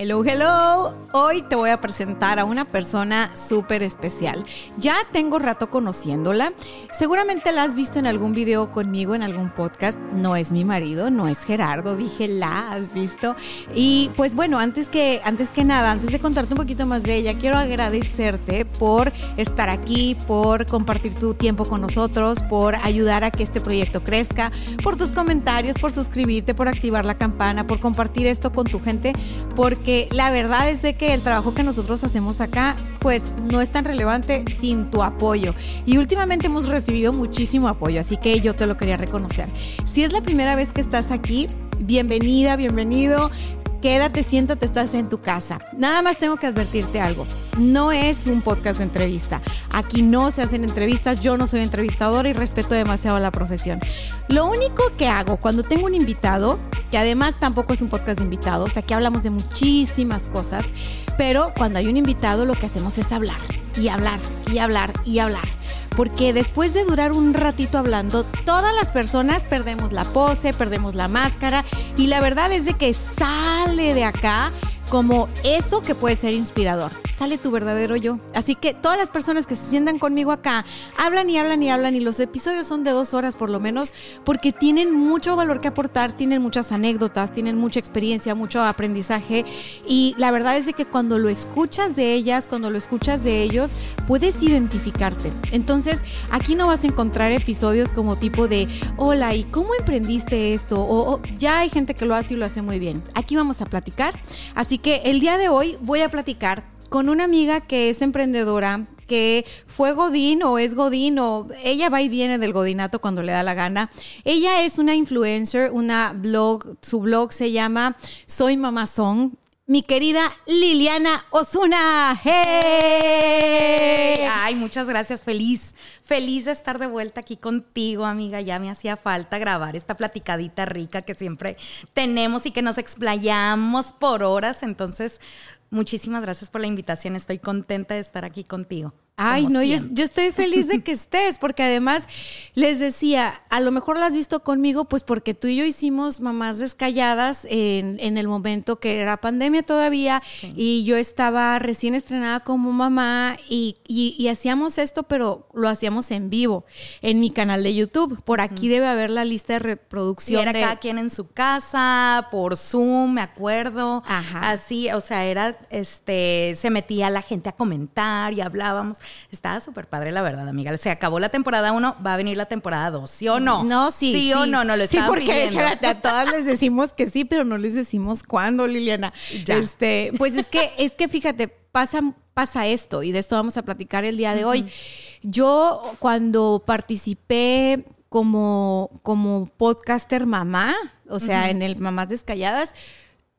Hello, hello. Hoy te voy a presentar a una persona súper especial. Ya tengo rato conociéndola. Seguramente la has visto en algún video conmigo, en algún podcast. No es mi marido, no es Gerardo. Dije, la has visto. Y pues bueno, antes que, antes que nada, antes de contarte un poquito más de ella, quiero agradecerte por estar aquí, por compartir tu tiempo con nosotros, por ayudar a que este proyecto crezca, por tus comentarios, por suscribirte, por activar la campana, por compartir esto con tu gente, porque la verdad es de que el trabajo que nosotros hacemos acá, pues no es tan relevante sin tu apoyo. Y últimamente hemos recibido muchísimo apoyo, así que yo te lo quería reconocer. Si es la primera vez que estás aquí, bienvenida, bienvenido. Quédate, siéntate, estás en tu casa. Nada más tengo que advertirte algo. No es un podcast de entrevista. Aquí no se hacen entrevistas. Yo no soy entrevistadora y respeto demasiado la profesión. Lo único que hago cuando tengo un invitado, que además tampoco es un podcast de invitados, aquí hablamos de muchísimas cosas, pero cuando hay un invitado lo que hacemos es hablar y hablar y hablar y hablar porque después de durar un ratito hablando, todas las personas perdemos la pose, perdemos la máscara y la verdad es de que sale de acá como eso que puede ser inspirador. Sale tu verdadero yo. Así que todas las personas que se sientan conmigo acá hablan y hablan y hablan y los episodios son de dos horas por lo menos porque tienen mucho valor que aportar, tienen muchas anécdotas, tienen mucha experiencia, mucho aprendizaje y la verdad es de que cuando lo escuchas de ellas, cuando lo escuchas de ellos, puedes identificarte. Entonces aquí no vas a encontrar episodios como tipo de, hola, ¿y cómo emprendiste esto? O, ya hay gente que lo hace y lo hace muy bien. Aquí vamos a platicar. Así que el día de hoy voy a platicar con una amiga que es emprendedora, que fue Godín o es Godín o ella va y viene del Godinato cuando le da la gana. Ella es una influencer, una blog, su blog se llama Soy Mamazón. Mi querida Liliana Osuna. ¡Hey! Ay, muchas gracias, feliz. Feliz de estar de vuelta aquí contigo, amiga. Ya me hacía falta grabar esta platicadita rica que siempre tenemos y que nos explayamos por horas. Entonces, Muchísimas gracias por la invitación. Estoy contenta de estar aquí contigo. Ay, no, yo, yo, estoy feliz de que estés, porque además les decía, a lo mejor la has visto conmigo, pues porque tú y yo hicimos mamás descalladas en, en el momento que era pandemia todavía, sí. y yo estaba recién estrenada como mamá, y, y, y, hacíamos esto, pero lo hacíamos en vivo, en mi canal de YouTube. Por aquí mm. debe haber la lista de reproducción. Y era de... cada quien en su casa, por Zoom, me acuerdo. Ajá. Así, o sea, era, este, se metía la gente a comentar y hablábamos. Estaba súper padre, la verdad, amiga. Se acabó la temporada 1, va a venir la temporada 2, ¿sí o no? No, sí. ¿Sí, sí o no? No lo Sí, porque pidiendo. a todas les decimos que sí, pero no les decimos cuándo, Liliana. Ya. Este, pues es que, es que fíjate, pasa, pasa esto, y de esto vamos a platicar el día de uh -huh. hoy. Yo, cuando participé como, como podcaster mamá, o sea, uh -huh. en el Mamás Descalladas,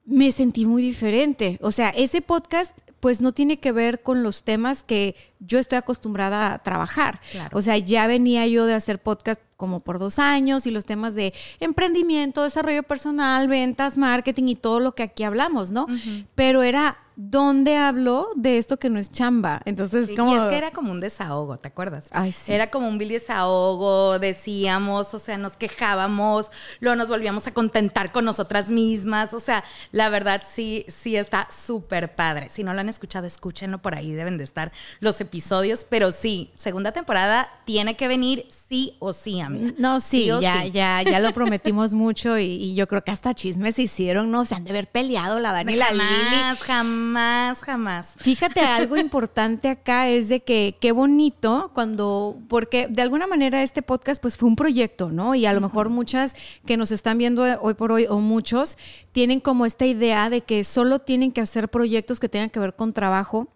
me sentí muy diferente. O sea, ese podcast pues no tiene que ver con los temas que yo estoy acostumbrada a trabajar. Claro. O sea, ya venía yo de hacer podcast como por dos años y los temas de emprendimiento, desarrollo personal, ventas, marketing y todo lo que aquí hablamos, ¿no? Uh -huh. Pero era ¿dónde hablo de esto que no es chamba? Entonces, sí, como... Y es que era como un desahogo, ¿te acuerdas? Ay, sí. Era como un vil desahogo, decíamos, o sea, nos quejábamos, luego nos volvíamos a contentar con nosotras mismas, o sea, la verdad sí, sí está súper padre. Si no lo han escuchado, escúchenlo por ahí, deben de estar los episodios, pero sí, segunda temporada tiene que venir sí o sí, No, sí, sí ya, sí. ya, ya lo prometimos mucho y, y, yo creo que hasta chismes se hicieron, ¿no? Se han de haber peleado la Dani y la Lili. Jamás, jamás, jamás. Fíjate, algo importante acá es de que qué bonito cuando, porque de alguna manera este podcast pues fue un proyecto, ¿no? Y a lo mejor muchas que nos están viendo hoy por hoy o muchos tienen como esta idea de que solo tienen que hacer proyectos que tengan que ver con trabajo.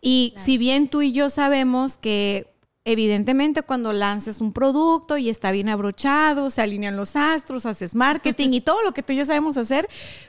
Y claro. si bien tú y yo sabemos que evidentemente cuando lances un producto y está bien abrochado, se alinean los astros, haces marketing y todo lo que tú y yo sabemos hacer,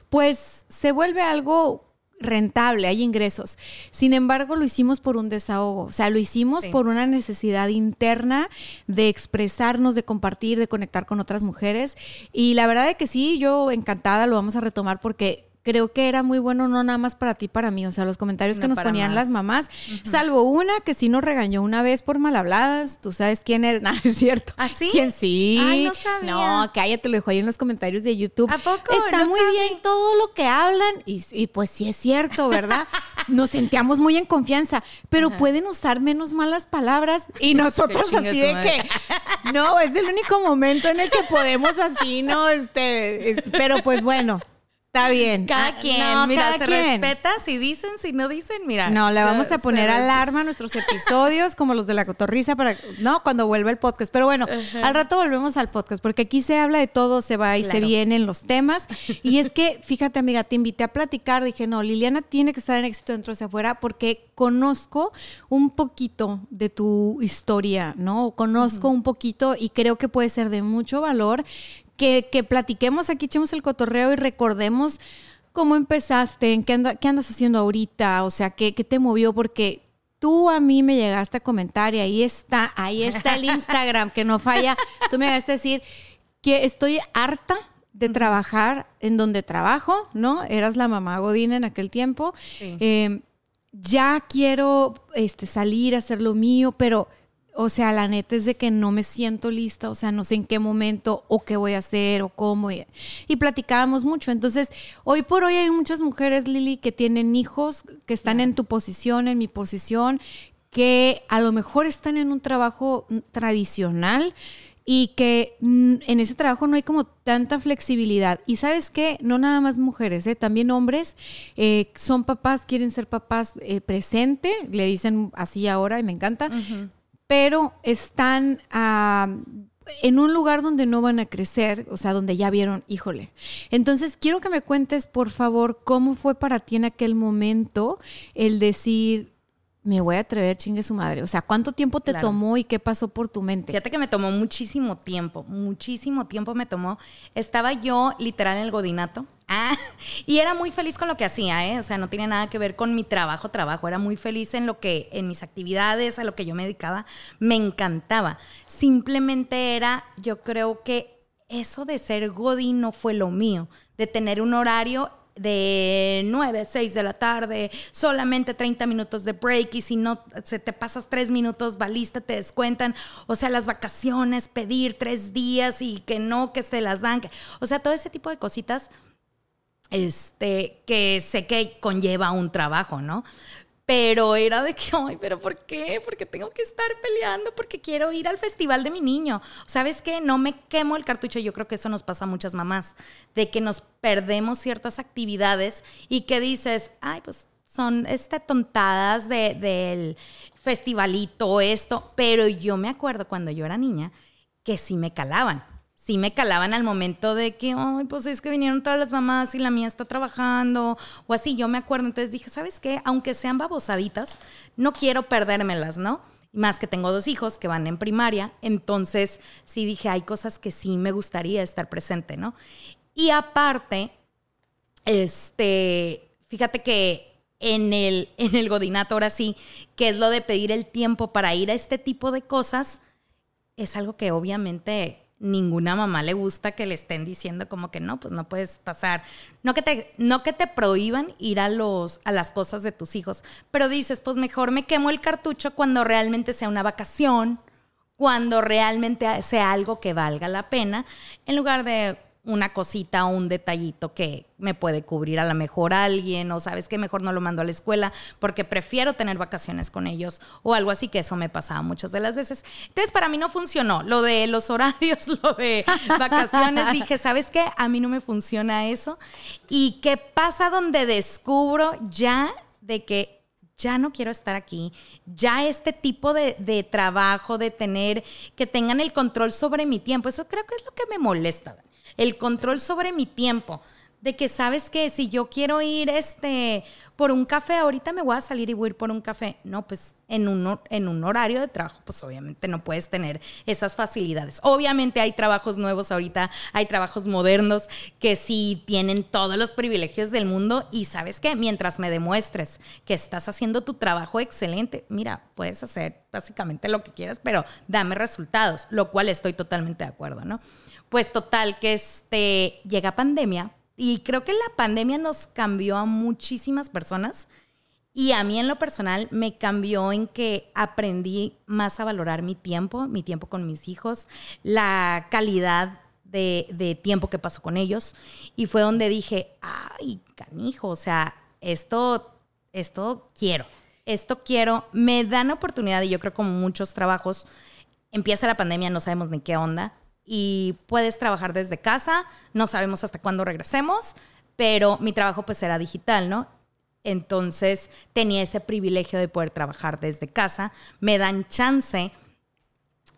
pues se vuelve algo rentable, hay ingresos. Sin embargo, lo hicimos por un desahogo, o sea, lo hicimos por una necesidad interna de expresarnos, de compartir, de conectar con otras mujeres. Y la verdad es que sí, yo encantada lo vamos a retomar porque creo que era muy bueno no nada más para ti, para mí. O sea, los comentarios que nos ponían las mamás, salvo una que sí nos regañó una vez por mal habladas. Tú sabes quién eres. No, es cierto. ¿Ah, sí? ¿Quién sí? Ay, no sabía. No, cállate, lo dejo ahí en los comentarios de YouTube. ¿A poco? Está No muy sabe. bien todo lo que hablan y, y pues sí es cierto, ¿verdad? Nos sentíamos muy en confianza, pero pueden usar menos malas palabras y nosotros así de que no, es el único momento en el que podemos así, ¿no? Este, este, pero pues bueno, está bien. Cada Ah, quien, no, mira, cada se quien. respeta si dicen, si no dicen, mira. No, le vamos se- a poner se- alarma a nuestros episodios, como los de la cotorriza, para, no, cuando vuelva el podcast. Pero bueno, al rato volvemos al podcast, porque aquí se habla de todo, se va y se Claro. vienen los temas. Y es que, fíjate, amiga, te invité a platicar, dije, no, Liliana tiene que estar en éxito dentro hacia afuera, porque conozco un poquito de tu historia, ¿no? Conozco un poquito y creo que puede ser de mucho valor que, que platiquemos aquí, echemos el cotorreo y recordemos cómo empezaste, en qué, anda- qué andas haciendo ahorita, o sea, qué, qué te movió, porque tú a mí me llegaste a comentar y ahí está, ahí está el Instagram que no falla. Tú me llegaste a decir que estoy harta de trabajar en donde trabajo, ¿no? Eras la mamá Godín en aquel tiempo. Eh, ya quiero este, salir a hacer lo mío, pero, o sea, la neta es de que no me siento lista, o sea, no sé en qué momento o qué voy a hacer o cómo. Y, y platicábamos mucho. Entonces, hoy por hoy hay muchas mujeres, Lili, que tienen hijos, que están en tu posición, en mi posición, que a lo mejor están en un trabajo tradicional y que en ese trabajo no hay como tanta flexibilidad. Y sabes qué, no nada más mujeres, ¿eh? también hombres eh, son papás, quieren ser papás eh, presente, le dicen así ahora y me encanta, pero están ah, en un lugar donde no van a crecer, o sea, donde ya vieron, híjole. Entonces, quiero que me cuentes, por favor, cómo fue para ti en aquel momento el decir, me voy a atrever, chingue su madre. O sea, ¿cuánto tiempo te Claro. tomó y qué pasó por tu mente? Fíjate que me tomó muchísimo tiempo, muchísimo tiempo me tomó. Estaba yo literal en el godinato. Ah, y era muy feliz con lo que hacía, ¿eh? O sea, no tiene nada que ver con mi trabajo, trabajo. Era muy feliz en lo que, en mis actividades, a lo que yo me dedicaba. Me encantaba. Simplemente era, yo creo que eso de ser godín no fue lo mío. De tener un horario de 9, 6 de la tarde, solamente 30 minutos de break y si no se te pasas 3 minutos, balista, te descuentan. O sea, las vacaciones, pedir 3 días y que no, que se las dan. o sea, todo ese tipo de cositas este, que sé que conlleva un trabajo, ¿no? Pero era de que, ay, pero ¿por qué? Porque tengo que estar peleando, porque quiero ir al festival de mi niño. ¿Sabes qué? No me quemo el cartucho. Yo creo que eso nos pasa a muchas mamás, de que nos perdemos ciertas actividades y que dices, ay, pues son este, tontadas de- del festivalito, esto. Pero yo me acuerdo cuando yo era niña que sí me calaban sí me calaban al momento de que, ay, pues es que vinieron todas las mamás y la mía está trabajando o así, yo me acuerdo. Entonces dije, ¿sabes qué? Aunque sean babosaditas, no quiero perdérmelas, ¿no? Y más que tengo dos hijos que van en primaria, entonces sí dije, hay cosas que sí me gustaría estar presente, ¿no? Y aparte, este, fíjate que en el, en el godinato ahora sí, que es lo de pedir el tiempo para ir a este tipo de cosas, es algo que obviamente ninguna mamá le gusta que le estén diciendo como que no, pues no puedes pasar. No que te, no que te prohíban ir a, los, a las cosas de tus hijos, pero dices, pues mejor me quemo el cartucho cuando realmente sea una vacación, cuando realmente sea algo que valga la pena, en lugar de una cosita o un detallito que me puede cubrir a lo mejor alguien o sabes que mejor no lo mando a la escuela porque prefiero tener vacaciones con ellos o algo así que eso me pasaba muchas de las veces. Entonces para mí no funcionó lo de los horarios, lo de vacaciones. Dije, ¿sabes qué? A mí no me funciona eso. ¿Y qué pasa donde descubro ya de que ya no quiero estar aquí, ya este tipo de, de trabajo, de tener, que tengan el control sobre mi tiempo, eso creo que es lo que me molesta, el control sobre mi tiempo, de que sabes que si yo quiero ir este por un café, ahorita me voy a salir y voy a ir por un café. No, pues en un, en un horario de trabajo, pues obviamente no puedes tener esas facilidades. Obviamente hay trabajos nuevos ahorita, hay trabajos modernos que sí tienen todos los privilegios del mundo y sabes que mientras me demuestres que estás haciendo tu trabajo excelente, mira, puedes hacer básicamente lo que quieras, pero dame resultados, lo cual estoy totalmente de acuerdo, ¿no? Pues total, que este, llega pandemia y creo que la pandemia nos cambió a muchísimas personas y a mí en lo personal me cambió en que aprendí más a valorar mi tiempo, mi tiempo con mis hijos, la calidad de, tiempo que paso con ellos. Y fue donde dije, ay, canijo, o sea, esto, esto quiero, esto quiero. Me dan oportunidad y yo creo como muchos trabajos, empieza la pandemia, no sabemos ni qué onda. Y puedes trabajar desde casa, no sabemos hasta cuándo regresemos, pero mi trabajo pues era digital, ¿no? Entonces tenía ese privilegio de poder trabajar desde casa. Me dan chance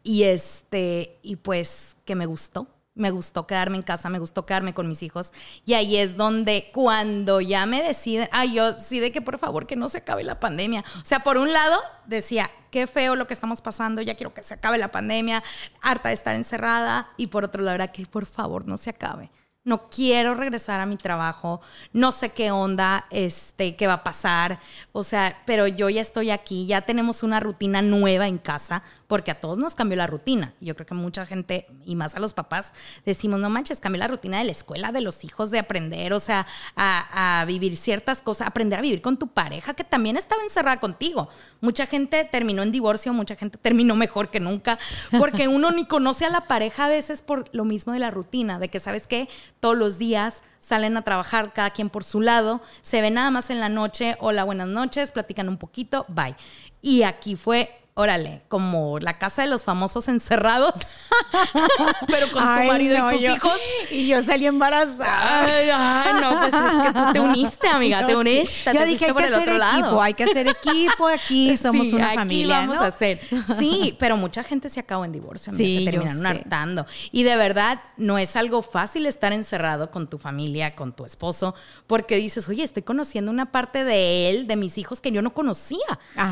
y este, y pues que me gustó. Me gustó quedarme en casa, me gustó quedarme con mis hijos. Y ahí es donde cuando ya me deciden, ay, yo sí de que por favor que no se acabe la pandemia. O sea, por un lado decía, qué feo lo que estamos pasando, ya quiero que se acabe la pandemia, harta de estar encerrada. Y por otro lado era que por favor no se acabe no quiero regresar a mi trabajo, no sé qué onda, este, qué va a pasar, o sea, pero yo ya estoy aquí, ya tenemos una rutina nueva en casa, porque a todos nos cambió la rutina. Yo creo que mucha gente, y más a los papás, decimos, no manches, cambió la rutina de la escuela, de los hijos, de aprender, o sea, a, a vivir ciertas cosas, aprender a vivir con tu pareja, que también estaba encerrada contigo. Mucha gente terminó en divorcio, mucha gente terminó mejor que nunca, porque uno ni conoce a la pareja a veces por lo mismo de la rutina, de que, ¿sabes qué? todos los días, salen a trabajar cada quien por su lado, se ven nada más en la noche, hola, buenas noches, platican un poquito, bye. Y aquí fue órale, como la casa de los famosos encerrados, pero con tu marido y tus hijos. Y yo salí embarazada. Ay, no, pues es que tú te uniste, amiga, te uniste. Yo dije, hay que hacer equipo, hay que hacer equipo, aquí somos una aquí familia, vamos a hacer. Sí, pero mucha gente se acabó en divorcio, sí, se terminaron hartando. Y de verdad, no es algo fácil estar encerrado con tu familia, con tu esposo, porque dices, oye, estoy conociendo una parte de él, de mis hijos que yo no conocía.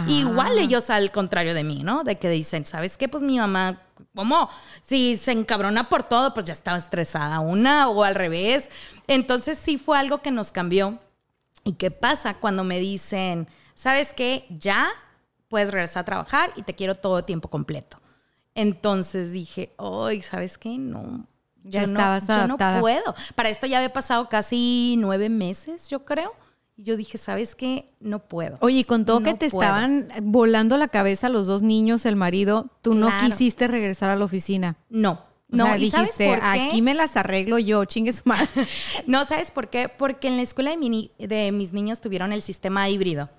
Igual ellos al contrario de mí, ¿no? De que dicen, ¿sabes qué? Pues mi mamá, ¿cómo? Si se encabrona por todo, pues ya estaba estresada una o al revés. Entonces sí fue algo que nos cambió. ¿Y qué pasa cuando me dicen, ¿sabes qué? Ya puedes regresar a trabajar y te quiero todo tiempo completo. Entonces dije, ay, ¿sabes qué? No. Ya no, Yo no puedo. Para esto ya había pasado casi nueve meses, yo creo. Y yo dije, ¿sabes qué? No puedo. Oye, con todo que te estaban volando la cabeza los dos niños, el marido, tú no quisiste regresar a la oficina. No. no, dijiste, aquí me las arreglo yo, chingues mal. no, ¿sabes por qué? Porque en la escuela de, de mis niños tuvieron el sistema híbrido.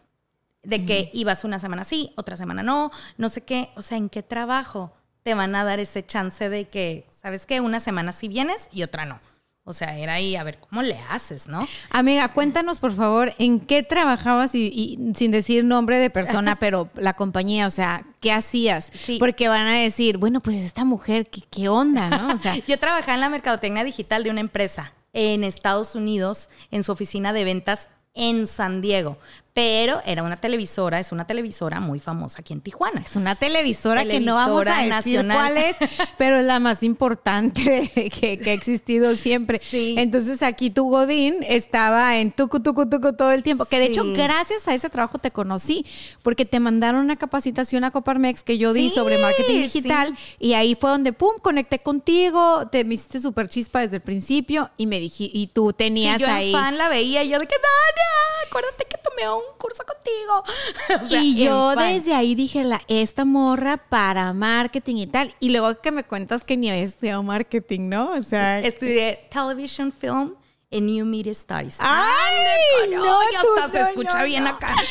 De que ibas una semana sí, otra semana no, no sé qué. O sea, ¿en qué trabajo te van a dar ese chance de que, ¿sabes qué? Una semana sí vienes y otra no. O sea, era ahí a ver cómo le haces, ¿no? Amiga, cuéntanos por favor en qué trabajabas y, sin decir nombre de persona, pero la compañía, o sea, ¿qué hacías? Porque van a decir, bueno, pues esta mujer, ¿qué, qué onda, no? O sea, yo trabajaba en la mercadotecnia digital de una empresa en Estados Unidos, en su oficina de ventas en San Diego pero era una televisora, es una televisora muy famosa aquí en Tijuana. Es una televisora, que no vamos a decir cuál es, pero es la más importante que, ha existido siempre. Entonces aquí tu Godín estaba en tucu, tucu, tucu todo el tiempo, que de hecho gracias a ese trabajo te conocí, porque te mandaron una capacitación a Coparmex que yo di sobre marketing digital y ahí fue donde, pum, conecté contigo, te me hiciste súper chispa desde el principio y me dijiste, y tú tenías yo ahí... yo fan la veía y yo de que, Dania, acuérdate que tomé un un curso contigo. y yo desde ahí dije, la, esta morra para marketing y tal. Y luego que me cuentas que ni había estudiado marketing, ¿no? O sea, estudié television film en New Media Studies. ¡Ay! no, ya está, se escucha bien acá.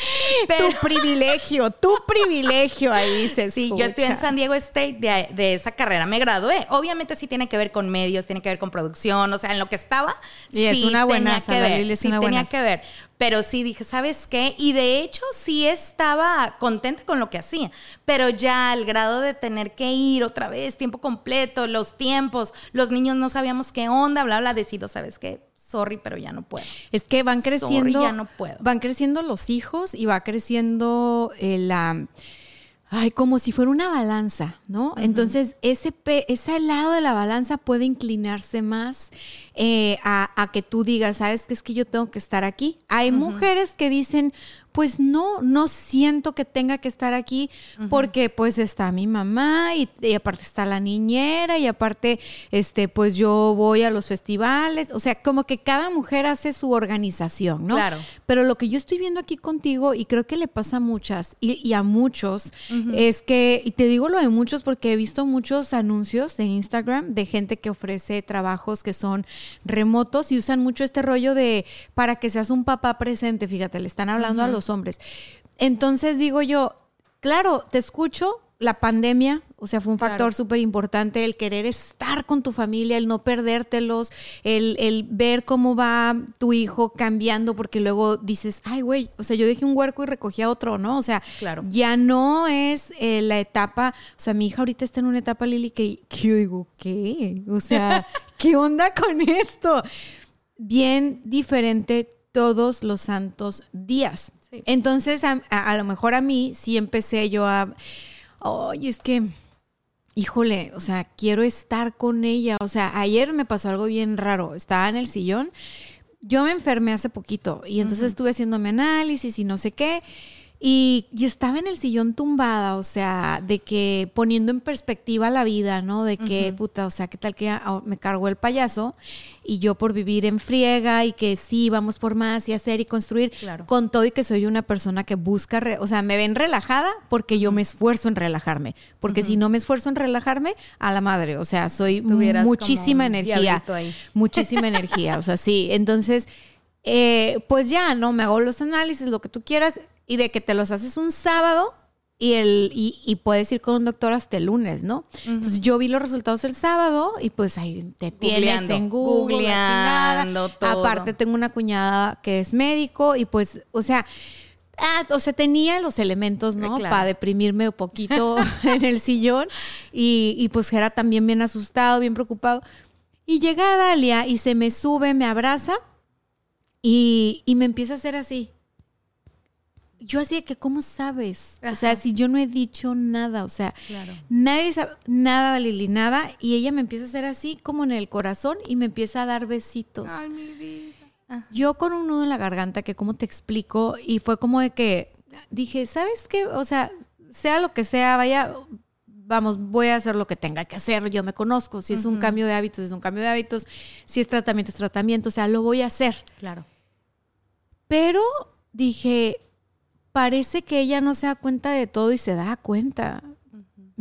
Tu privilegio, tu privilegio ahí se Sí, yo estoy en San Diego State de, de, esa carrera, me gradué. Obviamente sí tiene que ver con medios, tiene que ver con producción, o sea, en lo que estaba. Y es una buena, que ver, sí tenía que ver. Pero sí dije, ¿sabes qué? Y de hecho sí estaba contenta con lo que hacía, pero ya al grado de tener que ir otra vez, tiempo completo, los tiempos, los niños no sabíamos qué onda, bla, bla, decido, ¿sabes qué? sorry, pero ya no puedo. Es que van Sorry, creciendo. ya no puedo. Van creciendo los hijos y va creciendo eh, la. Ay, como si fuera una balanza, ¿no? Entonces, ese, pe- ese lado de la balanza puede inclinarse más eh, a, a que tú digas, ¿sabes qué? Es que yo tengo que estar aquí. Hay mujeres que dicen, pues no, no siento que tenga que estar aquí porque pues está mi mamá y, y aparte está la niñera y aparte, este, pues yo voy a los festivales. O sea, como que cada mujer hace su organización, ¿no? Claro. Pero lo que yo estoy viendo aquí contigo, y creo que le pasa a muchas y, y a muchos, es que, y te digo lo de muchos porque he visto muchos anuncios en Instagram de gente que ofrece trabajos que son remotos y usan mucho este rollo de para que seas un papá presente, fíjate, le están hablando a los hombres. Entonces digo yo, claro, te escucho, la pandemia, o sea, fue un factor Claro. súper importante el querer estar con tu familia, el no perdértelos, el, el ver cómo va tu hijo cambiando, porque luego dices, ay, güey, o sea, yo dejé un huerco y recogí a otro, ¿no? O sea, Claro. ya no es eh, la etapa, o sea, mi hija ahorita está en una etapa, Lili, que, que yo digo, ¿qué? O sea, ¿qué onda con esto? Bien diferente todos los santos días. Sí. Entonces, a, a- a lo mejor a mí sí empecé yo a, oye, es que, híjole, o sea, quiero estar con ella. O sea, ayer me pasó algo bien raro. Estaba en el sillón. Yo me enfermé hace poquito y entonces estuve haciéndome análisis y no sé qué. Y, y estaba en el sillón tumbada, o sea, de que poniendo en perspectiva la vida, ¿no? De que, puta, o sea, ¿qué tal que me cargó el payaso? Y yo por vivir en friega y que sí, vamos por más y hacer y construir, Claro. con todo y que soy una persona que busca, re- o sea, me ven relajada porque yo me esfuerzo en relajarme, porque si no me esfuerzo en relajarme, a la madre, o sea, soy muchísima energía, muchísima energía, o sea, sí, entonces, eh, pues ya, ¿no? Me hago los análisis, lo que tú quieras, y de que te los haces un sábado y, el, y, y puedes ir con un doctor hasta el lunes, ¿no? Entonces yo vi los resultados el sábado y pues ahí te tienes Googleando, en Google, la googleando todo. Aparte tengo una cuñada que es médico y pues, o sea, ah, o sea, tenía los elementos, ¿no? Eh, claro. Para deprimirme un poquito en el sillón y, y pues era también bien asustado, bien preocupado. Y llega Dalia y se me sube, me abraza y, y me empieza a hacer así. Yo así de que, ¿cómo sabes? O sea, si yo no he dicho nada, o sea, Claro. nadie sabe nada, Lili, nada. Y ella me empieza a hacer así, como en el corazón, y me empieza a dar besitos. Ay, mi vida. Yo con un nudo en la garganta, que cómo te explico, y fue como de que dije, ¿sabes qué? O sea, sea lo que sea, vaya, vamos, voy a hacer lo que tenga que hacer, yo me conozco, si es un cambio de hábitos, es un cambio de hábitos, si es tratamiento, es tratamiento, o sea, lo voy a hacer. Claro. Pero dije, parece que ella no se da cuenta de todo y se da cuenta.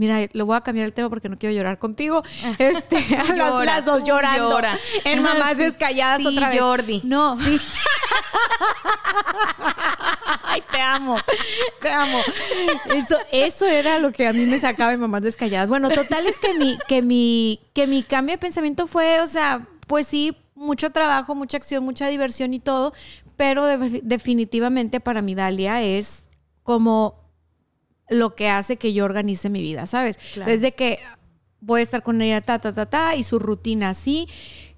Mira, le voy a cambiar el tema porque no quiero llorar contigo. Este, a las, dos llorando. llora. En mamás descalladas sí, otra vez. Jordi. No. Ay, te amo. Te amo. Eso, eso era lo que a mí me sacaba en mamás descalladas. Bueno, total es que mi, que mi, que mi cambio de pensamiento fue, o sea, pues sí, mucho trabajo, mucha acción, mucha diversión y todo, pero de- definitivamente para mí Dalia es como lo que hace que yo organice mi vida, ¿sabes? Claro. Desde que voy a estar con ella, ta, ta, ta, ta, y su rutina así.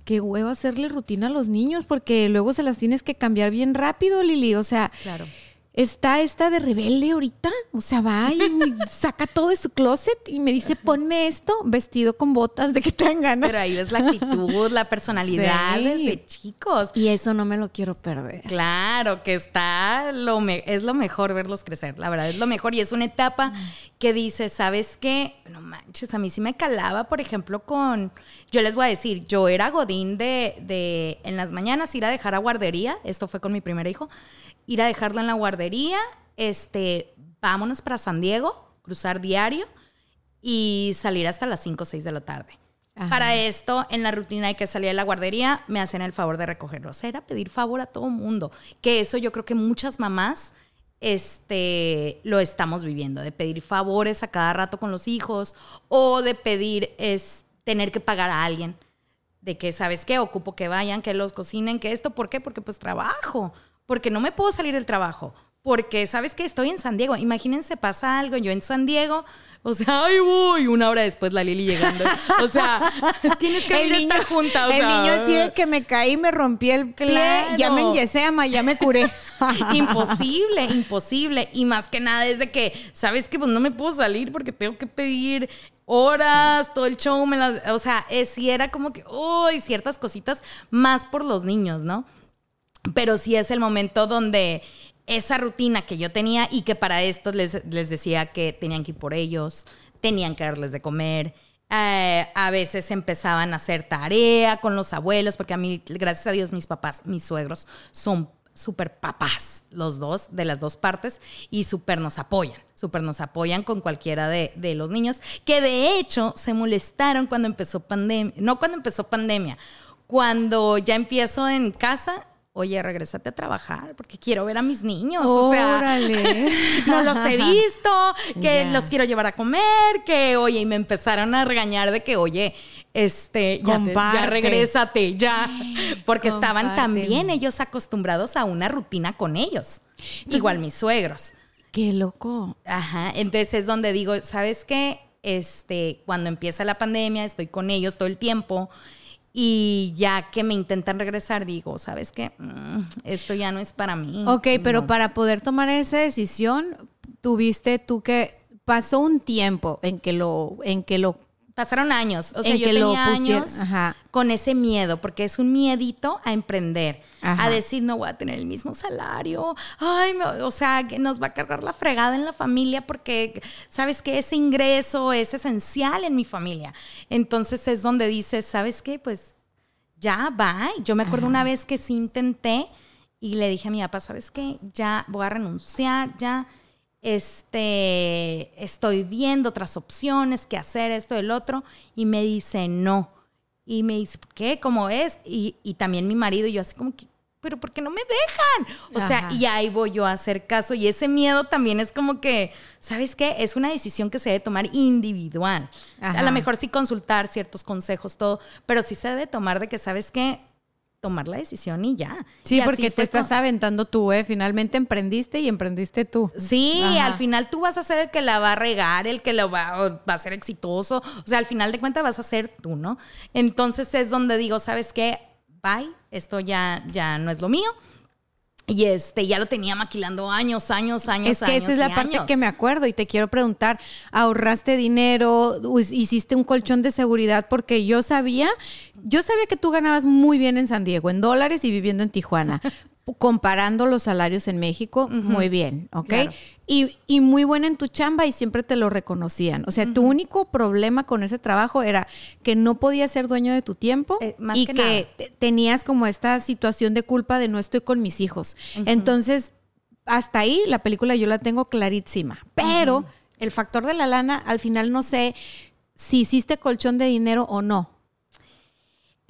Qué huevo hacerle rutina a los niños, porque luego se las tienes que cambiar bien rápido, Lili. O sea, Claro. Está esta de rebelde ahorita. O sea, va y saca todo de su closet y me dice, ponme esto, vestido con botas de que tengan ganas. Pero ahí ves la actitud, la personalidad Sí. desde chicos. Y eso no me lo quiero perder. Claro, que está lo me- es lo mejor verlos crecer, la verdad es lo mejor y es una etapa que dices, ¿sabes qué? No manches, a mí sí me calaba, por ejemplo, con yo les voy a decir, yo era godín de, de en las mañanas ir a dejar a guardería, esto fue con mi primer hijo, ir a dejarlo en la guardería, este, vámonos para San Diego, cruzar diario y salir hasta las 5 o 6 de la tarde. Ajá. Para esto, en la rutina de que salía de la guardería, me hacían el favor de recogerlo. O sea, era pedir favor a todo mundo. Que eso yo creo que muchas mamás este, lo estamos viviendo, de pedir favores a cada rato con los hijos o de pedir es tener que pagar a alguien. De que, ¿sabes qué? Ocupo que vayan, que los cocinen, que esto. ¿Por qué? Porque pues trabajo. Porque no me puedo salir del trabajo. Porque, ¿sabes qué? Estoy en San Diego. Imagínense, pasa algo. Yo en San Diego, O sea, ay, voy. Una hora después la Lili llegando. O sea, tienes que venir a estar junta. O el sea, niño así de que me caí, me rompí el pie, Claro. ya me enyesé, ama, ya me curé. imposible, imposible. Y más que nada es de que, ¿sabes que Pues no me puedo salir porque tengo que pedir horas, todo el show, me las, o sea, es, sí era como que, uy, ciertas cositas más por los niños, ¿no? Pero sí es el momento donde esa rutina que yo tenía y que para esto les, les decía que tenían que ir por ellos, tenían que darles de comer. eh, a veces empezaban a hacer tarea con los abuelos, porque a mí, gracias a Dios, mis papás, mis suegros son súper papás, los dos, de las dos partes, y súper nos apoyan, súper nos apoyan con cualquiera de, de los niños, que de hecho se molestaron cuando empezó pandemia, no cuando empezó pandemia, cuando ya empiezo en casa, oye, regrésate a trabajar porque quiero ver a mis niños. O sea, Órale. no los he visto, que los quiero llevar a comer, que, oye, y me empezaron a regañar de que, oye, este, ya, te- Comparte. ya regrésate, ya. Porque estaban también ellos acostumbrados a una rutina con ellos. Igual mis suegros. Qué loco. Ajá, entonces es donde digo, ¿sabes qué? Este, cuando empieza la pandemia, estoy con ellos todo el tiempo y ya que me intentan regresar, digo, ¿sabes qué? Mm, esto ya no es para mí. Ok, pero para poder tomar esa decisión, tuviste tú que pasó un tiempo en que lo, en que lo Pasaron años, o sea, En yo que lo tenía pusieron- años ajá. con ese miedo, porque es un miedito a emprender, Ajá. a decir, no voy a tener el mismo salario, ay, me- o sea, que nos va a cargar la fregada en la familia porque, ¿sabes que Ese ingreso es esencial en mi familia. Entonces es donde dices, ¿sabes qué? Pues ya, bye. Yo me acuerdo una vez que sí intenté y le dije a mi papá, ¿sabes qué? Ya voy a renunciar, ya este, estoy viendo otras opciones, qué hacer, esto, el otro, y me dice no. Y me dice, ¿qué? ¿Cómo es? Y, y también mi marido y yo así como que, pero ¿por qué no me dejan? O sea, y ahí voy yo a hacer caso. Y ese miedo también es como que, ¿sabes qué? Es una decisión que se debe tomar individual. A lo mejor sí consultar ciertos consejos, todo, pero sí se debe tomar de que, ¿sabes qué? Tomar la decisión y ya. Sí, Y porque te estás aventando tú, ¿eh? Finalmente emprendiste y emprendiste tú. Sí, Ajá. al final tú vas a ser el que la va a regar, el que lo va, va a ser exitoso. O sea, al final de cuentas vas a ser tú, ¿no? Entonces es donde digo, ¿sabes qué? Bye, esto ya, ya no es lo mío. Y este, ya lo tenía maquilando años, años, años, Es que años esa es la parte años. que me acuerdo y te quiero preguntar, ¿ahorraste dinero? ¿Hiciste un colchón de seguridad? Porque yo sabía, yo sabía que tú ganabas muy bien en San Diego, en dólares y viviendo en Tijuana. Comparando los salarios en México, muy bien, ¿ok? Claro. Y, y muy buena en tu chamba y siempre te lo reconocían. O sea, tu único problema con ese trabajo era que no podías ser dueño de tu tiempo Eh, más y que que, nada. te- tenías como esta situación de culpa de no estoy con mis hijos. Entonces, hasta ahí la película yo la tengo clarísima. Pero el factor de la lana, al final no sé si hiciste colchón de dinero o no.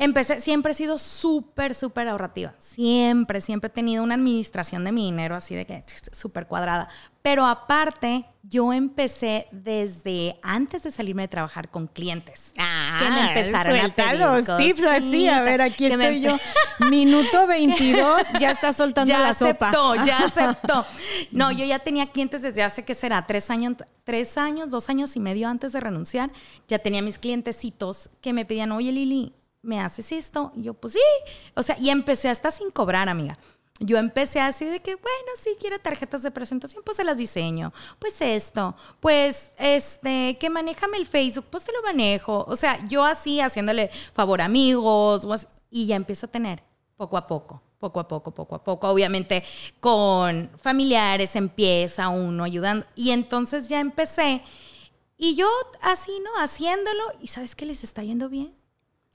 Empecé, siempre he sido súper, súper ahorrativa. Siempre, siempre he tenido una administración de mi dinero así de que súper cuadrada. Pero aparte, yo empecé desde antes de salirme de trabajar con clientes. que me empezaron a Ah, pedir los tips así. A ver, aquí me estoy yo. Minuto 22, ya está soltando ya la aceptó, sopa. ya aceptó. No, yo ya tenía clientes desde hace, ¿qué será? Tres años, tres años, dos años y medio antes de renunciar. Ya tenía mis clientecitos que me pedían, oye Lili, ¿me haces esto? Y yo, pues sí. O sea, y empecé hasta sin cobrar, amiga. Yo empecé así de que, bueno, sí quiero tarjetas de presentación, pues se las diseño. Pues esto, pues este, que manéjame el Facebook, pues te lo manejo. O sea, yo así haciéndole favor a amigos y ya empiezo a tener poco a poco, poco a poco, poco a poco. Obviamente con familiares empieza uno ayudando. Y entonces ya empecé. Y yo así, ¿no? Haciéndolo. ¿Y sabes qué les está yendo bien?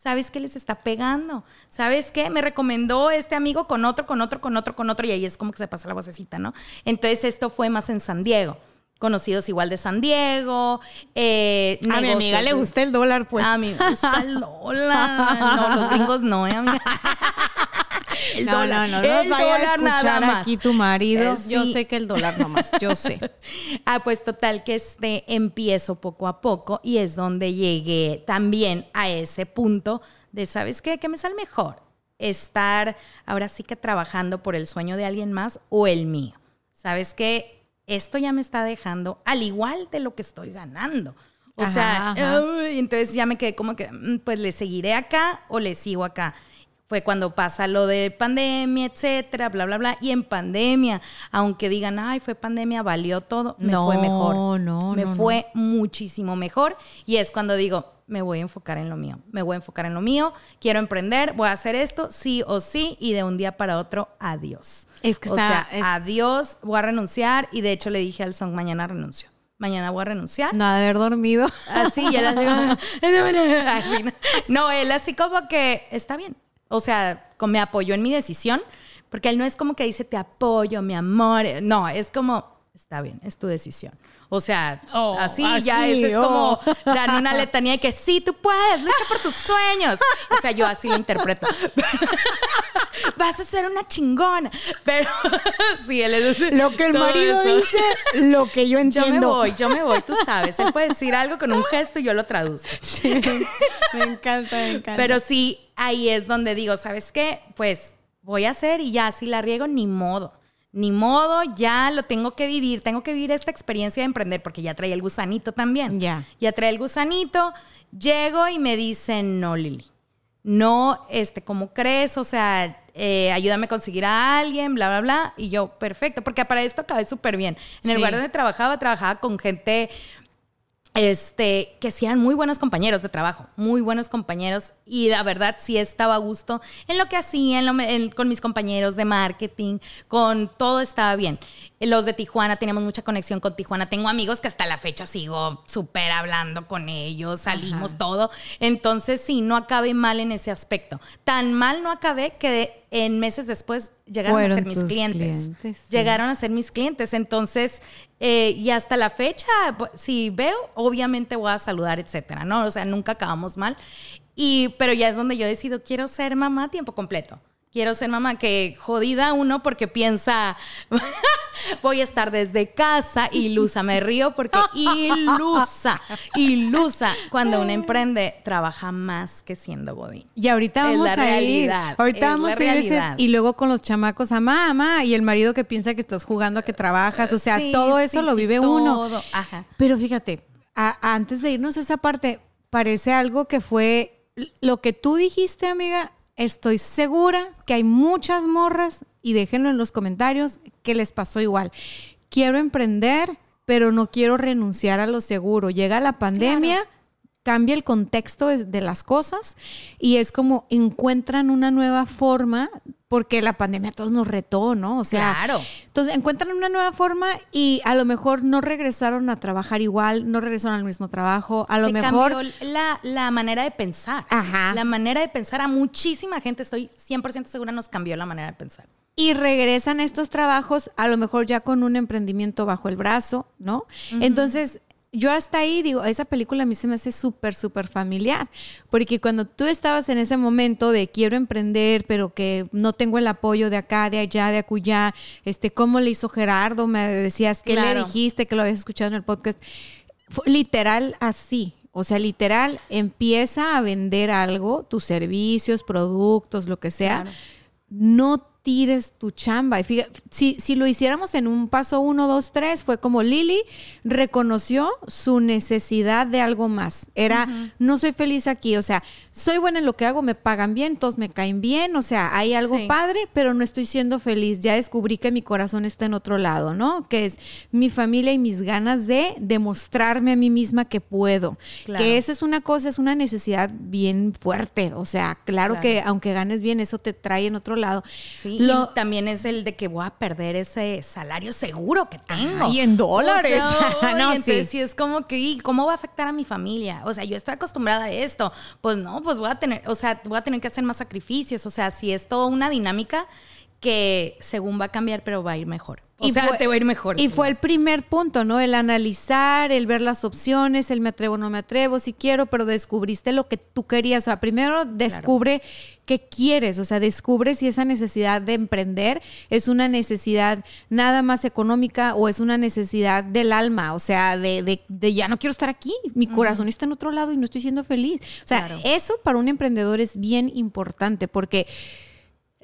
¿Sabes qué les está pegando? ¿Sabes qué? Me recomendó este amigo con otro, con otro, con otro, con otro. Y ahí es como que se pasa la vocecita, ¿no? Entonces esto fue más en San Diego. Conocidos igual de San Diego. eh, A mi amiga le gusta el dólar, pues. a mí me gusta el dólar. No, los gringos no, ¿eh, amiga? El no, dólar, no, no, no el vaya a dólar nada escuchar más. aquí tu marido. Eh, Yo sí. sé que el dólar nomás, yo sé. Ah, pues total que este empiezo poco a poco y es donde llegué también a ese punto de, ¿sabes qué? ¿Qué me sale mejor? Estar ahora sí que trabajando por el sueño de alguien más o el mío. ¿Sabes qué? esto ya me está dejando al igual de lo que estoy ganando. O Ajá, sea, ajá. uy, entonces ya me quedé como que, mm, pues le seguiré acá o le sigo acá. Fue cuando pasa lo de pandemia, etcétera, bla, bla, bla. Y en pandemia, aunque digan, ay, fue pandemia, valió todo, me No, fue mejor. no, me no, no. fue muchísimo mejor. Y es cuando digo, me voy a enfocar en lo mío. Me voy a enfocar en lo mío. Quiero emprender, voy a hacer esto, sí o sí. Y de un día para otro, adiós. Es que o está- sea, es- adiós, voy a renunciar. Y de hecho le dije al son, mañana renuncio. Mañana voy a renunciar. No de haber dormido. Así, y él así como. No, él así como que está bien. O sea, me apoyó en mi decisión, porque él no es como que dice te apoyo, mi amor. No, es como, está bien, es tu decisión. O sea, Oh, así, así, ya eso es oh. como dar una letanía de que sí, tú puedes, lucha por tus sueños. O sea, yo así lo interpreto. Vas a ser una chingona. Pero sí, él es Lo que el marido eso. dice, lo que yo Yo entiendo. me voy, yo me voy, tú sabes. Él puede decir algo con un gesto y yo lo traduzco. Sí, me encanta, me encanta. Pero sí, ahí es donde digo, ¿sabes qué? Pues voy a hacer y ya, si la riego, ni modo. Ni modo, ya lo tengo que vivir. Tengo que vivir esta experiencia de emprender porque ya traía el gusanito también. Ya. Ya traía el gusanito. Llego y me dicen, no, Lili. No, este, ¿cómo crees? O sea, eh, ayúdame a conseguir a alguien, bla, bla, bla. Y yo, perfecto, porque para esto acabé súper bien. En el lugar donde trabajaba, trabajaba con gente este, que sí eran muy buenos compañeros de trabajo, muy buenos compañeros y la verdad sí estaba a gusto en lo que hacía, en lo en- con mis compañeros de marketing, con todo estaba bien. Los de Tijuana, teníamos mucha conexión con Tijuana, tengo amigos que hasta la fecha sigo súper hablando con ellos, salimos todo, entonces sí, no acabé mal en ese aspecto. Tan mal no acabé que de- en meses después llegaron Fueron a ser mis clientes. clientes, sí. Llegaron a ser mis clientes. Entonces, eh, y hasta la fecha, si veo, obviamente voy a saludar, etcétera, ¿no? O sea, nunca acabamos mal. Y, pero ya es donde yo decido, quiero ser mamá a tiempo completo. Quiero ser mamá, que jodida uno porque piensa, voy a estar desde casa, ilusa, me río porque ilusa, ilusa. Cuando uno emprende, trabaja más que siendo godín. Y ahorita Es vamos la a realidad, ir. Ahorita es la vamos a ir ese- realidad. y luego con los chamacos, mamá, mamá, y el marido que piensa que estás jugando a que trabajas. O sea, Sí, todo eso sí, lo sí, vive uno. todo. Ajá. Pero fíjate, a- antes de irnos a esa parte, parece algo que fue lo que tú dijiste, amiga. Estoy segura que hay muchas morras, y déjenlo en los comentarios, que les pasó igual. Quiero emprender, pero no quiero renunciar a lo seguro. Llega la pandemia, cambia el contexto de, de las cosas y es como encuentran una nueva forma porque la pandemia a todos nos retó, ¿no? O sea, Claro. entonces encuentran una nueva forma y a lo mejor no regresaron a trabajar igual, no regresaron al mismo trabajo, a lo mejor cambió la, la manera de pensar. Ajá. La manera de pensar a muchísima gente, estoy 100% segura, nos cambió la manera de pensar. y regresan a estos trabajos a lo mejor ya con un emprendimiento bajo el brazo, ¿no? Entonces, yo hasta ahí digo, esa película a mí se me hace súper, súper familiar, porque cuando tú estabas en ese momento de quiero emprender, pero que no tengo el apoyo de acá, de allá, de acullá, este, ¿cómo le hizo Gerardo? Me decías, ¿qué le dijiste? Que lo habías escuchado en el podcast. Fue literal así. O sea, literal, empieza a vender algo, tus servicios, productos, lo que sea. Claro. No tires tu chamba. Y fíjate, si, si lo hiciéramos en un paso uno, dos, tres, fue como Lili reconoció su necesidad de algo más. Era, no soy feliz aquí. O sea, soy buena en lo que hago, me pagan bien, todos me caen bien. O sea, hay algo Sí. padre, pero no estoy siendo feliz. Ya descubrí que mi corazón está en otro lado, ¿no? Que es mi familia y mis ganas de demostrarme a mí misma que puedo. Claro. Que eso es una cosa, es una necesidad bien fuerte. O sea, claro, Claro. que aunque ganes bien, eso te trae en otro lado. Sí, Lo- y también es el de que voy a perder ese salario seguro que tengo. Ay, en dólares. O sea, No, y entonces sí. sí es como que, ¿y ¿cómo va a afectar a mi familia? O sea, yo estoy acostumbrada a esto. Pues no, pues voy a tener, o sea, voy a tener que hacer más sacrificios. O sea, sí es toda una dinámica que según va a cambiar, pero va a ir mejor. O sea, fue- te va a ir mejor. Y fue el primer punto, ¿no? El analizar, el ver las opciones, el me atrevo o no me atrevo, si quiero, pero descubriste lo que tú querías. O sea, primero descubre qué quieres, o sea, descubre si esa necesidad de emprender es una necesidad nada más económica o es una necesidad del alma, o sea, de, de- de ya no quiero estar aquí, mi corazón está en otro lado y no estoy siendo feliz. O sea, Claro. eso para un emprendedor es bien importante porque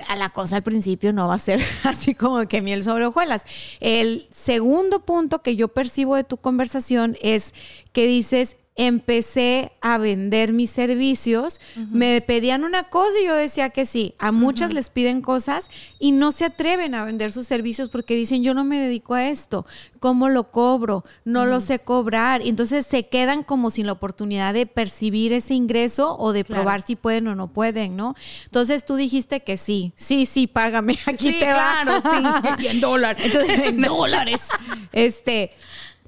a la cosa al principio no va a ser así como que miel sobre hojuelas. El segundo punto que yo percibo de tu conversación es que dices, empecé a vender mis servicios, me pedían una cosa y yo decía que sí. A muchas les piden cosas y no se atreven a vender sus servicios porque dicen, yo no me dedico a esto, ¿cómo lo cobro? No lo sé cobrar. Y entonces se quedan como sin la oportunidad de percibir ese ingreso o de probar si pueden o no pueden, ¿no? Entonces tú dijiste que sí, sí, sí, págame, aquí Sí, te claro, va. sí. Y en dólares. Entonces, en dólares. Este,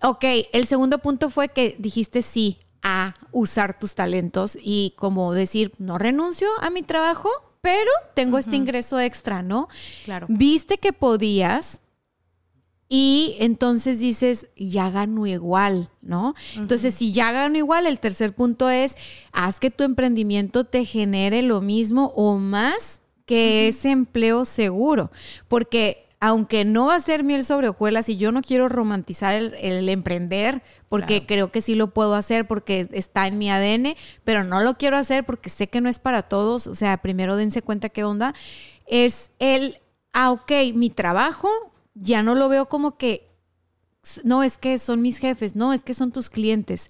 ok, el segundo punto fue que dijiste sí a usar tus talentos y como decir, no renuncio a mi trabajo, pero tengo este ingreso extra, ¿no? Claro. Viste que podías y entonces dices, ya gano igual, ¿no? Entonces, si ya gano igual, el tercer punto es, haz que tu emprendimiento te genere lo mismo o más que ese empleo seguro, porque aunque no va a ser miel sobre hojuelas y yo no quiero romantizar el, el emprender, porque creo que sí lo puedo hacer porque está en mi ADN, pero no lo quiero hacer porque sé que no es para todos, o sea, primero dense cuenta qué onda, es el, ah, ok, mi trabajo ya no lo veo como que, no, es que son mis jefes, no, es que son tus clientes.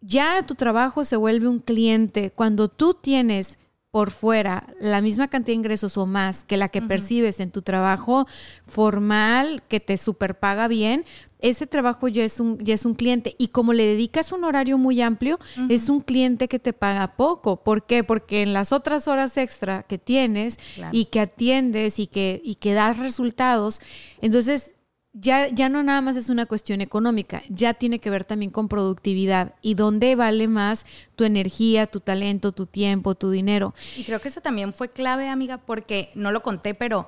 Ya tu trabajo se vuelve un cliente. Cuando tú tienes por fuera la misma cantidad de ingresos o más que la que percibes en tu trabajo formal, que te superpaga bien, ese trabajo ya es un, ya es un cliente. Y como le dedicas un horario muy amplio, es un cliente que te paga poco. ¿Por qué? Porque en las otras horas extra que tienes Claro. y que atiendes y que, y que das resultados, entonces ya, ya no nada más es una cuestión económica, ya tiene que ver también con productividad y dónde vale más tu energía, tu talento, tu tiempo, tu dinero. Y creo que eso también fue clave, amiga, porque no lo conté, pero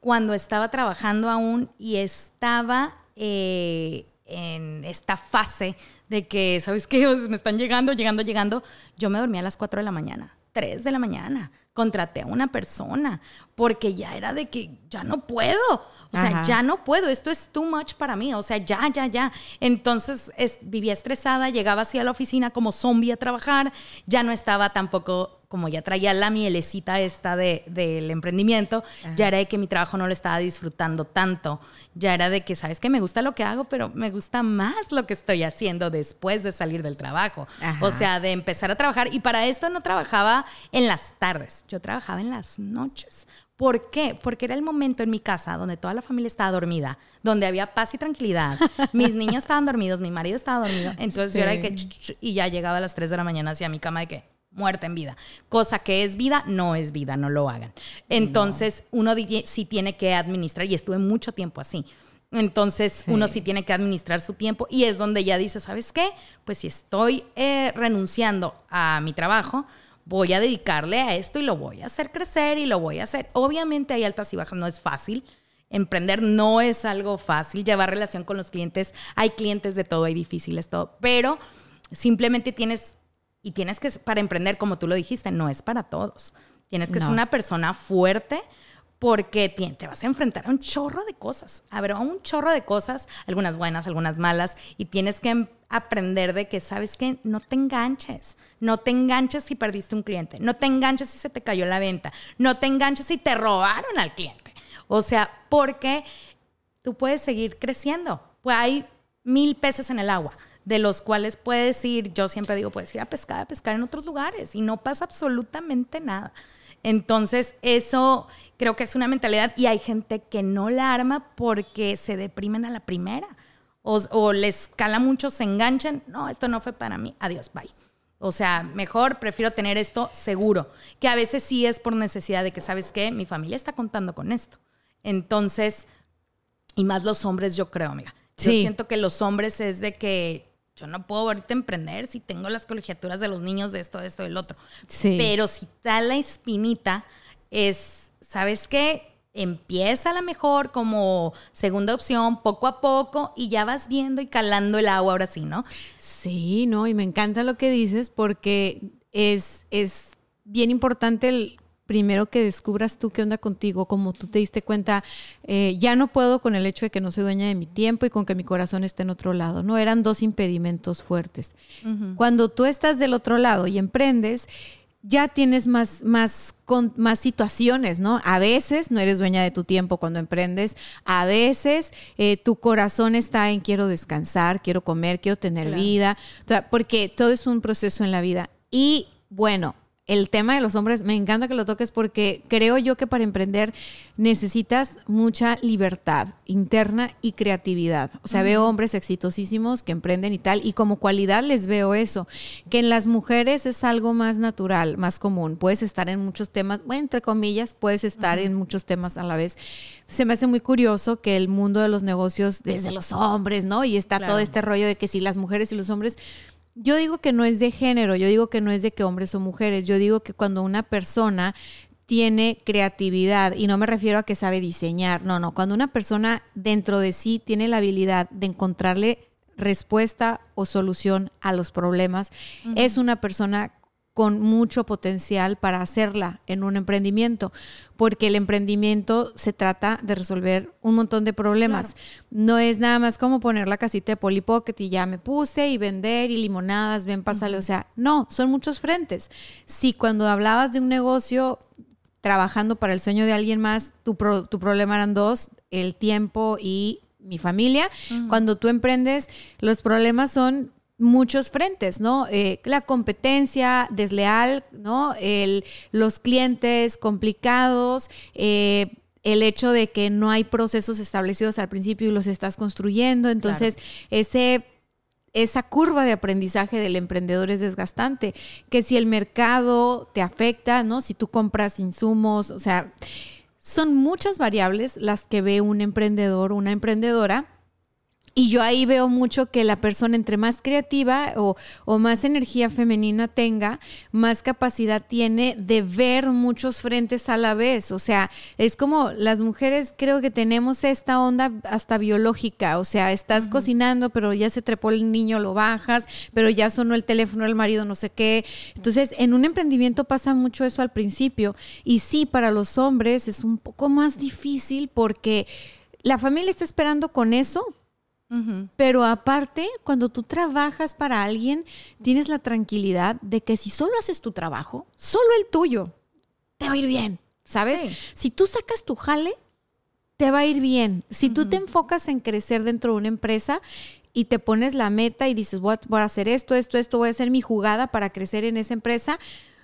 cuando estaba trabajando aún y estaba eh, en esta fase de que, ¿sabes qué? Me están llegando, llegando, llegando, yo me dormía a las 4 de la mañana, 3 de la mañana. Contraté a una persona porque ya era de que ya no puedo. O sea, Ajá. ya no puedo, esto es too much para mí, o sea, ya, ya, ya. Entonces es- vivía estresada, llegaba así a la oficina como zombie a trabajar, ya no estaba tampoco, como ya traía la mielecita esta de- del emprendimiento, ya era de que mi trabajo no lo estaba disfrutando tanto, ya era de que, sabes que me gusta lo que hago, pero me gusta más lo que estoy haciendo después de salir del trabajo. Ajá. O sea, de empezar a trabajar, y para esto no trabajaba en las tardes, yo trabajaba en las noches. ¿Por qué? Porque era el momento en mi casa donde toda la familia estaba dormida, donde había paz y tranquilidad. Mis niños estaban dormidos, mi marido estaba dormido. Entonces yo era de que, ch, ch, ch, y ya llegaba a las 3 de la mañana hacia mi cama de que, muerta en vida. Cosa que es vida, no es vida, no lo hagan. Entonces uno sí tiene que administrar, y estuve mucho tiempo así. Entonces uno sí tiene que administrar su tiempo y es donde ya dice, ¿sabes qué? Pues si estoy eh, renunciando a mi trabajo, voy a dedicarle a esto y lo voy a hacer crecer y lo voy a hacer. Obviamente hay altas y bajas, no es fácil. Emprender no es algo fácil, llevar relación con los clientes, hay clientes de todo, hay difíciles todo, pero simplemente tienes, y tienes que, para emprender, como tú lo dijiste, no es para todos. Tienes que ser una persona fuerte porque te vas a enfrentar a un chorro de cosas, a ver, a un chorro de cosas, algunas buenas, algunas malas, y tienes que em- aprender de que, ¿sabes qué? No te enganches, no te enganches si perdiste un cliente, no te enganches si se te cayó la venta, no te enganches si te robaron al cliente. O sea, porque tú puedes seguir creciendo. Pues hay mil peces en el agua, de los cuales puedes ir, yo siempre digo, puedes ir a pescar, a pescar en otros lugares y no pasa absolutamente nada. Entonces, eso creo que es una mentalidad y hay gente que no la arma porque se deprimen a la primera o, o les cala mucho, se enganchan, no, esto no fue para mí, adiós, bye. O sea, mejor prefiero tener esto seguro, que a veces sí es por necesidad de que, ¿sabes qué? Mi familia está contando con esto. Entonces, y más los hombres, yo creo, amiga. Yo Sí. siento que los hombres es de que yo no puedo ahorita emprender si tengo las colegiaturas de los niños de esto, de esto, del otro. Sí. Pero si está la espinita, es, ¿sabes qué? Empieza a la mejor como segunda opción, poco a poco, y ya vas viendo y calando el agua ahora sí, ¿no? Sí, no, y me encanta lo que dices porque es, es bien importante el primero que descubras tú qué onda contigo, como tú te diste cuenta, eh, ya no puedo con el hecho de que no soy dueña de mi tiempo y con que mi corazón esté en otro lado, no eran dos impedimentos fuertes. Cuando tú estás del otro lado y emprendes, ya tienes más, más, con, más situaciones, ¿no? A veces no eres dueña de tu tiempo cuando emprendes, a veces eh, tu corazón está en quiero descansar, quiero comer, quiero tener vida, o sea, porque todo es un proceso en la vida. Y bueno, el tema de los hombres, me encanta que lo toques porque creo yo que para emprender necesitas mucha libertad interna y creatividad. O sea, veo hombres exitosísimos que emprenden y tal, y como cualidad les veo eso, que en las mujeres es algo más natural, más común. Puedes estar en muchos temas, bueno, entre comillas, puedes estar en muchos temas a la vez. Se me hace muy curioso que el mundo de los negocios, desde los hombres, ¿no? Y está todo este rollo de que si las mujeres y los hombres yo digo que no es de género, yo digo que no es de que hombres o mujeres, yo digo que cuando una persona tiene creatividad, y no me refiero a que sabe diseñar, no, no, cuando una persona dentro de sí tiene la habilidad de encontrarle respuesta o solución a los problemas, es una persona con mucho potencial para hacerla en un emprendimiento, porque el emprendimiento se trata de resolver un montón de problemas. No es nada más como poner la casita de Polly Pocket y ya me puse y vender y limonadas, ven, pásale. O sea, no, son muchos frentes. Si cuando hablabas de un negocio trabajando para el sueño de alguien más, tu, tu problema eran dos, el tiempo y mi familia. Cuando tú emprendes, los problemas son muchos frentes, ¿no? Eh, la competencia desleal, ¿no? El, los clientes complicados, eh, el hecho de que no hay procesos establecidos al principio y los estás construyendo. Entonces, ese esa curva de aprendizaje del emprendedor es desgastante, que si el mercado te afecta, ¿no? Si tú compras insumos, o sea, son muchas variables las que ve un emprendedor, una emprendedora y yo ahí veo mucho que la persona entre más creativa o, más energía femenina tenga, más capacidad tiene de ver muchos frentes a la vez. O sea, es como las mujeres creo que tenemos esta onda hasta biológica. O sea, estás cocinando, pero ya se trepó el niño, lo bajas, pero ya sonó el teléfono del marido, no sé qué. Entonces, en un emprendimiento pasa mucho eso al principio. Y sí, para los hombres es un poco más difícil porque la familia está esperando con eso pero aparte, cuando tú trabajas para alguien, tienes la tranquilidad de que si solo haces tu trabajo, solo el tuyo, te va a ir bien, ¿sabes? Si tú sacas tu jale, te va a ir bien. Si tú te enfocas en crecer dentro de una empresa y te pones la meta y dices, voy a, voy a hacer esto, esto, esto, voy a hacer mi jugada para crecer en esa empresa,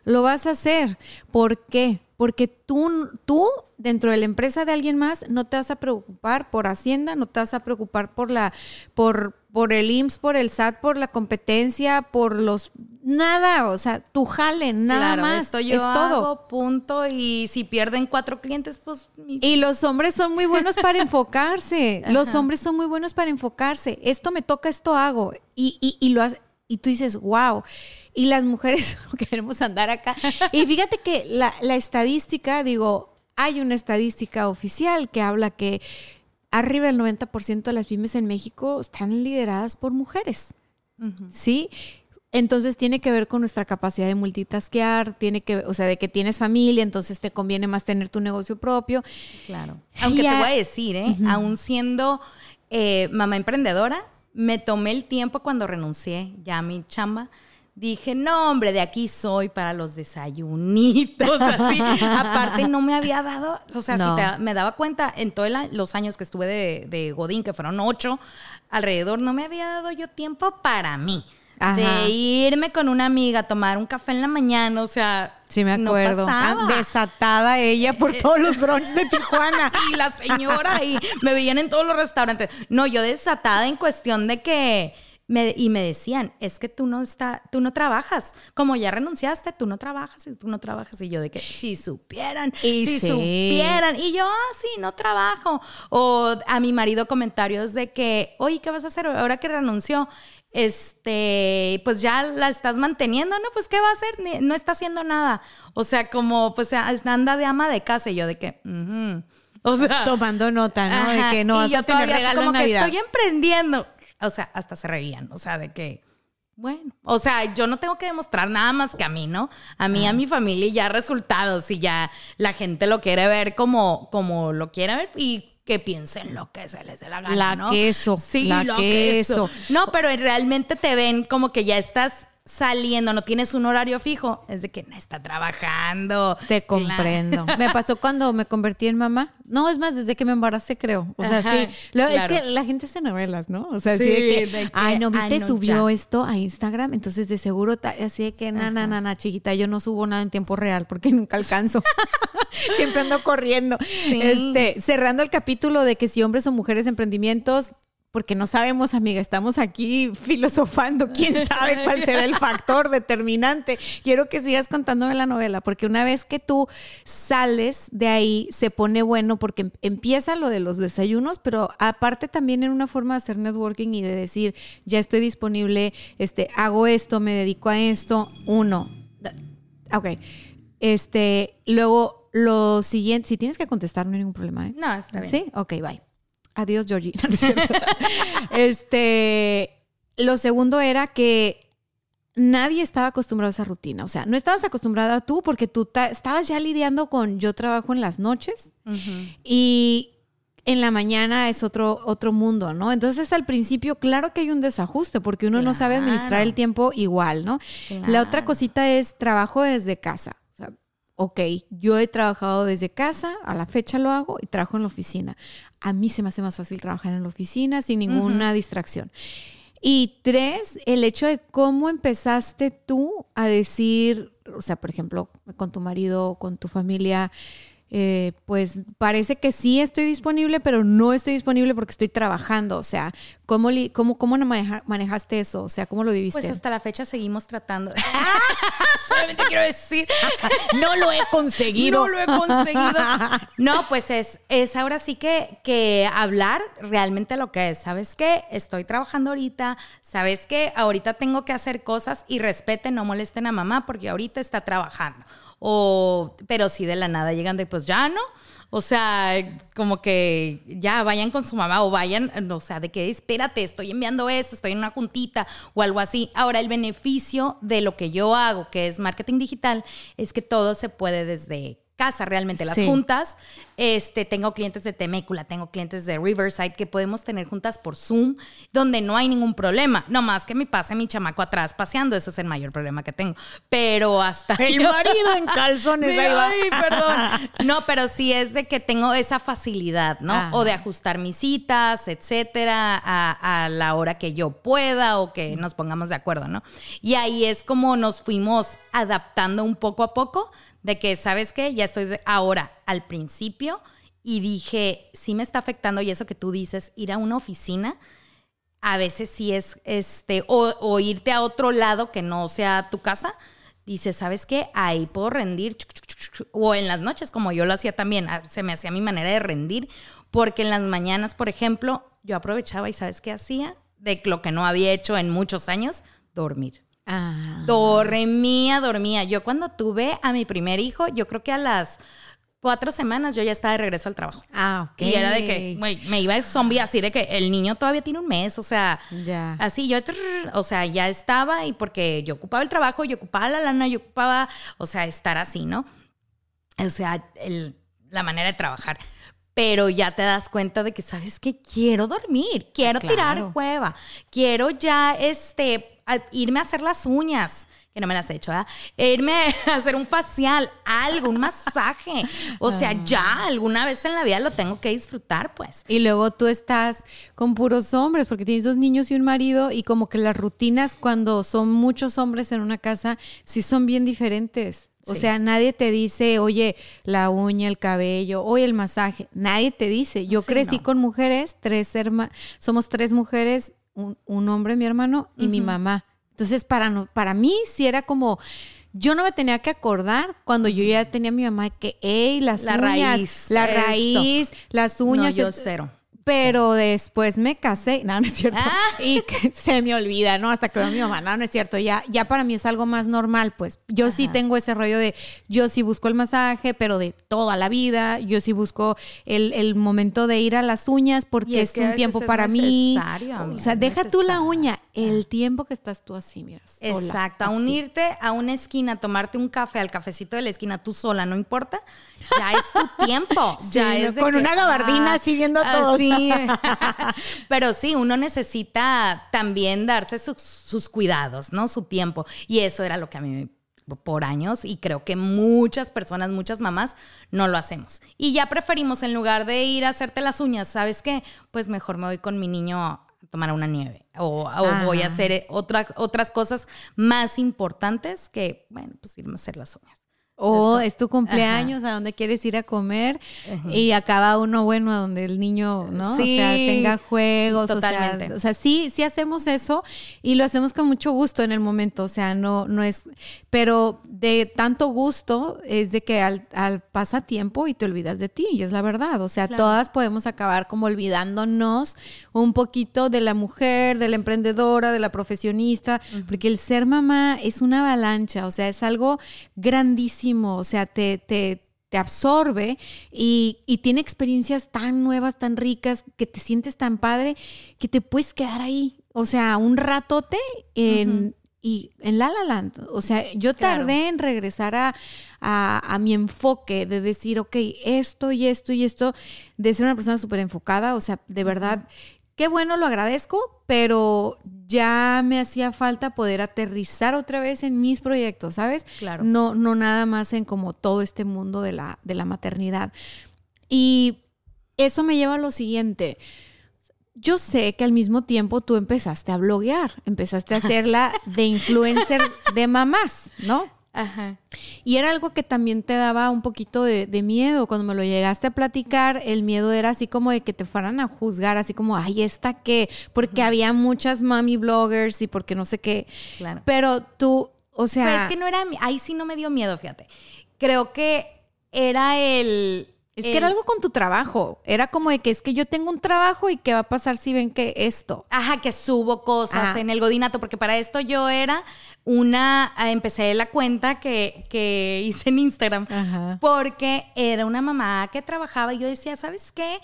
lo vas a hacer. ¿Por qué? Porque tú, tú dentro de la empresa de alguien más no te vas a preocupar por Hacienda, no te vas a preocupar por la, por, por el IMSS, por el SAT, por la competencia, por los nada, o sea, tu jale, nada más. Esto yo es todo. punto. Y si pierden cuatro clientes, pues. Y los hombres son muy buenos para enfocarse. los hombres son muy buenos para enfocarse. Esto me toca, esto hago. Y, y, y lo hace. Y tú dices, wow y las mujeres queremos andar acá. Y fíjate que la, estadística, digo, hay una estadística oficial que habla que arriba del 90% de las pymes en México están lideradas por mujeres. ¿Sí? Entonces tiene que ver con nuestra capacidad de multitasquear, tiene que, o sea, de que tienes familia, entonces te conviene más tener tu negocio propio. Claro. Aunque te voy a decir, ¿eh? Aún siendo eh, mamá emprendedora, me tomé el tiempo cuando renuncié ya a mi chamba dije, no, hombre, de aquí soy para los desayunitos, así. Aparte, no me había dado, o sea, si me daba cuenta en todos los años que estuve de, Godín, que fueron ocho, alrededor, no me había dado yo tiempo para mí. De irme con una amiga a tomar un café en la mañana, o sea, Sí, me acuerdo. Ah, desatada ella por eh, todos los brunches de Tijuana. sí, la señora y me veían en todos los restaurantes. No, yo desatada en cuestión de que y me decían, es que tú no está, tú no trabajas, como ya renunciaste, tú no trabajas y tú no trabajas. Y yo de que si supieran, si supieran. Y yo, ah, sí, no trabajo. O a mi marido comentarios de que, oye, ¿qué vas a hacer ahora que renunció? Este, pues ya la estás manteniendo, ¿no? Pues ¿qué va a hacer? No está haciendo nada. O sea, como, pues anda de ama de casa. Y yo de que, O sea, tomando nota, ¿no? de que no vas a tener regalo como que estoy emprendiendo o sea, hasta se reían, o sea, de que, bueno, o sea, yo no tengo que demostrar nada más que a mí, ¿no? A mí, a mi familia y ya resultados y ya la gente lo quiere ver como, como lo quiere ver y que piensen lo que se les dé la gana, la ¿no? queso. Sí, la lo queso. No, pero realmente te ven como que ya estás saliendo, no tienes un horario fijo, es de que no está trabajando. Te Claro. comprendo. Me pasó cuando me convertí en mamá. No, es más, desde que me embaracé, creo. O sea, Ajá, sí. Lo- claro. Es que la gente hace novelas, ¿no? O sea, Sí, así de que, de que, ay, no, viste, subió esto a Instagram. Entonces, de seguro, así de que, na, na, na, na, chiquita, yo no subo nada en tiempo real porque nunca alcanzo. Siempre ando corriendo. Este, cerrando el capítulo de que si hombres o mujeres emprendimientos, porque no sabemos, amiga, estamos aquí filosofando, quién sabe cuál será el factor determinante. Quiero que sigas contándome la novela, porque una vez que tú sales de ahí, se pone bueno, porque em- empieza lo de los desayunos, pero aparte también en una forma de hacer networking y de decir, ya estoy disponible, este, hago esto, me dedico a esto, uno. Ok. Este, luego, lo siguiente, si tienes que contestar, no hay ningún problema, ¿eh? No, está bien. Sí, ok, bye. Adiós. No, cierto. este, lo segundo era que nadie estaba acostumbrado a esa rutina. O sea, no estabas acostumbrada tú porque tú ta- estabas ya lidiando con yo trabajo en las noches y en la mañana es otro, otro mundo, ¿no? Entonces al principio, claro que hay un desajuste porque uno no sabe administrar el tiempo igual, ¿no? La otra cosita es trabajo desde casa. Ok, yo he trabajado desde casa, a la fecha lo hago y trabajo en la oficina. A mí se me hace más fácil trabajar en la oficina sin ninguna distracción. Y tres, el hecho de cómo empezaste tú a decir, o sea, por ejemplo, con tu marido, con tu familia, eh, pues parece que sí estoy disponible, pero no estoy disponible porque estoy trabajando. O sea, ¿cómo, li- cómo, cómo maneja- manejaste eso? O sea, ¿cómo lo viviste? Pues hasta la fecha seguimos tratando. Solamente quiero decir. no lo he conseguido. No lo he conseguido. No, pues es, es ahora sí que, que hablar realmente lo que es. ¿Sabes qué? Estoy trabajando ahorita. ¿Sabes qué? Ahorita tengo que hacer cosas y respeten, no molesten a mamá porque ahorita está trabajando. O, pero si de la nada llegan de, pues ya no. O sea, como que ya vayan con su mamá o vayan, o sea, de que espérate, estoy enviando esto, estoy en una juntita o algo así. Ahora, el beneficio de lo que yo hago, que es marketing digital, es que todo se puede desde casa realmente. Las Sí. juntas, este, tengo clientes de Temécula, tengo clientes de Riverside que podemos tener juntas por Zoom, donde no hay ningún problema. No más que me pase mi chamaco atrás paseando, eso es el mayor problema que tengo. Pero hasta El yo- marido en calzones, ahí va. Ay, perdón. No, pero sí es de que tengo esa facilidad, ¿no? Ajá. O de ajustar mis citas, etcétera, a, a la hora que yo pueda o que nos pongamos de acuerdo, ¿no? Y ahí es como nos fuimos adaptando un poco a poco de que, ¿sabes qué? Ya estoy ahora al principio y dije, sí me está afectando y eso que tú dices, ir a una oficina a veces sí es, este, o, irte a otro lado que no sea tu casa, dices, ¿sabes qué? Ahí puedo rendir, o en las noches, como yo lo hacía también, ah, se me hacía mi manera de rendir, porque en las mañanas, por ejemplo, yo aprovechaba y ¿sabes qué hacía? De lo que no había hecho en muchos años, dormir. Ah. Dormía, dormía. Yo cuando tuve a mi primer hijo, yo creo que a las cuatro semanas yo ya estaba de regreso al trabajo. Ah, ok. Y era de que, me iba el zombie así de que el niño todavía tiene un mes, o sea, Ya. así yo, o sea, ya estaba y porque yo ocupaba el trabajo, yo ocupaba la lana, yo ocupaba, o sea, estar así, ¿no? O sea, el- la manera de trabajar. Pero ya te das cuenta de que, ¿sabes qué? Quiero dormir, quiero Claro. tirar hueva, quiero ya, este, irme a hacer las uñas, que no me las he hecho, ¿verdad? Irme a hacer un facial, algo, un masaje. O sea, Ah. ya alguna vez en la vida lo tengo que disfrutar, pues. Y luego tú estás con puros hombres porque tienes dos niños y un marido y como que las rutinas cuando son muchos hombres en una casa sí son bien diferentes. O Sí. sea, nadie te dice, oye, la uña, el cabello, oye, el masaje. Nadie te dice. Yo Sí, crecí no. con mujeres, tres hermanas, somos tres mujeres, un, un hombre, mi hermano, y mi mamá. Entonces, para, no, para mí sí era como, yo no me tenía que acordar cuando yo ya tenía a mi mamá que, hey, las La uñas, raíz, la esto. raíz, las uñas. No, yo cero. Pero después me casé, no, no es cierto. Ah. Y que se me olvida, ¿no? Hasta que veo a mi mamá, no, no es cierto. Ya, ya para mí es algo más normal, pues. Yo sí tengo ese rollo de, yo sí busco el masaje, pero de toda la vida. Yo sí busco el, el momento de ir a las uñas porque es que un tiempo es para mí. necesario, o amiga, sea, deja tú la necesario. uña. El tiempo que estás tú así, mira. sola, Exacto, a así. unirte a una esquina, a tomarte un café al cafecito de la esquina tú sola, no importa, ya es tu tiempo. ya es de con que, una gabardina ah, así viendo a todos. así. Pero sí, uno necesita también darse sus, sus cuidados, ¿no? Su tiempo. Y eso era lo que a mí me por años y creo que muchas personas, muchas mamás no lo hacemos. Y ya preferimos en lugar de ir a hacerte las uñas, ¿sabes qué? Pues mejor me voy con mi niño tomar una nieve o, o voy a hacer otra- otras cosas más importantes que, bueno, pues irme a hacer las uñas. O es tu cumpleaños, a donde quieres ir a comer y acaba uno bueno a donde el niño, ¿no? o sea, tenga juegos. o sea, totalmente. O sea, sí, sí hacemos eso y lo hacemos con mucho gusto en el momento. O sea, no, no es, pero de tanto gusto es de que al, al pasa tiempo y te olvidas de ti, y es la verdad. O sea, todas podemos acabar como olvidándonos un poquito de la mujer, de la emprendedora, de la profesionista, porque el ser mamá es una avalancha, o sea, es algo grandísimo, o sea, te, te, te absorbe y, y tiene experiencias tan nuevas, tan ricas, que te sientes tan padre, que te puedes quedar ahí, o sea, un ratote en... Y en La La Land, o sea, yo Claro. tardé en regresar a, a- a mi enfoque de decir, ok, esto y esto y esto, de ser una persona súper enfocada, o sea, de verdad, qué bueno, lo agradezco, pero ya me hacía falta poder aterrizar otra vez en mis proyectos, ¿sabes? Claro. No, no nada más en como todo este mundo de la, de la maternidad. Y eso me lleva a lo siguiente. Yo sé que al mismo tiempo tú empezaste a bloguear, empezaste a hacerla de influencer de mamás, ¿no? Ajá. Y era algo que también te daba un poquito de, de miedo. Cuando me lo llegaste a platicar, el miedo era así como de que te fueran a juzgar, así como, ay, ¿esta qué? Porque había muchas mami bloggers y porque no sé qué. Claro. Pero tú, o sea... Pero es que no era, ahí sí no me dio miedo, fíjate. Creo que era el... Es que era algo con tu trabajo. Era como de que es que yo tengo un trabajo y qué va a pasar si ven que esto. Ajá, que subo cosas Ajá. en el godinato, porque para esto yo era una, ah, empecé la cuenta que, que hice en Instagram, Ajá. porque era una mamá que trabajaba y yo decía, ¿sabes qué?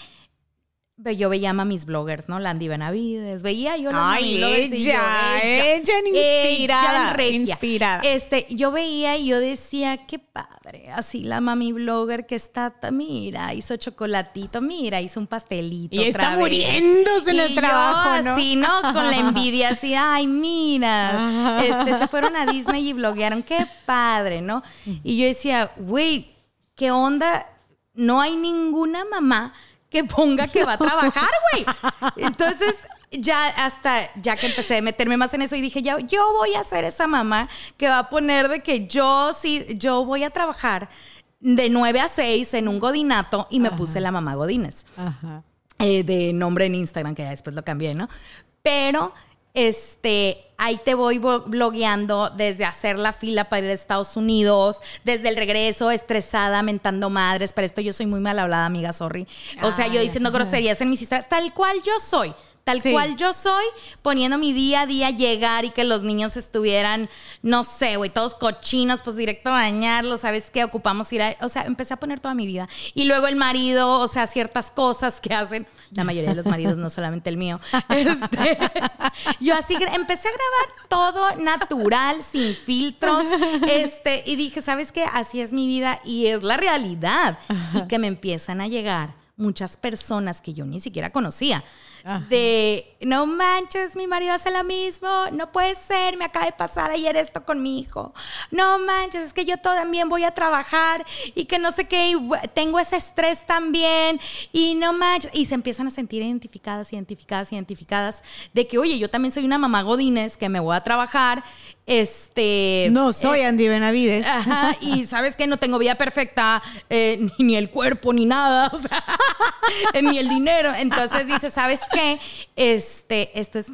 Yo veía a mis bloggers, ¿no? Landy Benavides, veía yo Ay, mami bloggers y yo, ella, ella inspirada, ella inspirada. Este, yo veía y yo decía, qué padre, así la mami blogger que está, mira, hizo chocolatito, mira, hizo un pastelito. Y está vez. muriéndose en el trabajo, ¿no? así, ¿no? Con la envidia, así, ay, mira. Este, se fueron a Disney y bloguearon, qué padre, ¿no? Y yo decía, güey, ¿qué onda? No hay ninguna mamá que ponga que va a trabajar, güey. Entonces, ya hasta, ya que empecé a meterme más en eso y dije, ya, yo voy a ser esa mamá que va a poner de que yo sí, yo voy a trabajar de 9 a 6 en un godinato y me puse la mamá Godines Ajá. eh, de nombre en Instagram, que ya después lo cambié, ¿no? Pero, este, ahí te voy blogueando desde hacer la fila para ir a Estados Unidos, desde el regreso, estresada, mentando madres. Para esto yo soy muy mal hablada, amiga, sorry. O sea, yo diciendo groserías en mis historias, tal cual yo soy. Tal Sí. cual yo soy, poniendo mi día a día llegar y que los niños estuvieran, no sé, güey, todos cochinos, pues directo a bañarlos, ¿sabes qué? Ocupamos ir a. O sea, empecé a poner toda mi vida. Y luego el marido, o sea, ciertas cosas que hacen, la mayoría de los maridos, no solamente el mío. Este, yo así empecé a grabar todo natural, sin filtros. Este, y dije, ¿sabes qué? Así es mi vida y es la realidad. Y que me empiezan a llegar muchas personas que yo ni siquiera conocía. De, no manches, mi marido hace lo mismo, no puede ser, me acaba de pasar ayer esto con mi hijo. No manches, es que yo también voy a trabajar y que no sé qué, y tengo ese estrés también y no manches. Y se empiezan a sentir identificadas, identificadas, identificadas de que, oye, yo también soy una mamá Godínez que me voy a trabajar. Este. No soy Andy Benavides. Ajá, y sabes que no tengo vida perfecta, eh, ni, ni el cuerpo, ni nada, o sea, ni el dinero. Entonces dice, ¿sabes qué? Este, esto es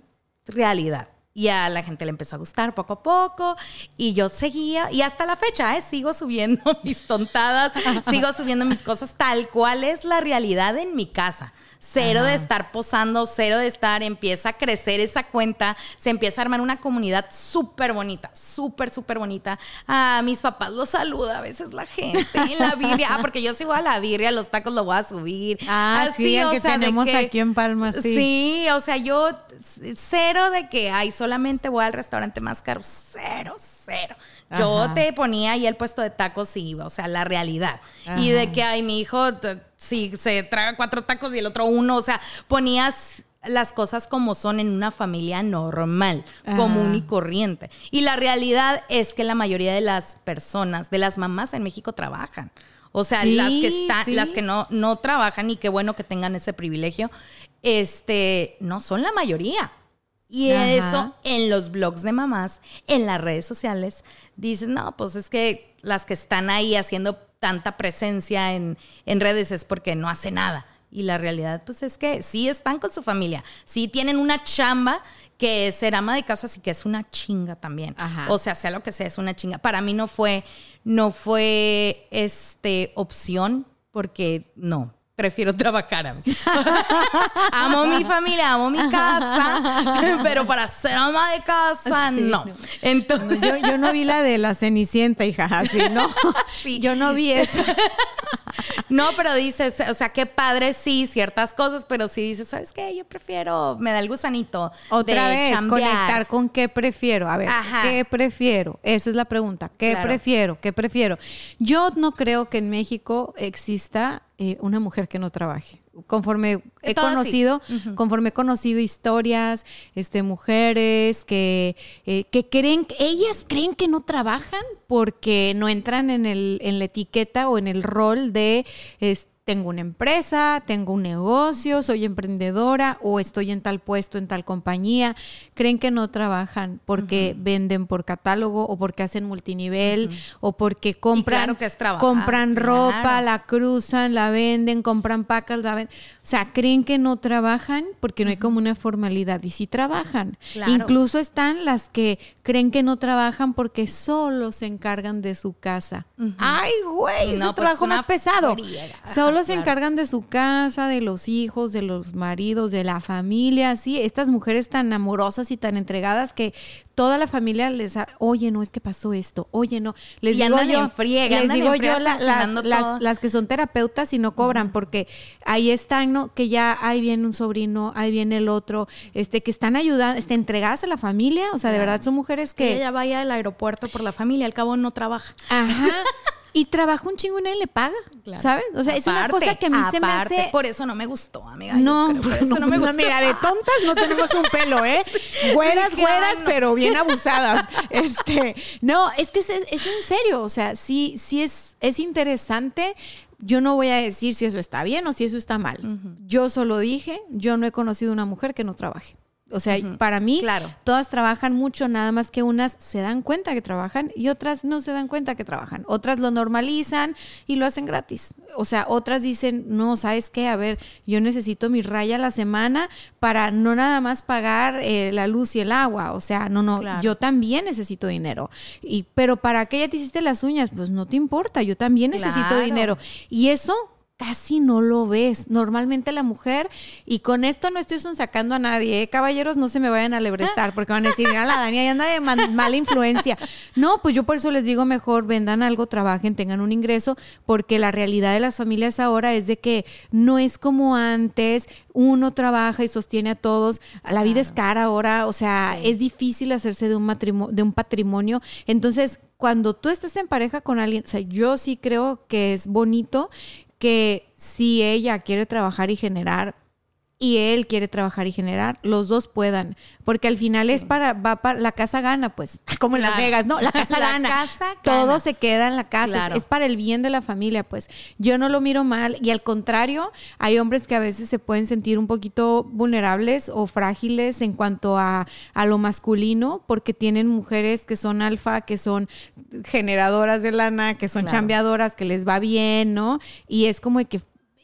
realidad. Y a la gente le empezó a gustar poco a poco. Y yo seguía, y hasta la fecha, ¿eh? sigo subiendo mis tontadas, sigo subiendo mis cosas tal cual es la realidad en mi casa. Cero de estar posando, cero de estar, empieza a crecer esa cuenta, se empieza a armar una comunidad súper bonita, súper, súper bonita. A mis papás los saluda a veces la gente en la birria, ah, porque yo si voy a la birria, los tacos los voy a subir. Ah, sí, el que de tenemos aquí en Palma, sí. Sí, o sea, yo cero de que, ay, solamente voy al restaurante más caro. Cero, cero. Yo Ajá. te ponía ahí el puesto de tacos y iba, o sea, la realidad. Y de que, ay, mi hijo, si se traga cuatro tacos y el otro uno, o sea, ponías las cosas como son en una familia normal, Ajá. común y corriente. Y la realidad es que la mayoría de las personas, de las mamás en México trabajan. O sea, Sí, las que están, sí. las que no, no trabajan y qué bueno que tengan ese privilegio, este, no son la mayoría. Y Ajá. eso en los blogs de mamás, en las redes sociales, dices, no, pues es que las que están ahí haciendo tanta presencia en, en redes es porque no hace nada. Y la realidad, pues es que sí están con su familia, sí tienen una chamba que es ser ama de casa, sí que es una chinga también. Ajá. O sea, sea lo que sea, es una chinga. Para mí no fue, no fue este opción, porque no. Prefiero trabajar a mí. amo mi familia, amo mi casa, pero para ser ama de casa, Sí, no. no. Entonces, Yo, yo no vi la de la Cenicienta, hija, así, ¿no? Sí. Yo no vi eso. no, pero dices, o sea, qué padre sí, ciertas cosas, pero sí dices, ¿sabes qué? Yo prefiero, me da el gusanito. Otra de vez, chambear. conectar con qué prefiero. A ver, Ajá. ¿qué prefiero? Esa es la pregunta. ¿Qué Claro. prefiero? ¿Qué prefiero? Yo no creo que en México exista eh, una mujer que no trabaje. Conforme he sí. conocido, conforme he conocido historias, este, mujeres que, eh, que creen, ellas creen que no trabajan porque no entran en, el, en la etiqueta o en el rol de es- tengo una empresa, tengo un negocio, soy emprendedora o estoy en tal puesto, en tal compañía. Creen que no trabajan porque venden por catálogo o porque hacen multinivel o porque compran, claro que es trabajar, compran claro. ropa, la cruzan, la venden, compran pacas, la venden. O sea, creen que no trabajan porque no hay como una formalidad y sí trabajan. Claro. Incluso están las que creen que no trabajan porque solo se encargan de su casa. Ay, güey, es No, un pues, trabajo una más pesado. friega. Ajá, Solo se claro. encargan de su casa, de los hijos, de los maridos, de la familia, así. Estas mujeres tan amorosas y tan entregadas que toda la familia les, ha- oye, no es que pasó esto, oye, no. Les Y digo yo, en friega, les en digo friega yo la- las, las- las que son terapeutas y no cobran porque ahí están, ¿no? Que ya ahí viene un sobrino, ahí viene el otro, este, que están ayudando, este, entregadas a la familia, o sea, de verdad son mujeres Que que... ella vaya al aeropuerto por la familia, al cabo no trabaja. Ajá. Y trabaja un chingo y nadie le paga, ¿sabes? O sea, es una cosa que a mí se me hace... Por eso no me gustó, amiga. No, creo, por eso no, no me gustó. mira, de tontas no tenemos un pelo, ¿eh? Güeras, Dije, güeras, pero bien abusadas. Este, no, es que es, es en serio, o sea, sí, sí es, es interesante. Yo no voy a decir si eso está bien o si eso está mal. Yo solo dije, yo no he conocido una mujer que no trabaje. O sea, para mí, Claro. todas trabajan mucho, nada más que unas se dan cuenta que trabajan y otras no se dan cuenta que trabajan. Otras lo normalizan y lo hacen gratis. O sea, otras dicen, no, ¿sabes qué? A ver, yo necesito mi raya a la semana para no nada más pagar eh, la luz y el agua. O sea, no, no, Claro. yo también necesito dinero. Y, pero ¿para qué ya te hiciste las uñas? Pues no te importa, yo también necesito Claro. dinero. Y eso casi no lo ves. Normalmente la mujer, y con esto no estoy sacando a nadie, ¿eh? caballeros, no se me vayan a lebrestar, porque van a decir, mira, la Dani ahí anda de man- mala influencia. No, pues yo por eso les digo mejor, vendan algo, trabajen, tengan un ingreso, porque la realidad de las familias ahora es de que no es como antes, uno trabaja y sostiene a todos, la vida es cara ahora, o sea, es difícil hacerse de un matrimonio, de un patrimonio. Entonces, cuando tú estás en pareja con alguien, o sea, yo sí creo que es bonito que si ella quiere trabajar y generar y él quiere trabajar y generar, los dos puedan, porque al final es para, va para, la casa gana, pues, como en Las. Vegas, ¿no? La casa La gana. casa Todo gana. se queda en la casa, es- para el bien de la familia, pues. Yo no lo miro mal y al contrario, hay hombres que a veces se pueden sentir un poquito vulnerables o frágiles en cuanto a, a lo masculino, porque tienen mujeres que son alfa, que son generadoras de lana, que son Claro. chambeadoras, que les va bien, ¿no? Y es como de que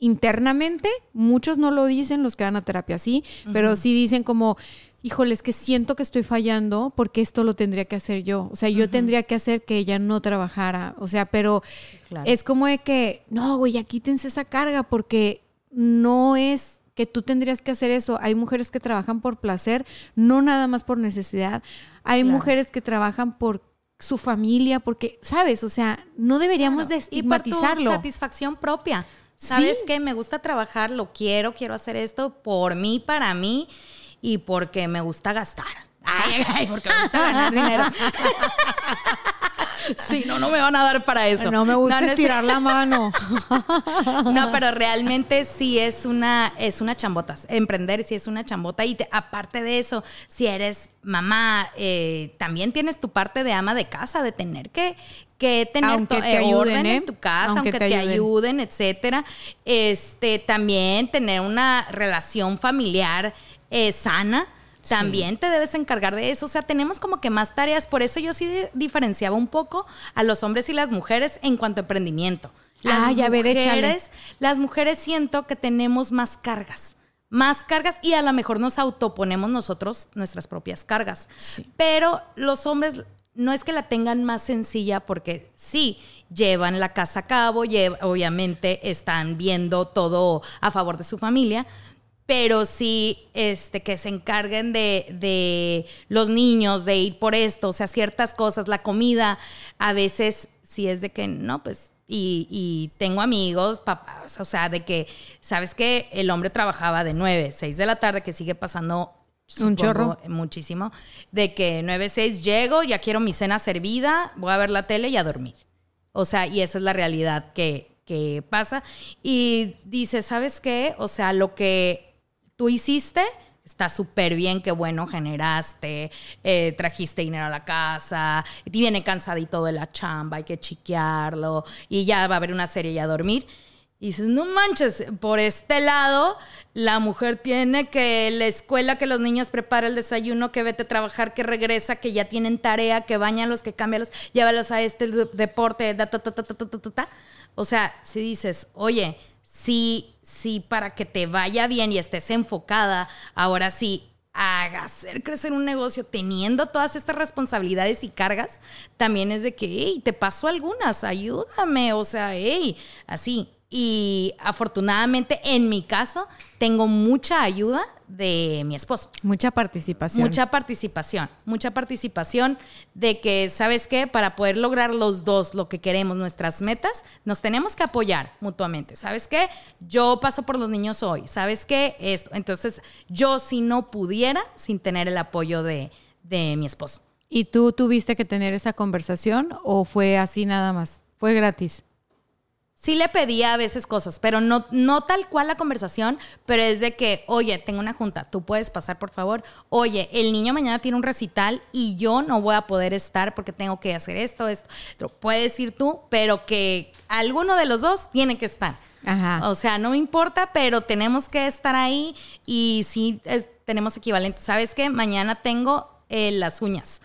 internamente, muchos no lo dicen, los que van a terapia sí, pero sí dicen como, híjole, es que siento que estoy fallando porque esto lo tendría que hacer yo. O sea, yo tendría que hacer que ella no trabajara. O sea, pero Claro. es como de que, no, güey, ya quítense esa carga porque no es que tú tendrías que hacer eso. Hay mujeres que trabajan por placer, no nada más por necesidad. Hay Claro. mujeres que trabajan por su familia, porque, ¿sabes? O sea, no deberíamos de Y por tu estigmatizarlo. satisfacción propia. ¿Sabes Sí. qué? Me gusta trabajar, lo quiero, quiero hacer esto por mí, para mí. y porque me gusta gastar. Ay, ay, porque me gusta ganar dinero. Sí, no, no me van a dar para eso. No me gusta No, no es- estirar la mano. No, pero realmente sí es una, es una chambota. Emprender sí es una chambota. Y te- aparte de eso, si eres mamá, eh, también tienes tu parte de ama de casa, de tener que, que tener Aunque te eh, ayuden, orden ¿eh? en tu casa, Aunque aunque, te te, ayuden. ayuden. etcétera. Este, también tener una relación familiar eh, sana. También te debes encargar de eso. O sea, tenemos como que más tareas. Por eso yo sí diferenciaba un poco a los hombres y las mujeres en cuanto a emprendimiento. Las Ay, a ver, échale. mujeres, las mujeres siento que tenemos más cargas. Más cargas y a lo mejor nos autoponemos nosotros nuestras propias cargas. Pero los hombres no es que la tengan más sencilla porque sí, llevan la casa a cabo, lle- obviamente están viendo todo a favor de su familia, pero sí este, que se encarguen de, de los niños, de ir por esto, o sea, ciertas cosas, la comida, a veces sí es de que, no, pues, y, y tengo amigos, papás, o sea, de que, ¿sabes que El hombre trabajaba de 9, 6 de la tarde, que sigue pasando Un chorro. muchísimo, de que 9, 6 llego, ya quiero mi cena servida, voy a ver la tele y a dormir. O sea, y esa es la realidad que, que pasa. Y dice, ¿sabes qué? O sea, lo que tú hiciste, está súper bien, qué bueno generaste, eh, trajiste dinero a la casa, y viene cansadito de la chamba, hay que chiquearlo, y ya va a haber una serie y a dormir. Y dices, no manches, por este lado, la mujer tiene que la escuela, que los niños prepara el desayuno, que vete a trabajar, que regresa, que ya tienen tarea, que bañalos, que cámbialos, llévalos a este deporte, ta, ta, ta, ta, ta, ta, ta. O sea, si dices, oye, si si para que te vaya bien y estés enfocada, ahora sí, a hacer crecer un negocio teniendo todas estas responsabilidades y cargas, también es de que, hey, te paso algunas, ayúdame, o sea, hey, así. Y afortunadamente, en mi caso, tengo mucha ayuda de mi esposo. Mucha participación. Mucha participación, mucha participación de que, ¿sabes qué? Para poder lograr los dos lo que queremos, nuestras metas, nos tenemos que apoyar mutuamente. ¿Sabes qué? Yo paso por los niños hoy. ¿Sabes qué? Esto. Entonces, yo si no pudiera sin tener el apoyo de, de mi esposo. ¿Y tú tuviste que tener esa conversación o fue así nada más? Fue gratis. Sí le pedía a veces cosas, pero no, no tal cual la conversación, pero es de que, oye, tengo una junta, tú puedes pasar, por favor. Oye, el niño mañana tiene un recital y yo no voy a poder estar porque tengo que hacer esto, esto. Puedes ir tú, pero que alguno de los dos tiene que estar. Ajá. O sea, no me importa, pero tenemos que estar ahí y sí es- tenemos equivalentes. ¿Sabes qué? Mañana tengo eh, las uñas.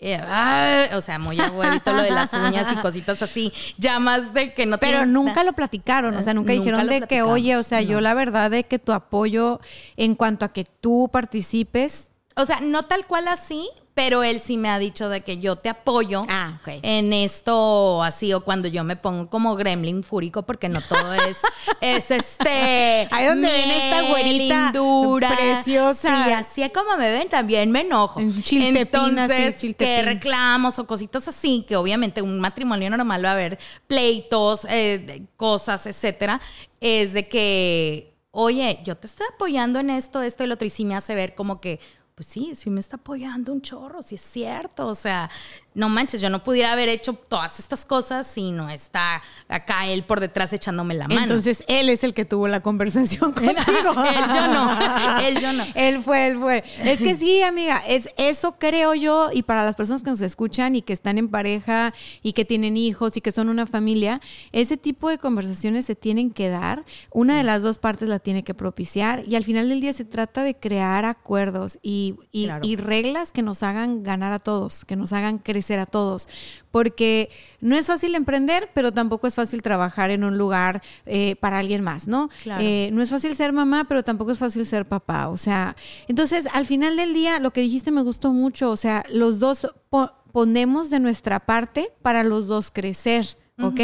Eh, o sea, muy a huevito lo de las uñas y cositas así. Ya más de que no Pero nunca lo platicaron, o sea, nunca, Nunca dijeron de que, oye, o sea, yo la verdad de que tu apoyo en cuanto a que tú participes, O sea, no tal cual así, pero él sí me ha dicho de que yo te apoyo Ah, en esto así o cuando yo me pongo como gremlin fúrico porque no todo es es este Ahí donde ven esta güerita lindura. preciosa. Sí, así es como me ven también me enojo. En chiltepín, así, Entonces, que reclamos o cositas así, que obviamente un matrimonio normal va a haber pleitos, eh, cosas, etcétera, es de que, oye, yo te estoy apoyando en esto, esto y lo otro, y sí me hace ver como que, pues sí, sí me está apoyando un chorro, sí es cierto, o sea, no manches, yo no pudiera haber hecho todas estas cosas si no está acá él por detrás echándome la mano. entonces él es el que tuvo la conversación contigo. Él, yo no. Él, yo no. Él fue, él fue. Es que sí, amiga, es eso creo yo y para las personas que nos escuchan y que están en pareja y que tienen hijos y que son una familia, ese tipo de conversaciones se tienen que dar. Una de las dos partes la tiene que propiciar y al final del día se trata de crear acuerdos y, y- Claro. y reglas que nos hagan ganar a todos, que nos hagan crecer a todos. Porque no es fácil emprender, pero tampoco es fácil trabajar en un lugar eh, para alguien más, ¿no? Claro. Eh, no es fácil ser mamá, pero tampoco es fácil ser papá. O sea, entonces al final del día lo que dijiste me gustó mucho. O sea, los dos po- ponemos de nuestra parte para los dos crecer, ¿ok?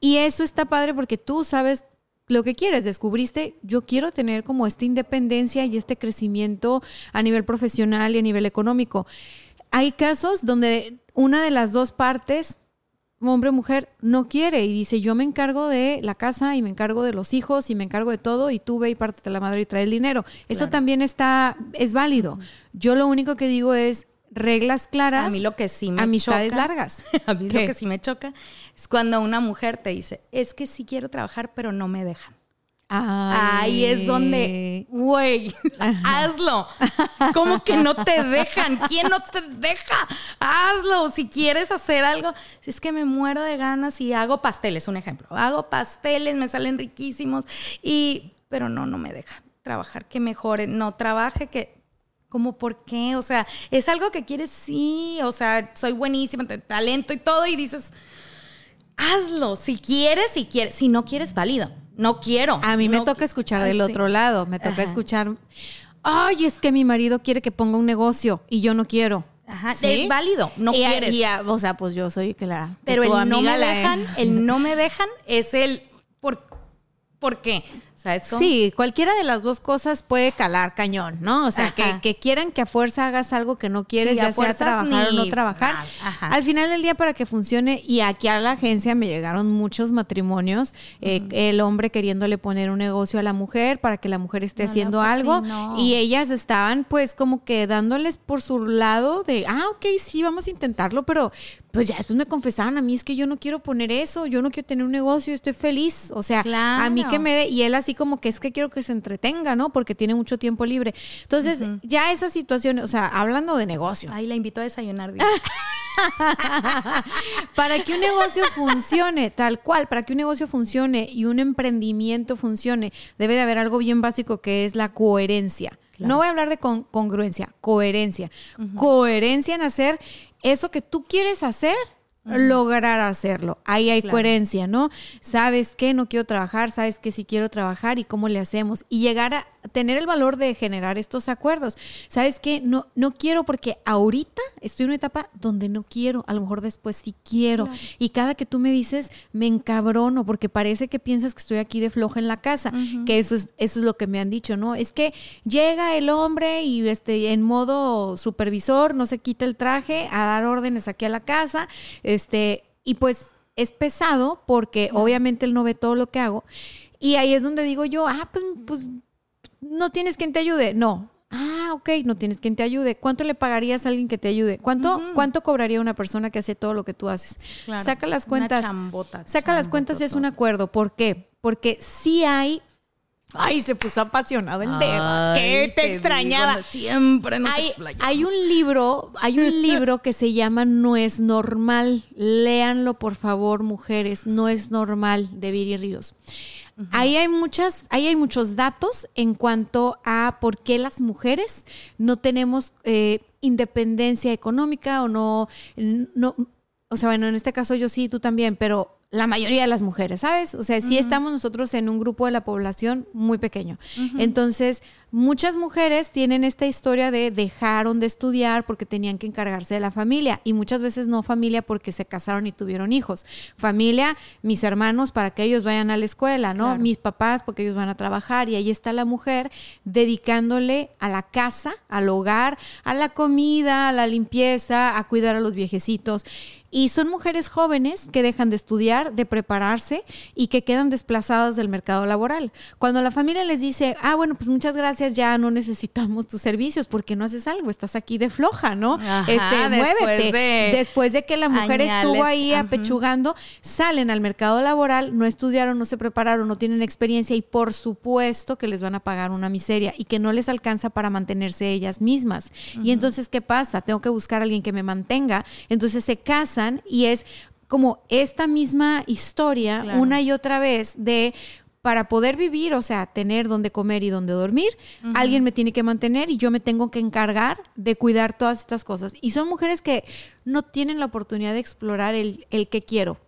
Y eso está padre porque tú sabes lo que quieres, descubriste, yo quiero tener como esta independencia y este crecimiento a nivel profesional y a nivel económico. Hay casos donde una de las dos partes hombre o mujer, no quiere y dice, yo me encargo de la casa y me encargo de los hijos y me encargo de todo y tú ve y parte de la madre y trae el dinero. Eso también está, es válido. Yo lo único que digo es reglas claras. A mí lo que sí me amistades choca- largas. A mí ¿Qué? lo que sí me choca es cuando una mujer te dice, es que sí quiero trabajar, pero no me dejan. Ahí es donde, güey, hazlo. ¿Cómo que no te dejan? ¿Quién no te deja? Hazlo. Si quieres hacer algo, si es que me muero de ganas y hago pasteles, un ejemplo. Hago pasteles, me salen riquísimos y, pero no, no me dejan trabajar, que mejore. No trabaje, que como por qué, o sea, es algo que quieres, sí, o sea, soy buenísima, te talento y todo, y dices, hazlo, si quieres, si quieres, si no quieres, válido, no quiero. A mí me toca escuchar Ay, del sí. otro lado, me toca Ajá. escuchar, ay, es que mi marido quiere que ponga un negocio y yo no quiero. Ajá, ¿Sí? es válido, no Y quieres. y o sea, pues yo soy que la... que pero el no me la- dejan, el no me dejan es el por, ¿por qué? ¿Sabes cómo? Sí, cualquiera de las dos cosas puede calar cañón, ¿no? O sea, que, quieran que a fuerza hagas algo que no quieres, Sí, ya sea trabajar o no trabajar. Al final del día, para que funcione, y aquí a la agencia me llegaron muchos matrimonios, eh, el hombre queriéndole poner un negocio a la mujer para que la mujer esté No, no, haciendo pues sí, algo, no. y ellas estaban pues como que dándoles por su lado de, ah, ok, sí, vamos a intentarlo, pero pues ya después me confesaban a mí, es que yo no quiero poner eso, yo no quiero tener un negocio, estoy feliz, o sea, a mí que me dé, y él así como que es que quiero que se entretenga, ¿no? Porque tiene mucho tiempo libre. Entonces, ya esa situación, o sea, hablando de negocio, Ay, la invito a desayunar. para que un negocio funcione, tal cual, para que un negocio funcione y un emprendimiento funcione, debe de haber algo bien básico que es la coherencia. No voy a hablar de con- congruencia, coherencia. Coherencia en hacer eso que tú quieres hacer, lograr hacerlo. Ahí hay coherencia, ¿no? Sabes que no quiero trabajar, sabes que sí quiero trabajar y cómo le hacemos. Y llegar a tener el valor de generar estos acuerdos. ¿Sabes qué? No, no quiero porque ahorita estoy en una etapa donde no quiero, a lo mejor después sí quiero. Y cada que tú me dices, me encabrono porque parece que piensas que estoy aquí de floja en la casa, que eso es, eso es lo que me han dicho, ¿no? Es que llega el hombre y este, en modo supervisor, no se quita el traje a dar órdenes aquí a la casa, este, y pues es pesado porque obviamente él no ve todo lo que hago. Y ahí es donde digo yo, ah, pues, pues no tienes quien te ayude. No. Ah, ok, no tienes quien te ayude. ¿Cuánto le pagarías a alguien que te ayude? ¿Cuánto, ¿cuánto cobraría una persona que hace todo lo que tú haces? Claro, Saca las una cuentas. chambota, saca las cuentas y es un acuerdo. ¿Por qué? Porque sí hay. Ay, se puso apasionado el. Ay, ¿Qué te extrañaba? digo, siempre nos hay, hay un libro, hay un libro que se llama No es normal. Léanlo, por favor, mujeres. No es normal de Viri Ríos. Ahí hay muchas, ahí hay muchos datos en cuanto a por qué las mujeres no tenemos eh, independencia económica o no, no, o sea, bueno, en este caso yo sí, tú también, pero la mayoría de las mujeres, ¿sabes? O sea, sí estamos nosotros en un grupo de la población muy pequeño. Entonces, muchas mujeres tienen esta historia de dejaron de estudiar porque tenían que encargarse de la familia y muchas veces no familia porque se casaron y tuvieron hijos. Familia, mis hermanos para que ellos vayan a la escuela, ¿no? Claro. Mis papás porque ellos van a trabajar y ahí está la mujer dedicándole a la casa, al hogar, a la comida, a la limpieza, a cuidar a los viejecitos. Y son mujeres jóvenes que dejan de estudiar, de prepararse y que quedan desplazadas del mercado laboral. Cuando la familia les dice, ah, bueno, pues muchas gracias, ya no necesitamos tus servicios porque no haces algo, estás aquí de floja, ¿no? Ajá, este, después muévete. de después de que la mujer estuvo ahí apechugando, salen al mercado laboral, no estudiaron, no se prepararon, no tienen experiencia y por supuesto que les van a pagar una miseria y que no les alcanza para mantenerse ellas mismas. Y entonces, ¿qué pasa? Tengo que buscar a alguien que me mantenga. Entonces se casan y es como esta misma historia Claro. una y otra vez de para poder vivir, o sea, tener donde comer y donde dormir, alguien me tiene que mantener y yo me tengo que encargar de cuidar todas estas cosas. Y son mujeres que no tienen la oportunidad de explorar el, el que quiero.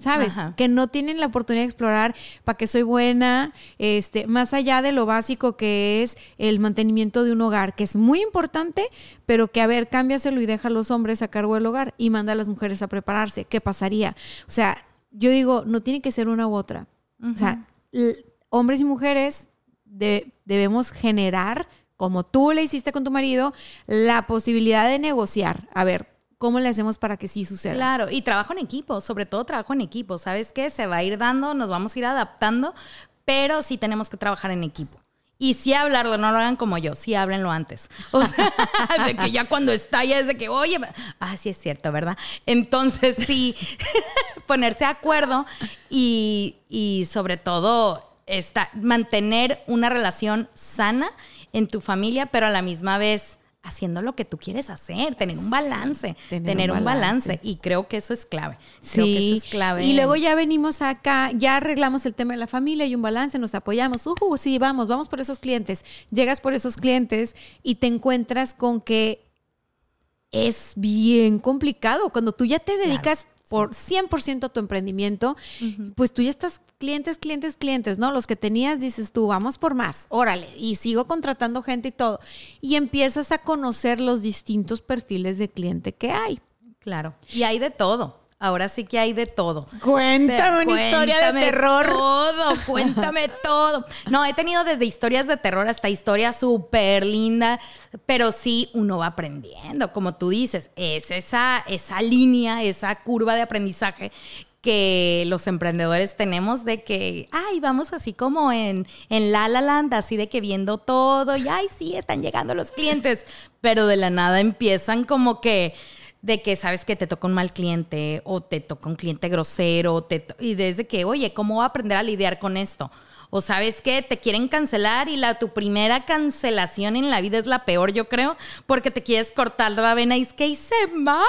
¿Sabes? Ajá. Que no tienen la oportunidad de explorar para que soy buena, este, más allá de lo básico que es el mantenimiento de un hogar, que es muy importante, pero que, a ver, cámbiaselo y deja a los hombres a cargo del hogar y manda a las mujeres a prepararse. ¿Qué pasaría? O sea, yo digo, no tiene que ser una u otra. O sea, hombres y mujeres de- debemos generar, como tú le hiciste con tu marido, la posibilidad de negociar. A ver, ¿cómo le hacemos para que sí suceda? Claro, y trabajo en equipo, sobre todo trabajo en equipo. ¿Sabes qué? Se va a ir dando, nos vamos a ir adaptando, pero sí tenemos que trabajar en equipo. Y sí hablarlo, no lo hagan como yo, sí háblenlo antes. O sea, de que ya cuando está, ya es de que, oye, ah, sí es cierto, ¿verdad? Entonces sí, ponerse de acuerdo y, y sobre todo esta, mantener una relación sana en tu familia, pero a la misma vez haciendo lo que tú quieres hacer, tener un balance, tener, un, balance. Y creo que eso es clave. Creo que Sí, eso es clave. y luego ya venimos acá, ya arreglamos el tema de la familia y un balance, nos apoyamos. Uh, sí, vamos, vamos por esos clientes. Llegas por esos clientes y te encuentras con que es bien complicado. Cuando tú ya te dedicas por 100% a tu emprendimiento, pues tú ya estás clientes, clientes, clientes, ¿no? Los que tenías dices tú, vamos por más, órale, y sigo contratando gente y todo. Y empiezas a conocer los distintos perfiles de cliente que hay. Claro. Y hay de todo. Ahora sí que hay de todo. Cuéntame una historia de terror. Todo, cuéntame todo. No, he tenido desde historias de terror hasta historias súper lindas, pero sí uno va aprendiendo, como tú dices, es esa, esa línea, esa curva de aprendizaje que los emprendedores tenemos de que, ay, vamos así como en, en La La Land, así de que viendo todo y, ay, sí, están llegando los clientes, pero de la nada empiezan como que de que sabes que te toca un mal cliente o te toca un cliente grosero te y desde que, oye, ¿cómo a aprender a lidiar con esto? O sabes que te quieren cancelar y la tu primera cancelación en la vida es la peor, yo creo, porque te quieres cortar la vena y es que hice mal,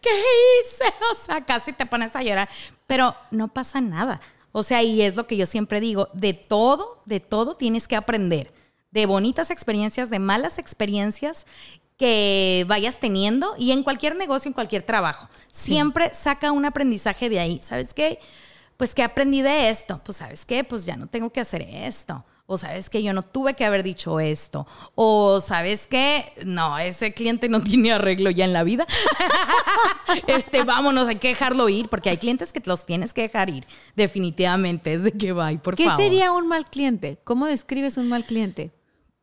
¿qué hice? O sea, casi te pones a llorar, pero no pasa nada. O sea, y es lo que yo siempre digo, de todo, de todo tienes que aprender. De bonitas experiencias, de malas experiencias que vayas teniendo y en cualquier negocio, en cualquier trabajo. Siempre saca un aprendizaje de ahí. ¿Sabes qué? Pues que aprendí de esto. Pues sabes qué? Pues ya no tengo que hacer esto. O sabes que yo no tuve que haber dicho esto. O sabes que no, ese cliente no tiene arreglo ya en la vida. este, vámonos, hay que dejarlo ir, porque hay clientes que los tienes que dejar ir. Definitivamente, es de que va, por ¿Qué favor. sería un mal cliente? ¿Cómo describes un mal cliente?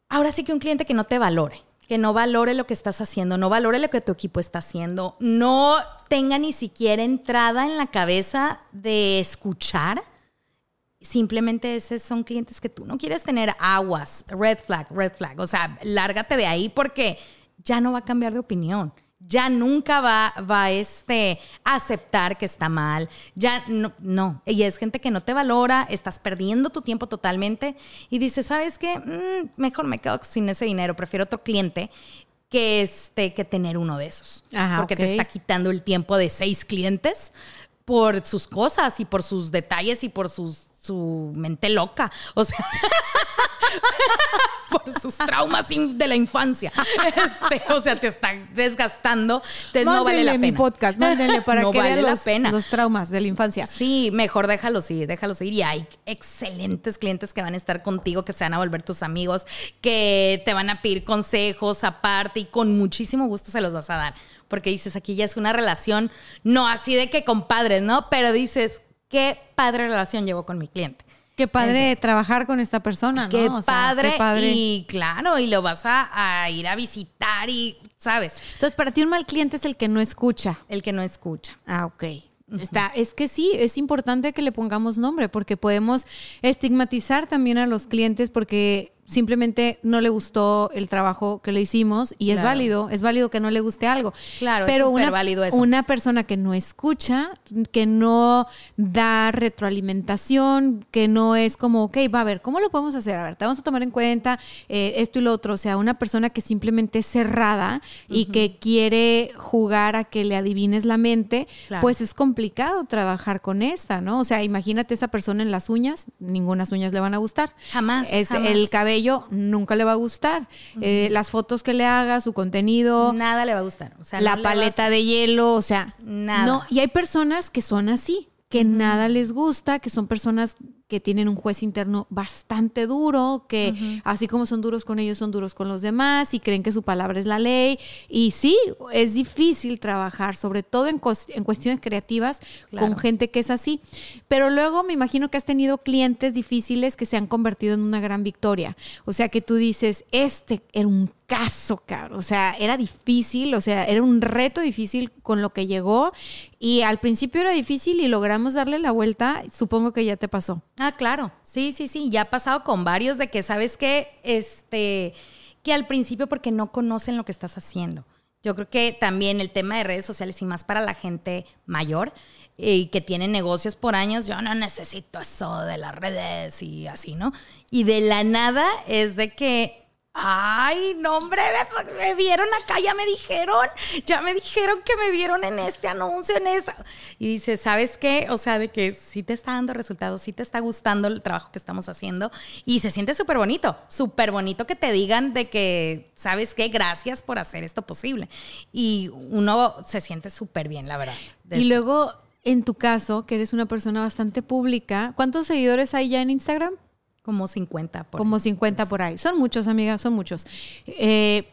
Ahora sí que un cliente que no te valore, que no valore lo que estás haciendo, no valore lo que tu equipo está haciendo, no tenga ni siquiera entrada en la cabeza de escuchar. Simplemente esos son clientes que tú no quieres tener aguas, red flag, red flag. O sea, lárgate de ahí porque ya no va a cambiar de opinión. Ya nunca va, va este, a aceptar que está mal. Ya no, no. Y es gente que no te valora, estás perdiendo tu tiempo totalmente y dices, ¿sabes qué? Mm, mejor me quedo sin ese dinero, prefiero otro cliente que, este, que tener uno de esos. Ajá, porque te está quitando el tiempo de seis clientes por sus cosas y por sus detalles y por sus, su mente loca. O sea, por sus traumas de la infancia. Este, o sea, te están desgastando. Entonces no vale la pena. mi podcast, mándenle para No que vale vean la los, pena. los traumas de la infancia. Sí, mejor déjalos ir, déjalos ir. Y hay excelentes clientes que van a estar contigo, que se van a volver tus amigos, que te van a pedir consejos aparte y con muchísimo gusto se los vas a dar. Porque dices, aquí ya es una relación, no así de que compadres, ¿no? Pero dices, qué padre relación llevo con mi cliente. Qué padre trabajar con esta persona, ¿no? Qué, O sea, padre, qué padre. Y claro, y lo vas a, a ir a visitar y, ¿sabes? Entonces, para ti un mal cliente es el que no escucha. El que no escucha. Ah, ok. Está, es que sí, es importante que le pongamos nombre porque podemos estigmatizar también a los clientes porque simplemente no le gustó el trabajo que le hicimos y es válido, es válido que no le guste algo. Claro, es pero súper una, válido eso. una persona que no escucha, que no da retroalimentación, que no es como, ok, va a ver, ¿cómo lo podemos hacer? A ver, te vamos a tomar en cuenta eh, esto y lo otro. O sea, una persona que simplemente es cerrada y que quiere jugar a que le adivines la mente, Claro. pues es complicado trabajar con esta, ¿no? O sea, imagínate esa persona en las uñas, ninguna uñas le van a gustar. Jamás, Es, jamás. El cabello nunca le va a gustar. Eh, las fotos que le haga, su contenido, Nada le va a gustar. O sea, la no paleta de hielo, o sea, Nada. No, y hay personas que son así, que nada les gusta, que son personas que tienen un juez interno bastante duro, que así como son duros con ellos, son duros con los demás y creen que su palabra es la ley. Y sí, es difícil trabajar, sobre todo en, cuestiones creativas, Claro. con gente que es así. Pero luego me imagino que has tenido clientes difíciles que se han convertido en una gran victoria. O sea, que tú dices, este era un caso, cabrón. O sea, era difícil, o sea, era un reto difícil con lo que llegó. Y al principio era difícil y logramos darle la vuelta. Supongo que ya te pasó. Ah, claro. Sí, sí, sí. Ya ha pasado con varios de que, ¿sabes qué? Este, que al principio porque no conocen lo que estás haciendo. Yo creo que también el tema de redes sociales y más para la gente mayor eh, y que tiene negocios por años, yo no necesito eso de las redes y así, ¿no? Y de la nada es de que Ay, no, hombre, me, me, vieron acá, ya me dijeron, ya me dijeron que me vieron en este anuncio, en esta. Y dice, ¿sabes qué? O sea, de que sí te está dando resultados, sí te está gustando el trabajo que estamos haciendo. Y se siente súper bonito, súper bonito que te digan de que, ¿sabes qué? Gracias por hacer esto posible. Y uno se siente súper bien, la verdad. Y luego, en tu caso, que eres una persona bastante pública, ¿cuántos seguidores hay ya en Instagram? Como 50 por Como 50 por ahí. Son muchos, amigas, son muchos. Eh,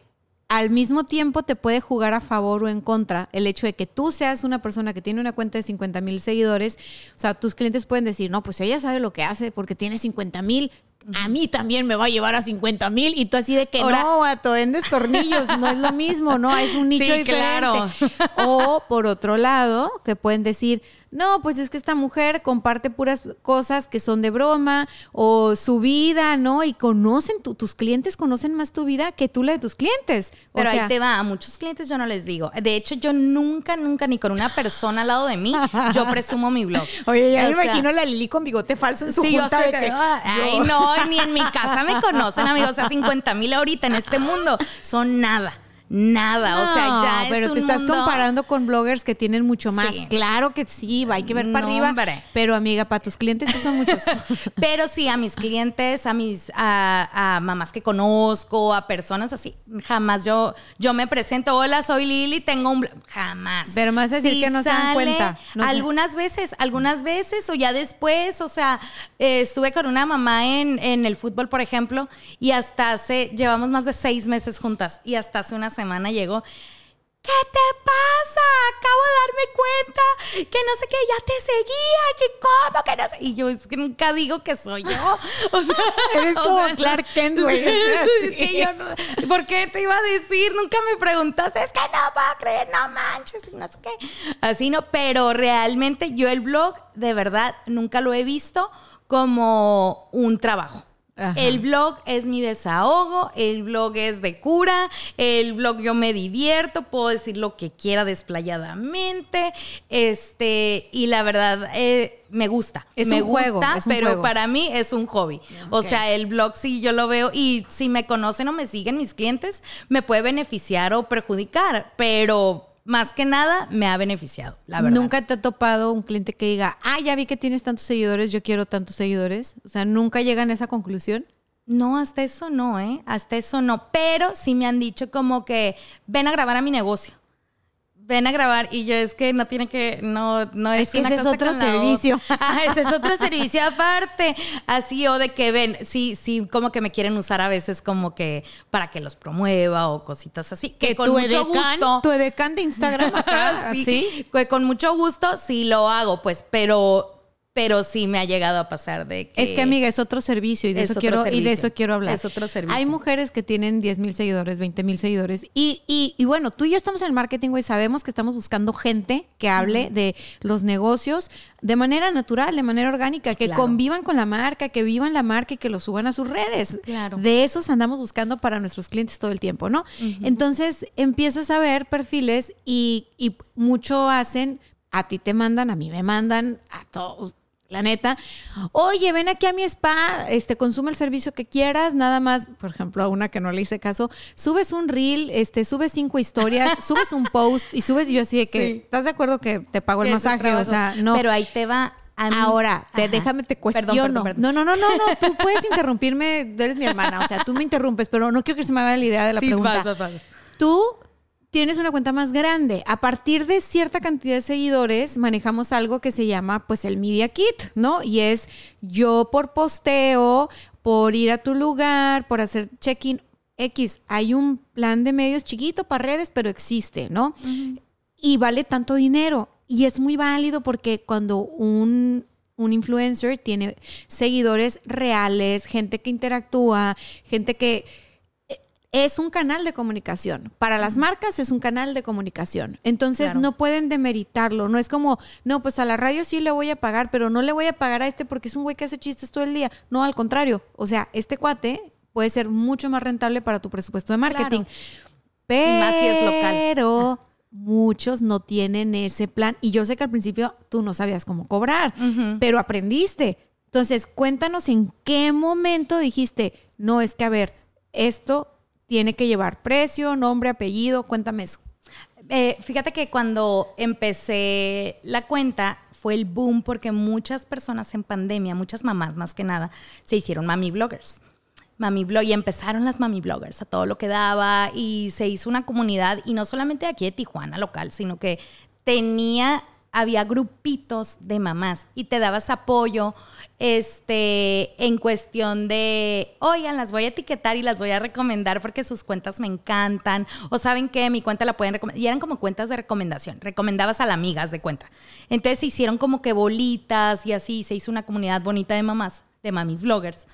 al mismo tiempo te puede jugar a favor o en contra el hecho de que tú seas una persona que tiene una cuenta de 50 mil seguidores. O sea, tus clientes pueden decir, no, pues ella sabe lo que hace porque tiene 50 mil. A mí también me va a llevar a 50 mil y tú así de que no, vato, vendes tornillos, no es lo mismo, ¿no? Es un nicho Sí, diferente. claro. O por otro lado, que pueden decir, no, pues es que esta mujer comparte puras cosas que son de broma o su vida, ¿no? Y conocen, tu- tus clientes conocen más tu vida que tú la de tus clientes. O Pero sea, ahí te va, a muchos clientes yo no les digo. De hecho, yo nunca, nunca, ni con una persona al lado de mí, yo presumo mi blog. Oye, ya O me sea, imagino la Lili con bigote falso en su Sí, yo junta sé de que- que- ay, no, ni en mi casa me conocen, amigos. O sea, 50 mil ahorita en este mundo son nada, nada. o sea, ya es pero un te estás mundo- comparando con bloggers que tienen mucho más. Sí. Claro que sí, hay que ver para No, arriba. hombre. Pero amiga, para tus clientes sí son muchos. Pero sí, a mis clientes, a mis a, a mamás que conozco, a personas así, jamás yo yo me presento, hola, soy Lili, tengo un blog". jamás. Pero a decir que no se dan cuenta, no algunas veces, algunas veces o ya después, o sea, eh, estuve con una mamá en, en el fútbol, por ejemplo, y hasta hace llevamos más de seis meses juntas y hasta hace una semana llegó ¿Qué te pasa? Acabo de darme cuenta que no sé qué, ya te seguía, que cómo, que no sé. Y yo es que nunca digo que soy yo. O sea, Eres o como sea, Clark Kent, güey, sí. no- ¿Por qué te iba a decir? Nunca me preguntaste, es que no puedo creer, no manches, no sé qué. Así no, pero realmente yo el blog, de verdad, nunca lo he visto como un trabajo. Ajá. El blog es mi desahogo, el blog es de cura, el blog yo me divierto, puedo decir lo que quiera desplayadamente, este, y la verdad eh, me gusta. Es me un juego, gusta, es un pero juego. para mí es un hobby. O sea, el blog sí yo lo veo y si me conocen o me siguen mis clientes, me puede beneficiar o perjudicar, pero más que nada me ha beneficiado, la verdad. Nunca te ha topado un cliente que diga, ah, ya vi que tienes tantos seguidores, yo quiero tantos seguidores. O sea, nunca llegan a esa conclusión. No, hasta eso no, ¿eh? Hasta eso no. Pero sí me han dicho como que ven a grabar a mi negocio. Ven a grabar y yo es que no tiene que, no, no es, Es que una ese es otro con servicio. Ah, ese es otro servicio aparte. Así o de que ven, sí, sí, como que me quieren usar a veces como que para que los promueva o cositas así. Que, con mucho edecán, gusto. tu edecán de Instagram acá, sí, así. que con mucho gusto sí lo hago, pues, pero, pero sí me ha llegado a pasar de que. Es que, amiga, es otro servicio y de, Es eso quiero, y de eso quiero hablar. Es otro servicio. Hay mujeres que tienen 10 mil seguidores, 20 mil seguidores. Y, y, y bueno, tú y yo estamos en el marketing, güey. Sabemos que estamos buscando gente que hable de los negocios de manera natural, de manera orgánica, que Claro. convivan con la marca, que vivan la marca y que lo suban a sus redes. Claro. De esos andamos buscando para nuestros clientes todo el tiempo, ¿no? Entonces empiezas a ver perfiles y, y mucho hacen, a ti te mandan, a mí me mandan, a todos. La neta, oye, ven aquí a mi spa, este, consume el servicio que quieras, nada más, por ejemplo, a una que no le hice caso, subes un reel, este, subes cinco historias, subes un post y subes, yo así de que, Sí. ¿estás de acuerdo que te pago el masaje? O sea, no. Pero ahí te va. a mí- Ahora, te, déjame te Perdón, cuestiono. perdón, perdón. No, no, no, no, no. Tú puedes interrumpirme, eres mi hermana. O sea, tú me interrumpes, pero no quiero que se me vaya la idea de la Sí, pregunta. vas, vas, vas. Tú tienes una cuenta más grande. A partir de cierta cantidad de seguidores, manejamos algo que se llama, pues, el Media Kit, ¿no? Y es yo por posteo, por ir a tu lugar, por hacer check-in X. Hay un plan de medios chiquito para redes, pero existe, ¿no? y vale tanto dinero. Y es muy válido porque cuando un, un influencer tiene seguidores reales, gente que interactúa, gente que... es un canal de comunicación. Para las marcas es un canal de comunicación. Entonces Claro. no pueden demeritarlo. No es como, no, pues a la radio sí le voy a pagar, pero no le voy a pagar a este porque es un güey que hace chistes todo el día. No, al contrario. O sea, este cuate puede ser mucho más rentable para tu presupuesto de marketing. Y más si es local. Pero muchos no tienen ese plan. Y yo sé que al principio tú no sabías cómo cobrar, pero aprendiste. Entonces, cuéntanos en qué momento dijiste, no, es que a ver, esto tiene que llevar precio, nombre, apellido, cuéntame eso. Eh, fíjate que cuando empecé la cuenta fue el boom porque muchas personas en pandemia, muchas mamás más que nada, se hicieron mami bloggers. Mami blog y empezaron las mami bloggers a todo lo que daba y se hizo una comunidad y no solamente aquí de Tijuana local, sino que tenía había grupitos de mamás y te dabas apoyo este en cuestión de, "Oigan, las voy a etiquetar y las voy a recomendar porque sus cuentas me encantan." O saben que mi cuenta la pueden recomendar. Y eran como cuentas de recomendación. Recomendabas a las amigas de cuenta. Entonces se hicieron como que bolitas y así se hizo una comunidad bonita de mamás, de mamis bloggers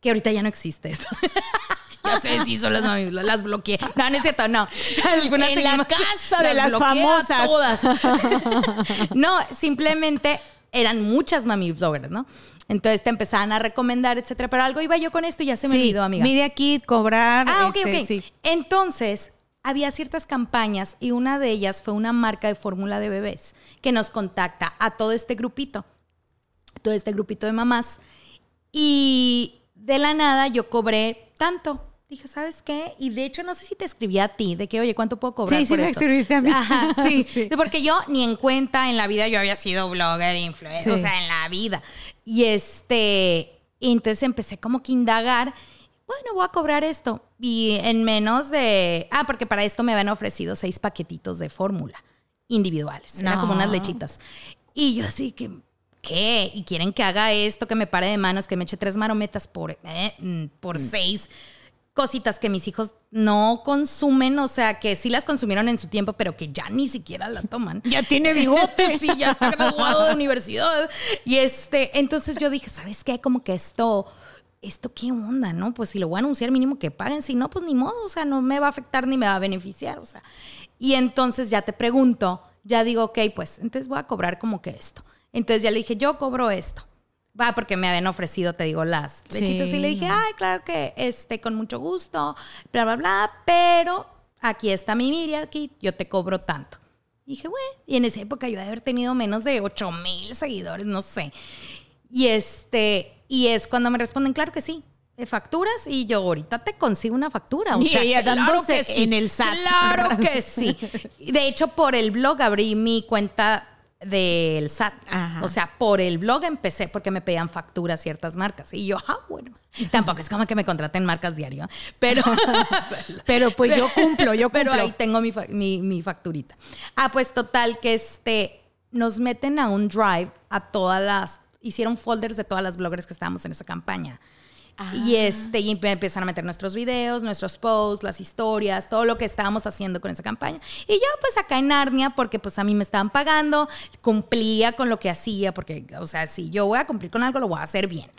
que ahorita ya no existe eso. Sé si son las mami, las bloqueé. No, no es cierto, no. Algunas En la casa de las famosas. Todas. no, simplemente eran muchas mami bloggers, ¿no? Entonces te empezaban a recomendar, etcétera. Pero algo iba yo con esto y ya se me olvidó, amiga. Media Kit, cobrar. Ah, ok, este, ok. sí. Entonces, había ciertas campañas y una de ellas fue una marca de fórmula de bebés que nos contacta a todo este grupito, todo este grupito de mamás. Y de la nada yo cobré tanto. Dije, ¿sabes qué? Y de hecho, no sé si te escribí a ti, de que, oye, ¿cuánto puedo cobrar? Sí, sí me escribiste a mí. Ajá, sí. Sí. Porque yo ni en cuenta en la vida yo había sido blogger, influencer, Sí. o sea, en la vida. Y este, y entonces empecé como que indagar, bueno, voy a cobrar esto. Y en menos de, ah, porque para esto me habían ofrecido seis paquetitos de fórmula individuales. Era como unas lechitas. Y yo así que, ¿qué? Y quieren que haga esto, que me pare de manos, que me eche tres marometas por, eh, mm, por seis cositas que mis hijos no consumen, o sea, que sí las consumieron en su tiempo, pero que ya ni siquiera la toman. Ya tiene bigote. sí, ya está graduado de universidad. Y este, entonces yo dije, ¿sabes qué? Como que esto, esto qué onda, ¿no? Pues si lo voy a anunciar mínimo que paguen, si no, pues ni modo, o sea, no me va a afectar ni me va a beneficiar, o sea. Y entonces ya te pregunto, ya digo, ok, pues entonces voy a cobrar como que esto. Entonces ya le dije, yo cobro esto. Va, porque me habían ofrecido, te digo, las Sí. lechitas. Y le dije, ay, claro que este, con mucho gusto, bla, bla, bla, pero aquí está mi Miriam, aquí yo te cobro tanto. Y dije, bueno, y en esa época yo de haber tenido menos de 8 mil seguidores, no sé. Y este, y es cuando me responden, claro que sí, de facturas, y yo ahorita te consigo una factura. O sea, claro que sí, en el SAT. Claro que sí. De hecho, por el blog abrí mi cuenta del SAT. Ajá. O sea, por el blog empecé porque me pedían facturas ciertas marcas. Y yo, ah, bueno. Tampoco es como que me contraten marcas diario, pero... Pero pues yo cumplo, yo Pero cumplo. ahí tengo mi, mi, mi facturita. Ah, pues total, que este, nos meten a un drive a todas las, hicieron folders de todas las bloggers que estábamos en esa campaña. Y este, y empiezan a meter nuestros videos, nuestros posts, las historias, todo lo que estábamos haciendo con esa campaña. Y yo, pues acá en Narnia, porque pues a mí me estaban pagando, cumplía con lo que hacía, porque, o sea, si yo voy a cumplir con algo, lo voy a hacer bien.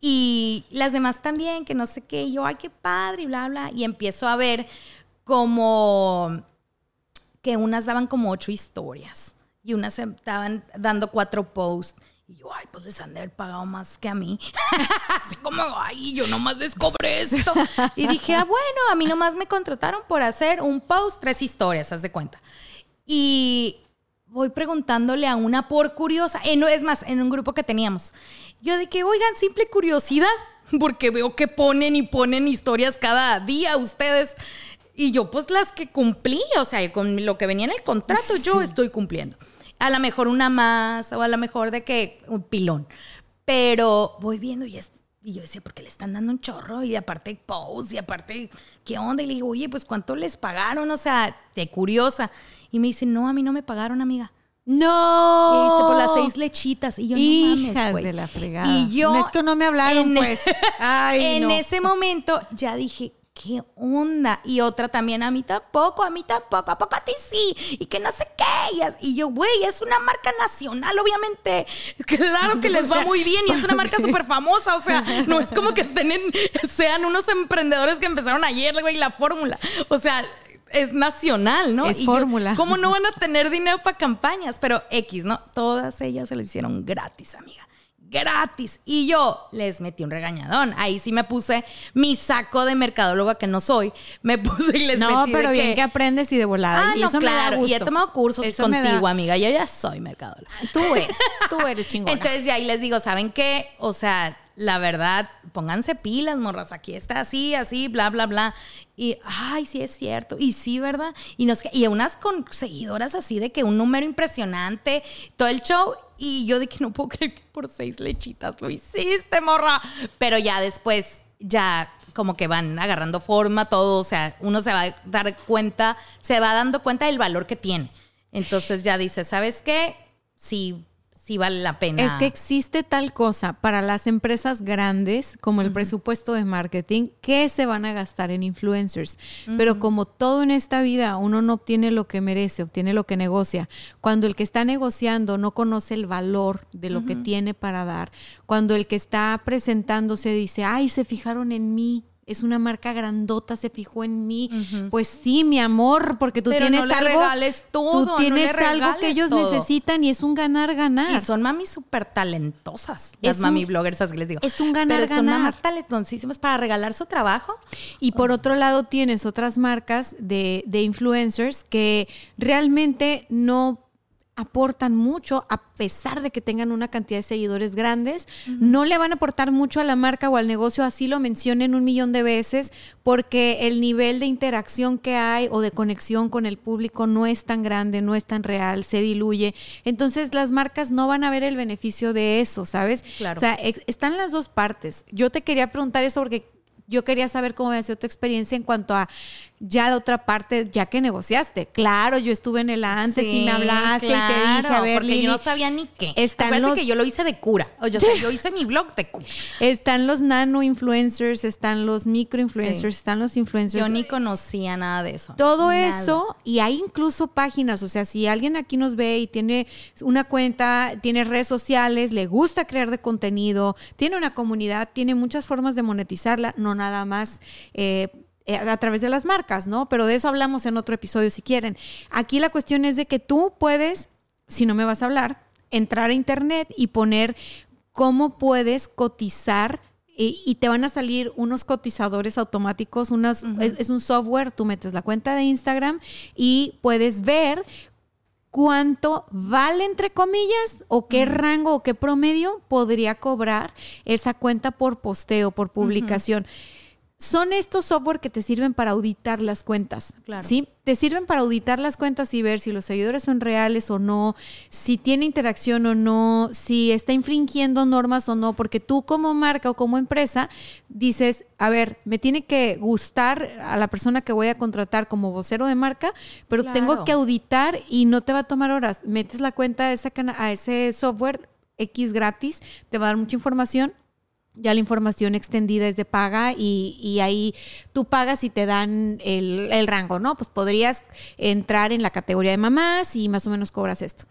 Y las demás también, que no sé qué, y yo, ay, qué padre, y bla, bla. Y empiezo a ver como que unas daban como ocho historias y unas estaban dando cuatro posts. Y yo, ay, pues les han de haber pagado más que a mí. Así como, ay, yo nomás les cobré esto. Y dije, ah, bueno, a mí nomás me contrataron por hacer un post, tres historias, haz de cuenta. Y voy preguntándole a una por curiosa, eh, no, es más, en un grupo que teníamos. Yo de que, oigan, simple curiosidad, porque veo que ponen y ponen historias cada día ustedes. Y yo, pues las que cumplí, o sea, con lo que venía en el contrato, yo estoy cumpliendo. A lo mejor una más, o a lo mejor de que un pilón. Pero voy viendo y, es- y yo decía, porque le están dando un chorro? Y aparte post, y aparte, ¿qué onda? Y le digo, oye, pues ¿cuánto les pagaron? O sea, de curiosa. Y me dice, no, a mí no me pagaron, amiga. No. Y dice, por las seis lechitas. Y yo, no Hijas mames, güey. de la fregada. Y yo... No es que no me hablaron, en- pues. Ay, en no. ese momento ya dije, ¿qué onda? Y otra también, a mí tampoco, a mí tampoco, ¿a poco a ti sí? Y que no sé qué. Y, as- y yo, güey, es una marca nacional, obviamente. Claro que les va muy bien y es una marca súper famosa. O sea, no es como que estén en, sean unos emprendedores que empezaron ayer, güey, la fórmula. O sea, es nacional, ¿no? Es Y yo, fórmula. ¿Cómo no van a tener dinero para campañas? Pero X, ¿no? Todas ellas se lo hicieron gratis, amiga. Gratis. Y yo les metí un regañadón. Ahí sí me puse mi saco de mercadóloga que no soy. Me puse y les No, metí de pero bien que- que aprendes y de volada. Ah, y no, eso me da claro. Y he gusto. tomado cursos Eso me da- contigo, amiga. Yo ya soy mercadóloga. Tú eres, tú eres chingona. Entonces ya ahí les digo, ¿saben qué? O sea, la verdad, pónganse pilas, morras, aquí está así, así, bla, bla, bla. Y, ay, sí es cierto. Y sí, ¿verdad? Y, nos, y unas con seguidoras así de que un número impresionante, todo el show. Y yo de que no puedo creer que por seis lechitas lo hiciste, morra. Pero ya después, ya como que van agarrando forma todo, o sea, uno se va a dar cuenta, se va dando cuenta del valor que tiene. Entonces ya dice, ¿sabes qué? Sí, sí vale la pena. Es que existe tal cosa para las empresas grandes como el presupuesto de marketing que se van a gastar en influencers. Pero como todo en esta vida, uno no obtiene lo que merece, obtiene lo que negocia. Cuando el que está negociando no conoce el valor de lo que tiene para dar, cuando el que está presentándose dice, ay, se fijaron en mí. Es una marca grandota, se fijó en mí. Pues sí, mi amor, porque tú Pero tienes no le algo. regales todo, tú tienes le algo que ellos todo. necesitan y es un ganar-ganar. Y son mamis súper talentosas. Es Las un- mami bloggers, así que les digo. es un ganar, Pero son ganar. mamás talentosísimas para regalar su trabajo. Y por otro lado tienes otras marcas de, de influencers que realmente no aportan mucho a pesar de que tengan una cantidad de seguidores grandes, no le van a aportar mucho a la marca o al negocio, así lo mencionen un millón de veces, porque el nivel de interacción que hay o de conexión con el público no es tan grande, no es tan real, se diluye. Entonces las marcas no van a ver el beneficio de eso, ¿sabes? Claro. O sea, están las dos partes. Yo te quería preguntar eso porque yo quería saber cómo había sido tu experiencia en cuanto a ya la otra parte, ya que negociaste. Claro, yo estuve en el antes y me hablaste y te dije, a ver, porque Lili, yo no sabía ni qué. Están los, que yo lo hice de cura. O sea, yo hice mi blog de cura. están los nano influencers, están los micro influencers, Sí. están los influencers. Yo ni conocía nada de eso. Todo Nada. eso, y hay incluso páginas, o sea, si alguien aquí nos ve y tiene una cuenta, tiene redes sociales, le gusta crear de contenido, tiene una comunidad, tiene muchas formas de monetizarla, no nada más eh, a través de las marcas, ¿no? Pero de eso hablamos en otro episodio si quieren. Aquí la cuestión es de que tú puedes, si no me vas a hablar, entrar a internet y poner cómo puedes cotizar eh, y te van a salir unos cotizadores automáticos, unas, es, es un software, tú metes la cuenta de Instagram y puedes ver cuánto vale, entre comillas, o qué rango o qué promedio podría cobrar esa cuenta por posteo, por publicación. Son estos software que te sirven para auditar las cuentas. Claro. ¿sí? Te sirven para auditar las cuentas y ver si los seguidores son reales o no, si tiene interacción o no, si está infringiendo normas o no, porque tú como marca o como empresa dices, a ver, me tiene que gustar a la persona que voy a contratar como vocero de marca, pero tengo que auditar y no te va a tomar horas. Metes la cuenta a, esa a ese software X gratis, te va a dar mucha información. Ya la información extendida es de paga y, y ahí tú pagas y te dan el, el rango, ¿no? Pues podrías entrar en la categoría de mamás y más o menos cobras esto.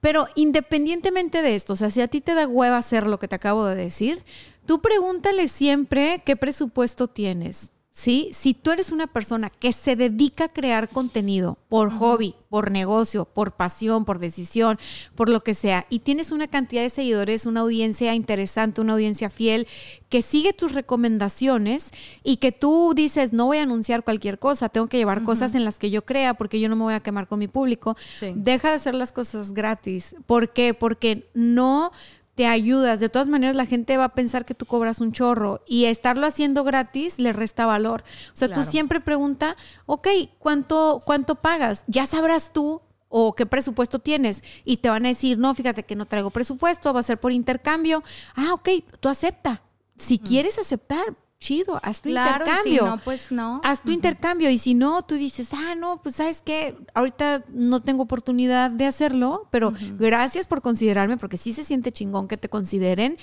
Pero independientemente de esto, o sea, si a ti te da hueva hacer lo que te acabo de decir, tú pregúntale siempre qué presupuesto tienes. ¿Sí? Si tú eres una persona que se dedica a crear contenido por hobby, por negocio, por pasión, por decisión, por lo que sea, y tienes una cantidad de seguidores, una audiencia interesante, una audiencia fiel, que sigue tus recomendaciones y que tú dices, no voy a anunciar cualquier cosa, tengo que llevar cosas en las que yo crea porque yo no me voy a quemar con mi público, Sí. deja de hacer las cosas gratis. ¿Por qué? Porque no te ayudas. De todas maneras, la gente va a pensar que tú cobras un chorro y estarlo haciendo gratis le resta valor. O sea, Claro. tú siempre pregunta, ok, ¿cuánto, ¿cuánto pagas? Ya sabrás tú o qué presupuesto tienes y te van a decir, no, fíjate que no traigo presupuesto, va a ser por intercambio. Ah, ok, tú acepta. Si quieres aceptar, chido, haz tu Claro, y si intercambio. no, pues no. Haz tu intercambio y si no, tú dices, ah, no, pues sabes que ahorita no tengo oportunidad de hacerlo, pero gracias por considerarme porque sí se siente chingón que te consideren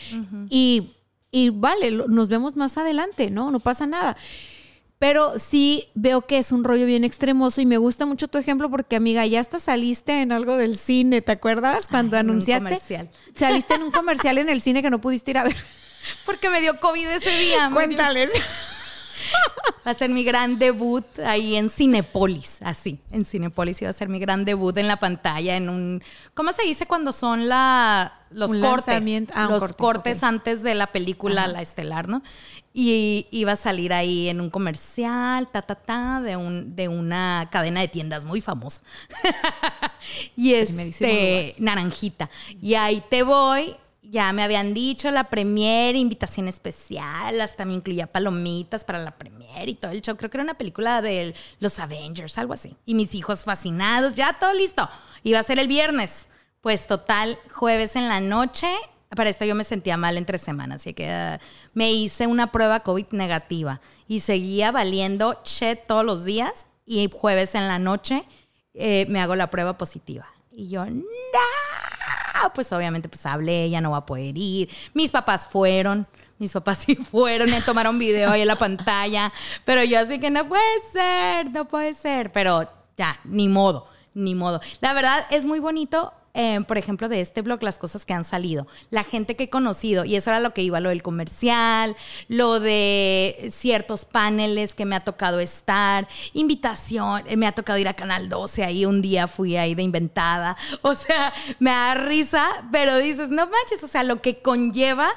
y, y vale, nos vemos más adelante, ¿no? No pasa nada. Pero sí veo que es un rollo bien extremoso y me gusta mucho tu ejemplo porque, amiga, ya hasta saliste en algo del cine, ¿te acuerdas? Cuando Ay, en un anunciaste. comercial. Saliste en un comercial en el cine que no pudiste ir a ver. Porque me dio COVID ese día. dio- Va a ser mi gran debut ahí en Cinepolis, así, en Cinepolis iba a ser mi gran debut en la pantalla, en un, ¿cómo se dice cuando son la, los Un cortes? Ah, los corte, cortes antes de la película, la estelar, ¿no? Y iba a salir ahí en un comercial, ta, ta, ta, de, un, de una cadena de tiendas muy famosa. y Primerísimo este, naranjita. Y ahí te voy. Ya me habían dicho la premier, invitación especial, hasta me incluía palomitas para la premier y todo el show. Creo que era una película de los Avengers, algo así. Y mis hijos fascinados, ya todo listo. Iba a ser el viernes. Pues total, jueves en la noche. Para esto yo me sentía mal entre semanas, así que ah, me hice una prueba COVID negativa y seguía valiendo che todos los días. Y jueves en la noche eh, me hago la prueba positiva. Y yo, no, pues obviamente pues hablé, ya no va a poder ir. Mis papás fueron, mis papás sí fueron, me tomaron video ahí en la pantalla, pero yo así que no puede ser, no puede ser, pero ya, ni modo, ni modo. La verdad es muy bonito. Eh, por ejemplo, de este blog, las cosas que han salido, la gente que he conocido, y eso era lo que iba, lo del comercial, lo de ciertos paneles que me ha tocado estar, invitación, eh, me ha tocado ir a Canal 12, ahí un día fui ahí de inventada, o sea, me da risa, pero dices, no manches, o sea, lo que conlleva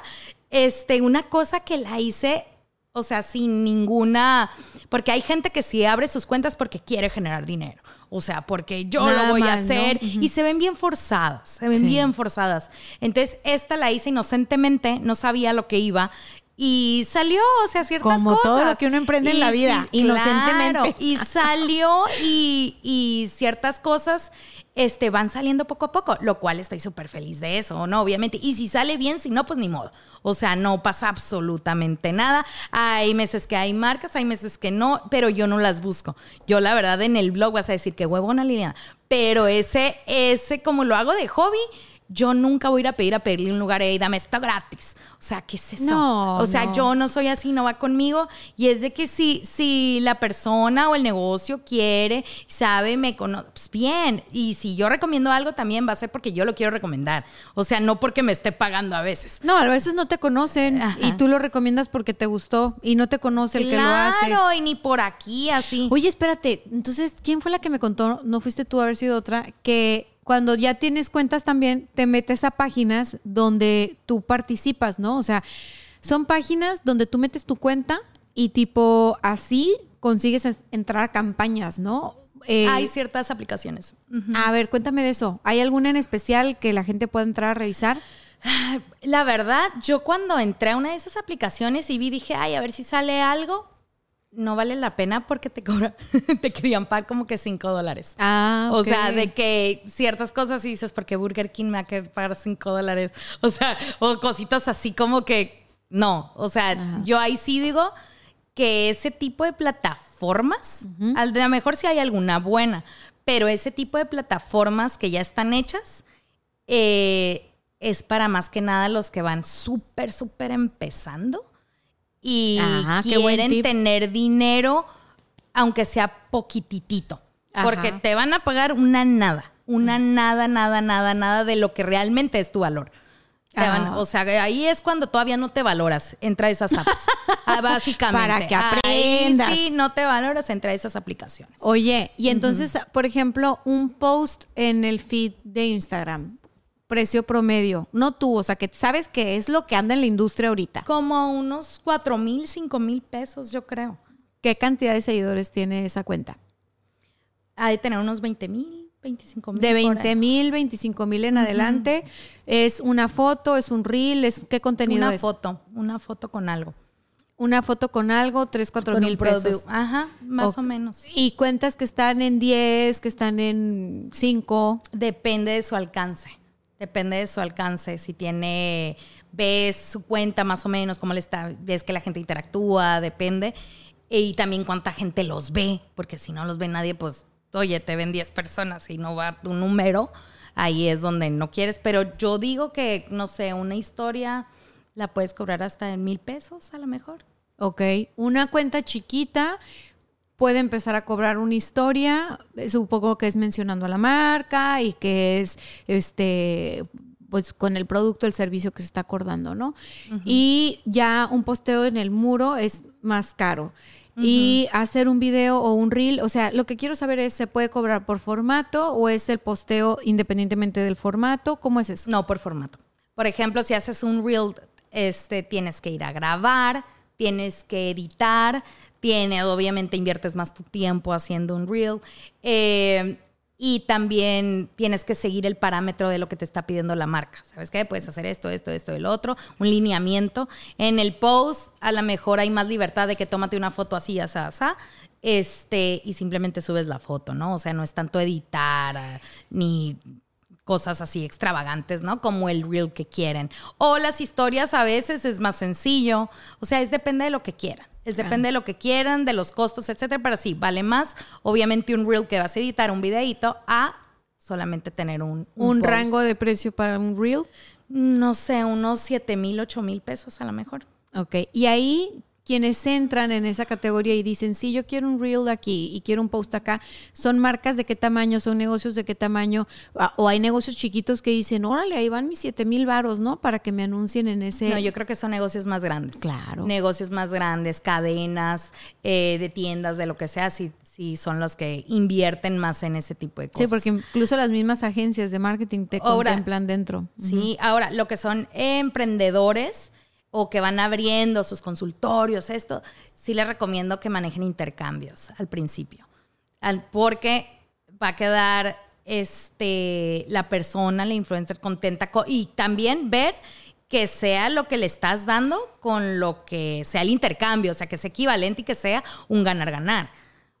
este, una cosa que la hice, o sea, sin ninguna, porque hay gente que sí abre sus cuentas porque quiere generar dinero. O sea, porque yo Nada lo voy a hacer. Y se ven bien forzadas, se ven Sí. bien forzadas. Entonces, esta la hice inocentemente, no sabía lo que iba. Y salió, o sea, ciertas Como cosas. todo lo que uno emprende en la vida, inocentemente. claro, y salió y, y ciertas cosas este, van saliendo poco a poco, lo cual estoy súper feliz de eso, ¿no? Obviamente. Y si sale bien, si no, pues ni modo. O sea, no pasa absolutamente nada. Hay meses que hay marcas, hay meses que no, pero yo no las busco. Yo, la verdad, en el blog vas a decir que huevona, Liliana. Pero ese, ese, como lo hago de hobby, yo nunca voy a ir a pedir a pedirle un lugar y dame esto gratis. O sea, ¿qué es eso? No, o sea, no. yo no soy así, no va conmigo. Y es de que si, si la persona o el negocio quiere, sabe, me conoce, pues bien. Y si yo recomiendo algo, también va a ser porque yo lo quiero recomendar. O sea, no porque me esté pagando a veces. No, a veces no te conocen Ajá. y tú lo recomiendas porque te gustó y no te conoce el que lo hace. Claro, y ni por aquí así. Oye, espérate, entonces, ¿quién fue la que me contó? No fuiste tú, a haber sido otra, que cuando ya tienes cuentas también te metes a páginas donde tú participas, ¿no? O sea, son páginas donde tú metes tu cuenta y tipo así consigues es- entrar a campañas, ¿no? Eh, Hay ciertas aplicaciones. A ver, cuéntame de eso. ¿Hay alguna en especial que la gente pueda entrar a revisar? La verdad, yo cuando entré a una de esas aplicaciones y vi, dije, ay, a ver si sale algo, no vale la pena porque te cobran, te querían pagar como que 5 dólares. Ah, O sea, de que ciertas cosas y dices, porque Burger King me va a querer pagar 5 dólares. O sea, o cositas así como que no. O sea, yo ahí sí digo que ese tipo de plataformas, de a lo mejor sí hay alguna buena, pero ese tipo de plataformas que ya están hechas, eh, es para más que nada los que van súper, súper empezando y Ajá, quieren tener dinero, aunque sea poquititito. Ajá. Porque te van a pagar una nada, una nada, nada, nada, nada de lo que realmente es tu valor. Te van- Ajá. o sea, ahí es cuando todavía no te valoras. Entra a esas apps. Ah, Básicamente. Para que Ahí aprendas. sí, no te valoras, entra a esas aplicaciones. Oye, y entonces, por ejemplo, un post en el feed de Instagram, precio promedio, no tú, o sea, que sabes que es lo que anda en la industria ahorita. Como unos cuatro mil, cinco mil pesos, yo creo. ¿Qué cantidad de seguidores tiene esa cuenta? Ha de tener unos 20 mil, 25 mil. De 20 mil, 25 mil en adelante. ¿Es una foto, es un reel, es qué contenido Una es? foto, una foto con algo. Una foto con algo, 3, 4 Con mil pesos. Ajá, más Ok. o menos. Y cuentas que están en 10, que están en 5. Depende de su alcance. Depende de su alcance. Si tiene, ves su cuenta más o menos, cómo le está, ves que la gente interactúa, depende. Y también cuánta gente los ve, porque si no los ve nadie, pues, oye, te ven 10 personas y no va tu número, ahí es donde no quieres. Pero yo digo que, no sé, una historia la puedes cobrar hasta en mil pesos a lo mejor. Ok, una cuenta chiquita puede empezar a cobrar una historia, supongo que es mencionando a la marca y que es este pues con el producto, el servicio que se está acordando, ¿no? Y ya un posteo en el muro es más caro. Y hacer un video o un reel, o sea, lo que quiero saber es, ¿se puede cobrar por formato o es el posteo independientemente del formato? ¿Cómo es eso? No, por formato. Por ejemplo, si haces un reel, este, tienes que ir a grabar, tienes que editar, tiene, obviamente inviertes más tu tiempo haciendo un reel. Eh, y también tienes que seguir el parámetro de lo que te está pidiendo la marca. ¿Sabes qué? Puedes hacer esto, esto, esto, el otro, un lineamiento. En el post, a lo mejor hay más libertad de que tómate una foto así, así, así, este, y simplemente subes la foto, ¿no? O sea, no es tanto editar ah, ni cosas así extravagantes, ¿no? Como el reel que quieren. O las historias a veces es más sencillo. O sea, es depende de lo que quieran. Es depende de lo que quieran, de los costos, etcétera. Pero sí, vale más, obviamente, un reel que vas a editar, un videíto, a solamente tener un. ¿Un, rango de precio para un reel? No sé, unos 7 mil, 8 mil pesos a lo mejor. Ok, y ahí quienes entran en esa categoría y dicen, sí, yo quiero un reel aquí y quiero un post acá, ¿son marcas de qué tamaño? ¿Son negocios de qué tamaño? O hay negocios chiquitos que dicen, órale, ahí van mis 7 mil varos, ¿no? Para que me anuncien en ese... No, yo creo que son negocios más grandes. Claro. Negocios más grandes, cadenas eh, de tiendas, de lo que sea, sí, sí son los que invierten más en ese tipo de cosas. Sí, porque incluso las mismas agencias de marketing te Ahora- contemplan dentro. Sí, ahora, lo que son emprendedores o que van abriendo sus consultorios, esto, sí les recomiendo que manejen intercambios al principio. Porque va a quedar este, la persona, la influencer contenta co- y también ver que sea lo que le estás dando con lo que sea el intercambio, o sea, que sea equivalente y que sea un ganar-ganar.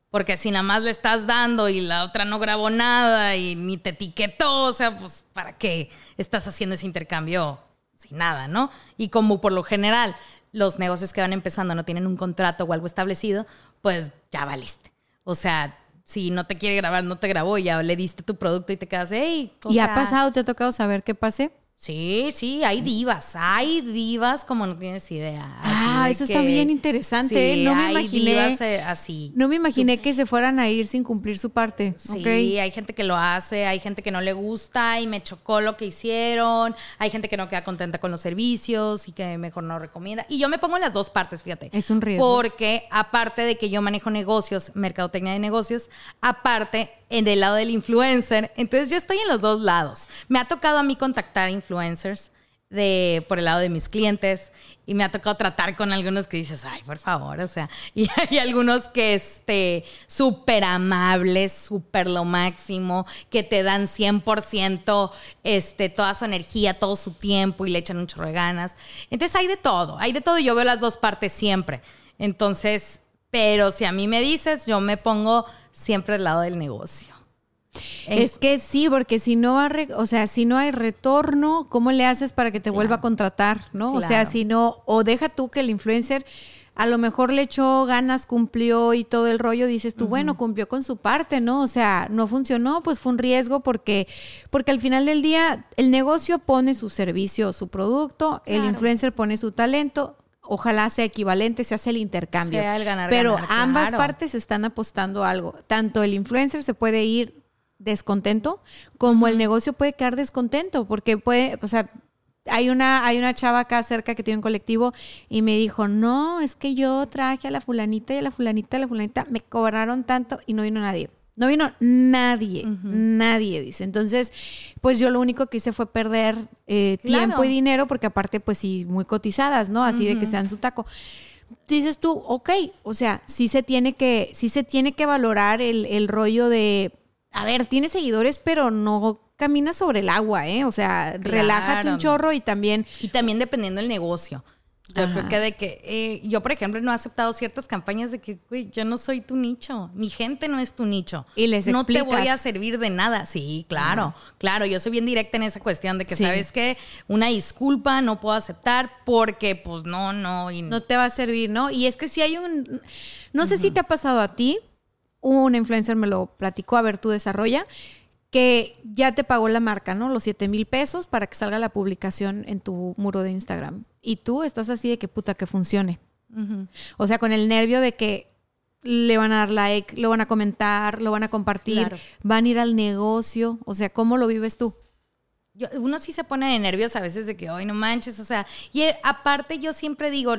Porque si nada más le estás dando y la otra no grabó nada y ni te etiquetó, o sea, pues ¿para qué estás haciendo ese intercambio sin nada, no? Y como por lo general los negocios que van empezando no tienen un contrato o algo establecido, pues ya valiste. O sea, si no te quiere grabar, no te grabó, ya le diste tu producto y te quedas, hey. o ¿Y ha pasado, te ha tocado saber qué pasé? Sí, sí, hay divas, hay divas como no tienes idea. Ah, eso está bien interesante, Sí, ¿eh? No me hay imaginé- divas, eh, así. No me imaginé que se fueran a ir sin cumplir su parte. Sí, hay gente que lo hace, hay gente que no le gusta y me chocó lo que hicieron, hay gente que no queda contenta con los servicios y que mejor no recomienda. Y yo me pongo en las dos partes, fíjate. Es un riesgo. Porque aparte de que yo manejo negocios, mercadotecnia de negocios, aparte en el lado del influencer, entonces yo estoy en los dos lados. Me ha tocado a mí contactar influencers de por el lado de mis clientes y me ha tocado tratar con algunos que dices, ay, por favor, o sea, y hay algunos que este súper amables, súper lo máximo, que te dan 100% este toda su energía, todo su tiempo y le echan un chorro de ganas. Entonces hay de todo, hay de todo, yo veo las dos partes siempre. Entonces, pero si a mí me dices, yo me pongo siempre al lado del negocio. En- Es que sí, porque si no, o sea, si no hay retorno, ¿cómo le haces para que te vuelva a contratar, no? O sea, si no, o deja tú que el influencer a lo mejor le echó ganas, cumplió y todo el rollo, dices tú, bueno, cumplió con su parte, ¿no? O sea, no funcionó, pues fue un riesgo porque, porque al final del día el negocio pone su servicio, su producto, el influencer pone su talento. Ojalá sea equivalente, se hace el intercambio. Sea el ganar, Pero ganar, ambas claro. partes están apostando a algo. Tanto el influencer se puede ir descontento, como el negocio puede quedar descontento, porque puede, o sea, hay una, hay una chava acá cerca que tiene un colectivo y me dijo, no, es que yo traje a la fulanita y a la fulanita, a la fulanita, me cobraron tanto y no vino nadie. No vino nadie, nadie, dice. Entonces, pues yo lo único que hice fue perder eh, Claro. tiempo y dinero, porque aparte, pues sí, muy cotizadas, ¿no? Así de que sean su taco dices tú, ok, o sea, sí se tiene que, sí se tiene que valorar el, el rollo de, a ver, tiene seguidores, pero no camina sobre el agua, ¿eh? O sea, relájate un chorro y también, Y también dependiendo del negocio. Yo Ajá. creo que de que eh, yo, por ejemplo, no he aceptado ciertas campañas de que, güey, yo no soy tu nicho, mi gente no es tu nicho. Y les No te voy a servir de nada. Sí, claro, claro, yo soy bien directa en esa cuestión de que, Sí. ¿sabes qué? Una disculpa no puedo aceptar porque, pues, no, no. Y no te va a servir, ¿no? Y es que si hay un, no sé si te ha pasado a ti, un influencer me lo platicó, a ver, tú desarrolla, que ya te pagó la marca, ¿no? Los 7 mil pesos para que salga la publicación en tu muro de Instagram. Y tú estás así de que puta que funcione. O sea, con el nervio de que le van a dar like, lo van a comentar, lo van a compartir, Claro. van a ir al negocio. O sea, ¿cómo lo vives tú? Yo- uno sí se pone de nervios a veces de que, hoy no manches, o sea, y eh, aparte yo siempre digo,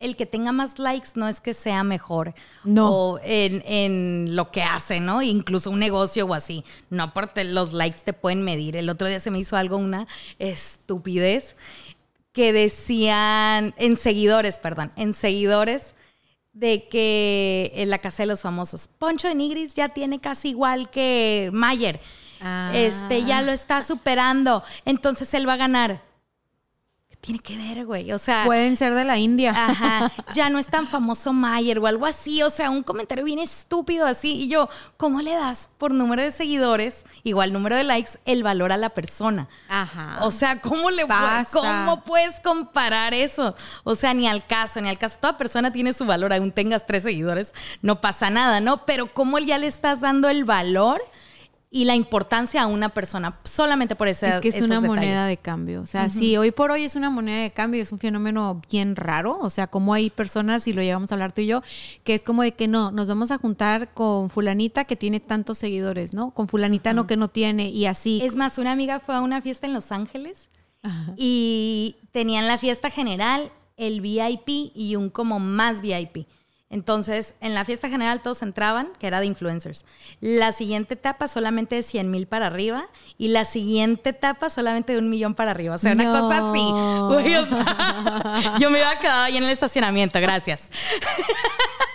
el que tenga más likes no es que sea mejor No. o en, en lo que hace, ¿no? Incluso un negocio o así. No porque los likes te pueden medir. El otro día se me hizo algo, una estupidez, que decían, en seguidores, perdón, en seguidores, de que en la casa de los famosos, Poncho de Nigris ya tiene casi igual que Mayer. Ah. Este ya lo está superando. Entonces él va a ganar. ¿Qué tiene que ver, güey? O sea, Pueden ser de la India. ajá, ya no es tan famoso Mayer o algo así. O sea, un comentario bien estúpido así. Y yo, ¿cómo le das por número de seguidores, igual número de likes, el valor a la persona? Ajá. O sea, ¿cómo le Pasa. cómo puedes comparar eso? O sea, ni al caso, ni al caso. Toda persona tiene su valor, aún tengas tres seguidores, no pasa nada, ¿no? Pero ¿cómo ya le estás dando el valor y la importancia a una persona solamente por ese Es que es esos una moneda de cambio. O sea, sí, hoy por hoy es una moneda de cambio, es un fenómeno bien raro. O sea, como hay personas, y lo llegamos a hablar tú y yo, que es como de que no, nos vamos a juntar con fulanita que tiene tantos seguidores, ¿no? Con fulanita no que no tiene, y así. Es más, una amiga fue a una fiesta en Los Ángeles y tenían la fiesta general, el VIP y un como más VIP. Entonces, en la fiesta general todos entraban, que era de influencers. La siguiente etapa solamente de 100 mil para arriba y la siguiente etapa solamente de un millón para arriba. O sea, una cosa así. Güey, o sea, yo me iba a quedar ahí en el estacionamiento, gracias.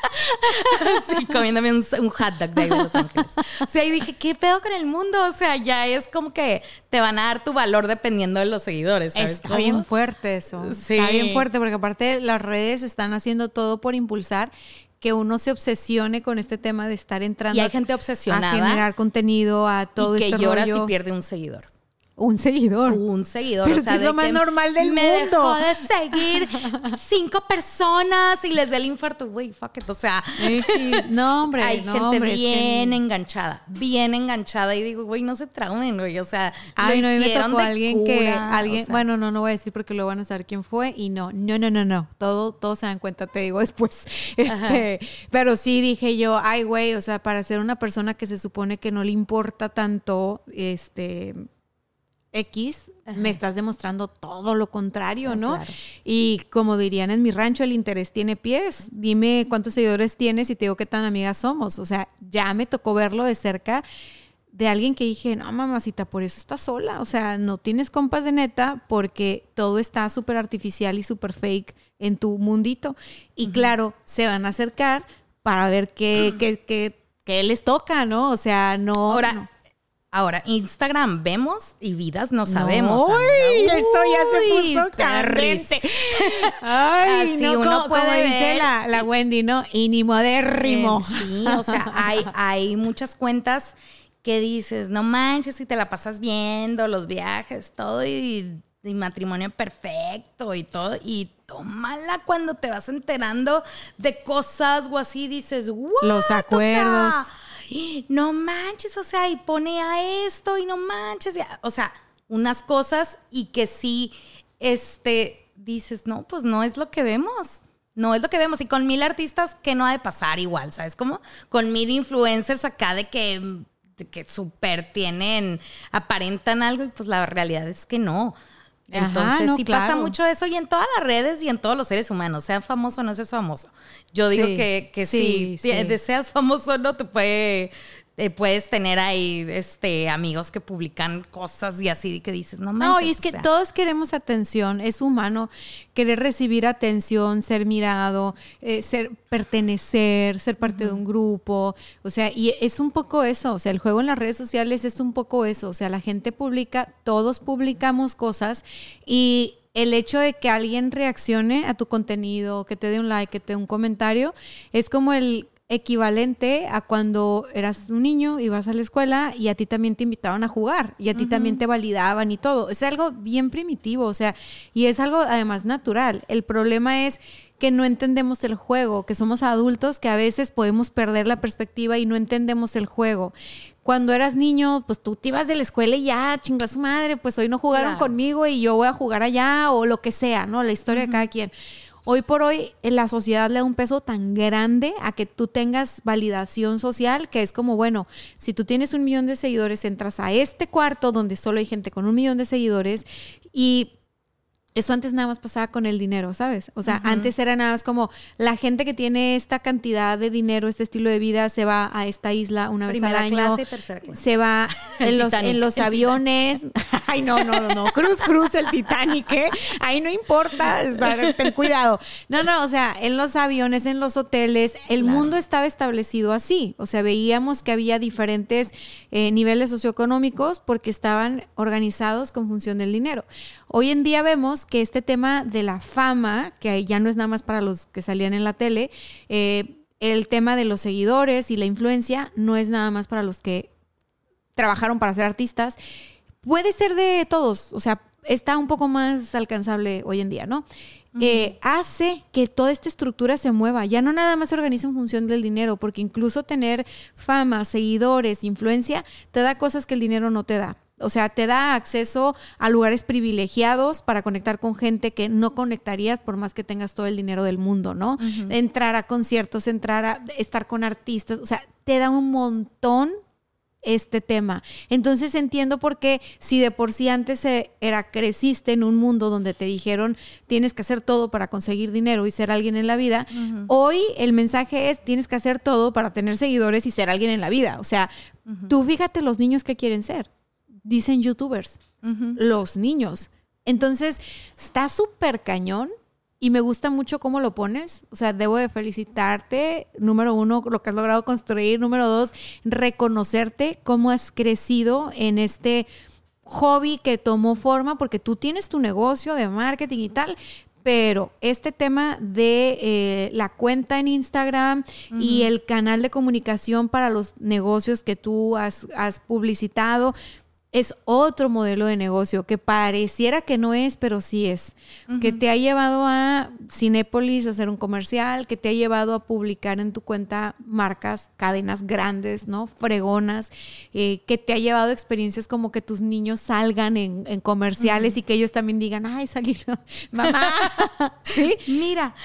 Sí, comiéndome un, un hot dog de ahí de Los Ángeles. O sea, y dije, ¿qué pedo con el mundo? O sea, ya es como que te van a dar tu valor dependiendo de los seguidores, ¿sabes? Está cómo? bien fuerte eso. Sí. Está bien fuerte porque aparte las redes están haciendo todo por impulsar que uno se obsesione con este tema de estar entrando Y hay gente obsesionada. a generar contenido a todo y que este llora rollo. si pierde un seguidor. Un seguidor. Un seguidor. Pero o sea, es lo más normal del me mundo. dejó de seguir cinco personas y les da el infarto. Güey, fuck it. O sea. No, hombre, hay no, gente hombre, es que- bien enganchada, bien enganchada. Y digo, güey, no se traumen, güey. O sea, Ay, lo no, mí me hicieron tocó de alguien que, alguien, o sea. bueno, no, no voy a decir porque lo van a saber quién fue y no, no, no, no, no, todo, todos se dan cuenta, te digo después, este, pero sí dije yo, ay, güey, o sea, para ser una persona que se supone que no le importa tanto, este, X, me estás demostrando todo lo contrario, Ah, ¿no? claro. Y como dirían en mi rancho, el interés tiene pies. Dime cuántos seguidores tienes y te digo qué tan amigas somos. O sea, ya me tocó verlo de cerca de alguien que dije, no, mamacita, por eso estás sola. O sea, no tienes compas de neta porque todo está súper artificial y súper fake en tu mundito. Y claro, se van a acercar para ver qué, qué, qué- qué les toca, ¿no? O sea, no... Ahora, no. Ahora, Instagram vemos y vidas no No, sabemos. ¡Uy! esto ya se puso candente. Ay, Así no, uno como, como puede dice ver la, la Wendy, ¿no? Y ni modérrimo. Eh, Sí, o sea, hay, hay muchas cuentas que dices, no manches, si te la pasas viendo los viajes, todo y, y matrimonio perfecto y todo, y tómala cuando te vas enterando de cosas o así, dices, "What?", Los o sea, acuerdos. No manches, o sea, y pone a esto y no manches, o sea, unas cosas y que sí, este, dices, no, pues no es lo que vemos. No es lo que vemos. Y con mil artistas, que no ha de pasar igual? ¿Sabes cómo? Con mil influencers acá de que, de que súper tienen, aparentan algo y pues la realidad es que no. Ajá, Entonces no, sí pasa mucho eso y en todas las redes y en todos los seres humanos, sean famoso o no seas famoso. Yo digo Sí, que, que sí, si deseas famoso no te puede eh, puedes tener ahí este amigos que publican cosas y así que dices, no manches. No, y es que sea, todos queremos atención, es humano querer recibir atención, ser mirado, eh, ser pertenecer, ser parte de un grupo, o sea, y es un poco eso, o sea, el juego en las redes sociales es un poco eso, o sea, la gente publica, todos publicamos cosas y el hecho de que alguien reaccione a tu contenido, que te dé un like, que te dé un comentario, es como el equivalente a cuando eras un niño, ibas a la escuela y a ti también te invitaban a jugar y a ti también te validaban y todo. Es algo bien primitivo, o sea, y es algo además natural. El problema es que no entendemos el juego, que somos adultos que a veces podemos perder la perspectiva y no entendemos el juego. Cuando eras niño, pues tú te ibas de la escuela y ya, chinga su madre, pues hoy no jugaron Claro. conmigo y yo voy a jugar allá o lo que sea, ¿no? La historia de cada quien. Hoy por hoy la sociedad le da un peso tan grande a que tú tengas validación social que es como, bueno, si tú tienes un millón de seguidores, entras a este cuarto donde solo hay gente con un millón de seguidores y eso antes nada más pasaba con el dinero, ¿sabes? O sea, antes era nada más como la gente que tiene esta cantidad de dinero, este estilo de vida, se va a esta isla una vez Primera al año. clase y tercera clase. Se va en los, en los aviones. Ay, no, no, no, no. Cruz, cruz, el Titanic, ¿eh? Ahí no importa, estar- ten cuidado. No, no, o sea, en los aviones, en los hoteles, el mundo estaba establecido así. O sea, veíamos que había diferentes eh, niveles socioeconómicos porque estaban organizados con función del dinero. Hoy en día vemos que este tema de la fama, que ya no es nada más para los que salían en la tele, eh, el tema de los seguidores y la influencia no es nada más para los que trabajaron para ser artistas. Puede ser de todos, o sea, está un poco más alcanzable hoy en día, ¿no? Eh, hace que toda esta estructura se mueva. Ya no nada más se organiza en función del dinero, porque incluso tener fama, seguidores, influencia, te da cosas que el dinero no te da. O sea, te da acceso a lugares privilegiados para conectar con gente que no conectarías por más que tengas todo el dinero del mundo, ¿no? Entrar a conciertos, entrar a estar con artistas, o sea, te da un montón este tema. Entonces entiendo por qué si de por sí antes era creciste en un mundo donde te dijeron tienes que hacer todo para conseguir dinero y ser alguien en la vida, hoy el mensaje es tienes que hacer todo para tener seguidores y ser alguien en la vida. O sea, tú fíjate los niños que quieren ser. Dicen youtubers, los niños. Entonces, está súper cañón y me gusta mucho cómo lo pones. O sea, debo de felicitarte, número uno, lo que has logrado construir. Número dos, reconocerte cómo has crecido en este hobby que tomó forma, porque tú tienes tu negocio de marketing y tal. Pero este tema de eh, la cuenta en Instagram y el canal de comunicación para los negocios que tú has, has publicitado, es otro modelo de negocio que pareciera que no es, pero sí es. Que te ha llevado a Cinépolis a hacer un comercial, que te ha llevado a publicar en tu cuenta marcas, cadenas grandes, ¿no? Fregonas, eh, que te ha llevado a experiencias como que tus niños salgan en, en comerciales y que ellos también digan, ay, salieron, mamá, ¿sí? Mira.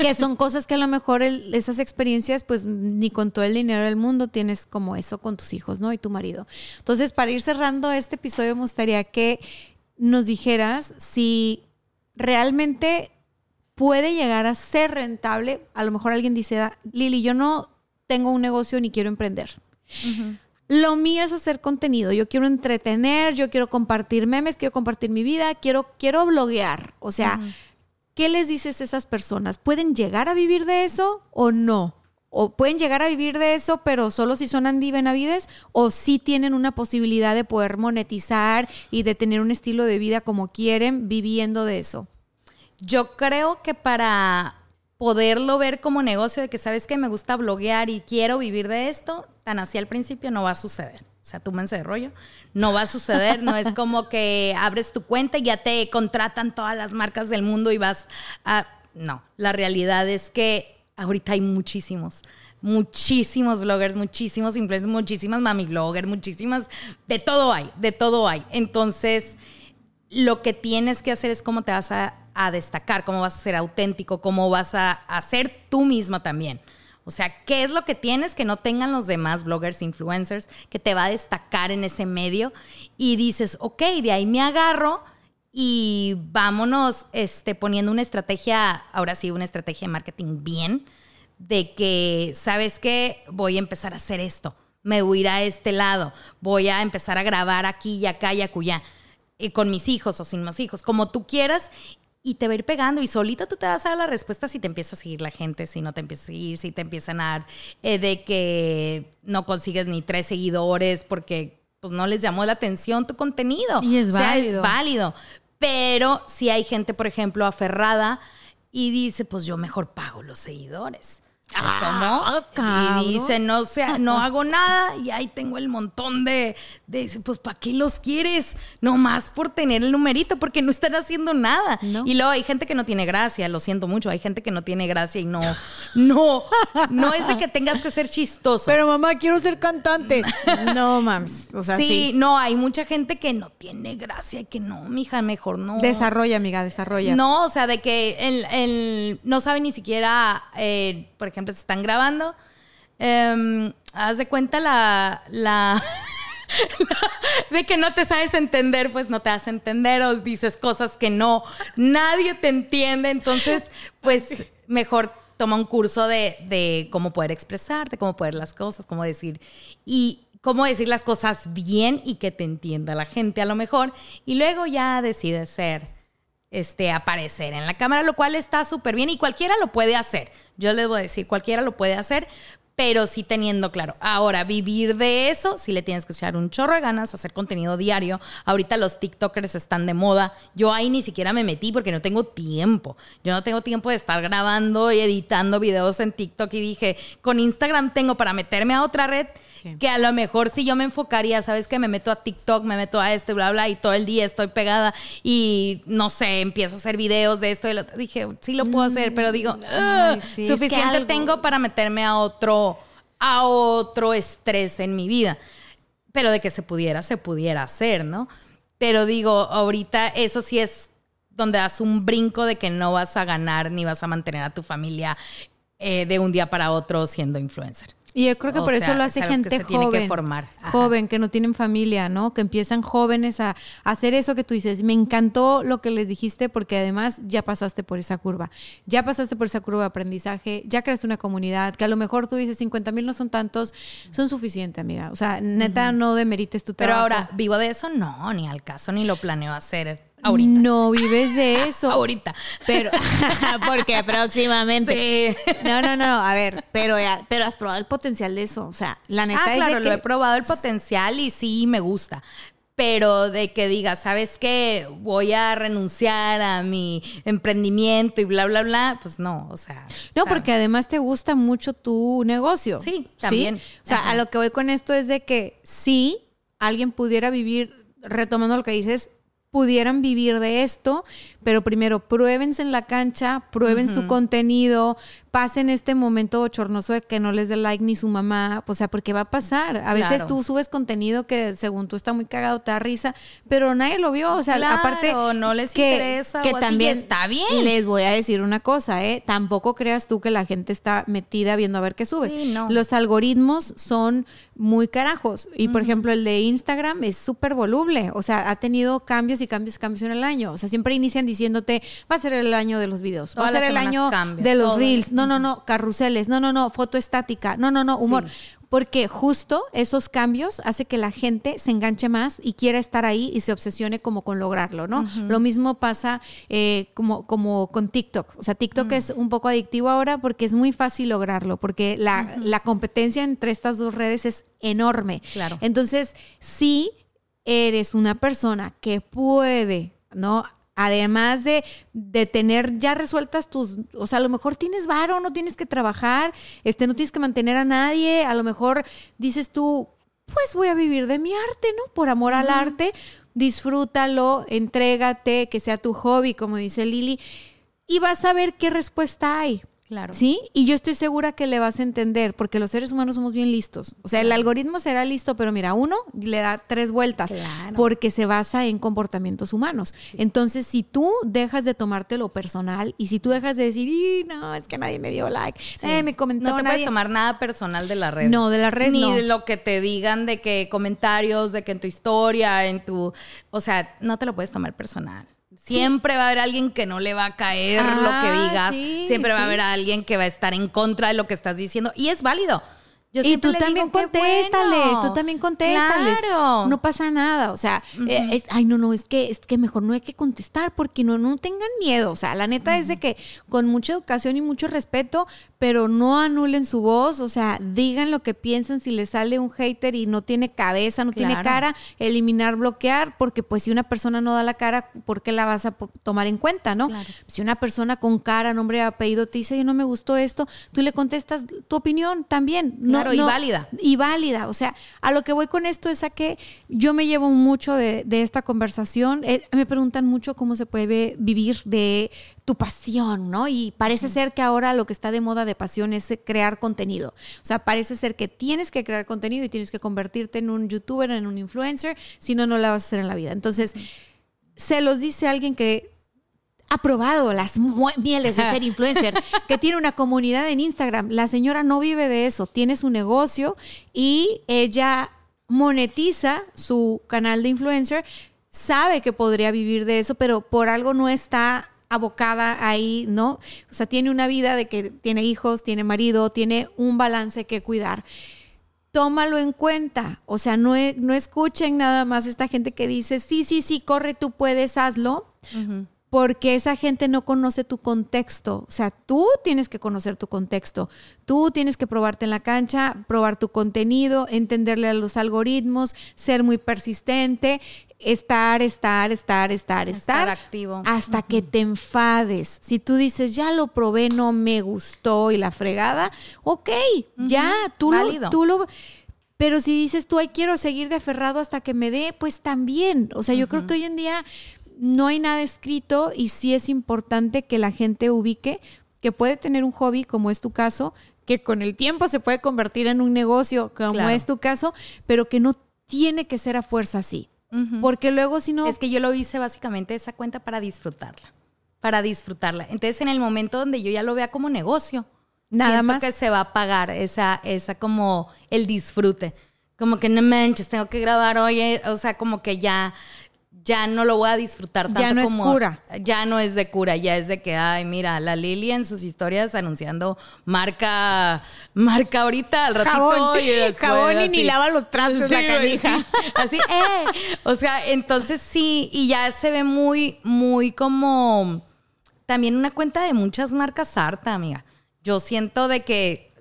que son cosas que a lo mejor el- esas experiencias, pues ni con todo el dinero del mundo tienes como eso con tus hijos, ¿no? Y tu marido. Entonces, para ir cerrando este episodio, me gustaría que nos dijeras si realmente puede llegar a ser rentable. A lo mejor alguien dice, "Ah, Lili, yo no tengo un negocio ni quiero emprender. Lo mío es hacer contenido. Yo quiero entretener, yo quiero compartir memes, quiero compartir mi vida, quiero, quiero bloguear. O sea, ¿qué les dices a esas personas? ¿Pueden llegar a vivir de eso o no? ¿O pueden llegar a vivir de eso, pero solo si son Andy Benavides? ¿O sí tienen una posibilidad de poder monetizar y de tener un estilo de vida como quieren viviendo de eso? Yo creo que para poderlo ver como negocio de que sabes que me gusta bloguear y quiero vivir de esto, tan así al principio no va a suceder. O sea, túmense de rollo. No va a suceder. No es como que abres tu cuenta y ya te contratan todas las marcas del mundo y vas a. No. La realidad es que ahorita hay muchísimos. Muchísimos bloggers, muchísimos influencers, muchísimas mami bloggers, muchísimas. De todo hay, de todo hay. Entonces, lo que tienes que hacer es cómo te vas a, a destacar, cómo vas a ser auténtico, cómo vas a, ser tú mismo también. O sea, ¿qué es lo que tienes que no tengan los demás bloggers, influencers, que te va a destacar en ese medio? Y dices, ok, de ahí me agarro y vámonos este, poniendo una estrategia, ahora sí, una estrategia de marketing bien, de que, ¿sabes qué? Voy a empezar a hacer esto, me voy a ir a este lado, voy a empezar a grabar aquí y acá y acullá, eh, con mis hijos o sin más hijos, como tú quieras, y te va a ir pegando y solita tú te vas a dar la respuesta si te empieza a seguir la gente, si no te empieza a seguir, si te empiezan a dar eh, de que no consigues ni tres seguidores porque pues no les llamó la atención tu contenido. Y es O sea, válido. es válido. Pero si hay gente, por ejemplo, aferrada y dice, pues yo mejor pago los seguidores. Pues, ¿cómo? Ah, cabrón. y dice, no sea, no hago nada y ahí tengo el montón de, de pues ¿para qué los quieres? Nomás por tener el numerito, porque no están haciendo nada. No. Y luego hay gente que no tiene gracia, lo siento mucho, hay gente que no tiene gracia y no, no, no es de que tengas que ser chistoso. Pero mamá, quiero ser cantante. no, mames. O sea, sí, sí. no, hay mucha gente que no tiene gracia y que no, mija, mejor no. Desarrolla, amiga, desarrolla. No, o sea, de que el, el- no sabe ni siquiera, eh, por ejemplo, se están grabando. em, haz de cuenta la, la, de que no te sabes entender, pues no te hace entender o dices cosas que no, nadie te entiende. Entonces, pues mejor toma un curso de, de cómo poder expresarte, cómo poder las cosas, cómo decir y cómo decir las cosas bien y que te entienda la gente a lo mejor. Y luego ya decides ser este, aparecer en la cámara, lo cual está súper bien y cualquiera lo puede hacer. Yo les voy a decir, cualquiera lo puede hacer, pero sí teniendo claro. Ahora, vivir de eso, sí le tienes que echar un chorro de ganas, hacer contenido diario. Ahorita los TikTokers están de moda. Yo ahí ni siquiera me metí porque no tengo tiempo. Yo no tengo tiempo de estar grabando y editando videos en TikTok y dije, con Instagram tengo para meterme a otra red que a lo mejor si yo me enfocaría, sabes que me meto a TikTok, me meto a este, bla, bla, y todo el día estoy pegada y no sé, empiezo a hacer videos de esto y lo otro. Dije, sí lo puedo hacer, pero digo, Ay, "Ugh, sí, es que suficiente algo- tengo para meterme a otro, a otro estrés en mi vida. Pero de que se pudiera, se pudiera hacer, ¿no? Pero digo, ahorita eso sí es donde das un brinco de que no vas a ganar ni vas a mantener a tu familia eh, de un día para otro siendo influencer. Y yo creo que O por eso lo hace gente tiene que joven. formar. Joven, que no tienen familia, ¿no? Que empiezan jóvenes a, a hacer eso que tú dices. Me encantó lo que les dijiste porque además ya pasaste por esa curva. Ya pasaste por esa curva de aprendizaje, ya creaste una comunidad, que a lo mejor tú dices 50 mil no son tantos, son suficientes, amiga. O sea, neta, no demerites tu Pero trabajo. ahora, ¿vivo de eso? No, ni al caso, ni lo planeo hacer ahorita. No vives de eso. Ahorita. Pero, porque próximamente. Sí. No, no, no, a ver, pero, ya- pero has probado el potencial de eso. O sea, la neta Ah, es claro, de lo he probado el potencial y sí me gusta. Pero de que digas, ¿sabes qué? Voy a renunciar a mi emprendimiento y bla, bla, bla. Pues no, o sea. No, o sea, porque además te gusta mucho tu negocio. Sí, también. O sea, Ajá. a lo que voy con esto es de que sí, alguien pudiera vivir, retomando lo que dices, pudieran vivir de esto, pero primero pruébense en la cancha, prueben su contenido, pasen este momento bochornoso de que no les dé like ni su mamá, o sea, porque va a pasar. A veces Claro. tú subes contenido que según tú está muy cagado, te da risa, pero nadie lo vio, o sea, Claro, aparte no les que, interesa que o así, también está bien. Les voy a decir una cosa, ¿eh? Tampoco creas tú que la gente está metida viendo a ver qué subes. Sí, no. Los algoritmos son muy carajos. Y por ejemplo, el de Instagram es súper voluble. O sea, ha tenido cambios y cambios y cambios en el año. O sea, siempre inician diciéndote, va a ser el año de los videos, va a ser el año cambia, de los reels. No, no, no, carruseles. No, no, no, foto estática. No, no, no, humor. Porque justo esos cambios hace que la gente se enganche más y quiera estar ahí y se obsesione como con lograrlo, ¿no? Lo mismo pasa eh, como, como con TikTok. O sea, TikTok es un poco adictivo ahora porque es muy fácil lograrlo, porque la, la competencia entre estas dos redes es enorme. Claro. Entonces, si eres una persona que puede, ¿no? Además de, de tener ya resueltas tus, o sea, a lo mejor tienes varo, no tienes que trabajar, este, no tienes que mantener a nadie, a lo mejor dices tú, pues voy a vivir de mi arte, ¿no? Por amor al arte, disfrútalo, entrégate, que sea tu hobby, como dice Lili, y vas a ver qué respuesta hay. Claro. ¿Sí? Y yo estoy segura que le vas a entender, porque los seres humanos somos bien listos. O sea, el algoritmo será listo, pero mira, uno le da tres vueltas, Claro. porque se basa en comportamientos humanos. Entonces, si tú dejas de tomarte lo personal y si tú dejas de decir, "Y, no, es que nadie me dio like, Sí. eh, me comentó No te nadie". puedes tomar nada personal de la red. No, de las redes Ni no. de lo que te digan, de que comentarios, de que en tu historia, en tu. O sea, no te lo puedes tomar personal. Siempre va a haber alguien que no le va a caer lo que Ah, digas. sí, Siempre va a haber alguien que va a estar en contra de lo que estás diciendo. Y es válido. Yo y tú también digo, "Qué contéstales, bueno". tú también contéstales. Claro. No pasa nada, o sea, eh, es- ay, no, no, es que, es que mejor no hay que contestar porque no, no tengan miedo. O sea, la neta es de que con mucha educación y mucho respeto, pero no anulen su voz, o sea, digan lo que piensan si les sale un hater y no tiene cabeza, no tiene cara, eliminar, bloquear, porque pues si una persona no da la cara, ¿por qué la vas a tomar en cuenta, no? Claro. Si una persona con cara, nombre apellido te dice, oye, no me gustó esto, tú le contestas tu opinión también. No, Claro, y válida. Y válida. O sea, a lo que voy con esto es a que yo me llevo mucho de, de esta conversación. Eh, me preguntan mucho cómo se puede vivir de tu pasión, ¿no? Y parece ser que ahora lo que está de moda de pasión es crear contenido. O sea, parece ser que tienes que crear contenido y tienes que convertirte en un youtuber, en un influencer, si no, no la vas a hacer en la vida. Entonces, se los dice alguien que ha probado las mieles de ser influencer, que tiene una comunidad en Instagram. La señora no vive de eso, tiene su negocio y ella monetiza su canal de influencer, sabe que podría vivir de eso, pero por algo no está abocada ahí, ¿no? O sea, tiene una vida de que tiene hijos, tiene marido, tiene un balance que cuidar tómalo en cuenta. O sea, no, e- no escuchen nada más esta gente que dice, sí, sí, sí, corre, tú puedes, hazlo. Porque esa gente no conoce tu contexto. O sea, tú tienes que conocer tu contexto. Tú tienes que probarte en la cancha, probar tu contenido, entenderle a los algoritmos, ser muy persistente, estar, estar, estar, estar, estar. Estar activo. Hasta que te enfades. Si tú dices, ya lo probé, no me gustó y la fregada, ok, ya, tú Válido. lo, tú lo... Pero si dices tú, ay, quiero seguir de aferrado hasta que me dé, pues también. O sea, yo creo que hoy en día no hay nada escrito y sí es importante que la gente ubique que puede tener un hobby, como es tu caso, que con el tiempo se puede convertir en un negocio, como Claro. es tu caso, pero que no tiene que ser a fuerza así. Porque luego si no... Es que yo lo hice básicamente esa cuenta para disfrutarla. Para disfrutarla. Entonces, en el momento donde yo ya lo vea como negocio, Nada más. que se va a pagar esa, esa como el disfrute. Como que no manches, tengo que grabar hoy. eh, O sea, como que ya, ya no lo voy a disfrutar tanto Ya no es como- cura. Ya no es de cura, ya es de que, ay, mira, la Lili en sus historias anunciando marca, marca ahorita al ratito. Jabón. y después Jabón y ni lava los trastos la canija. sí. Así, eh. O sea, entonces sí, y ya se ve muy, muy como también una cuenta de muchas marcas harta, amiga. Yo siento de que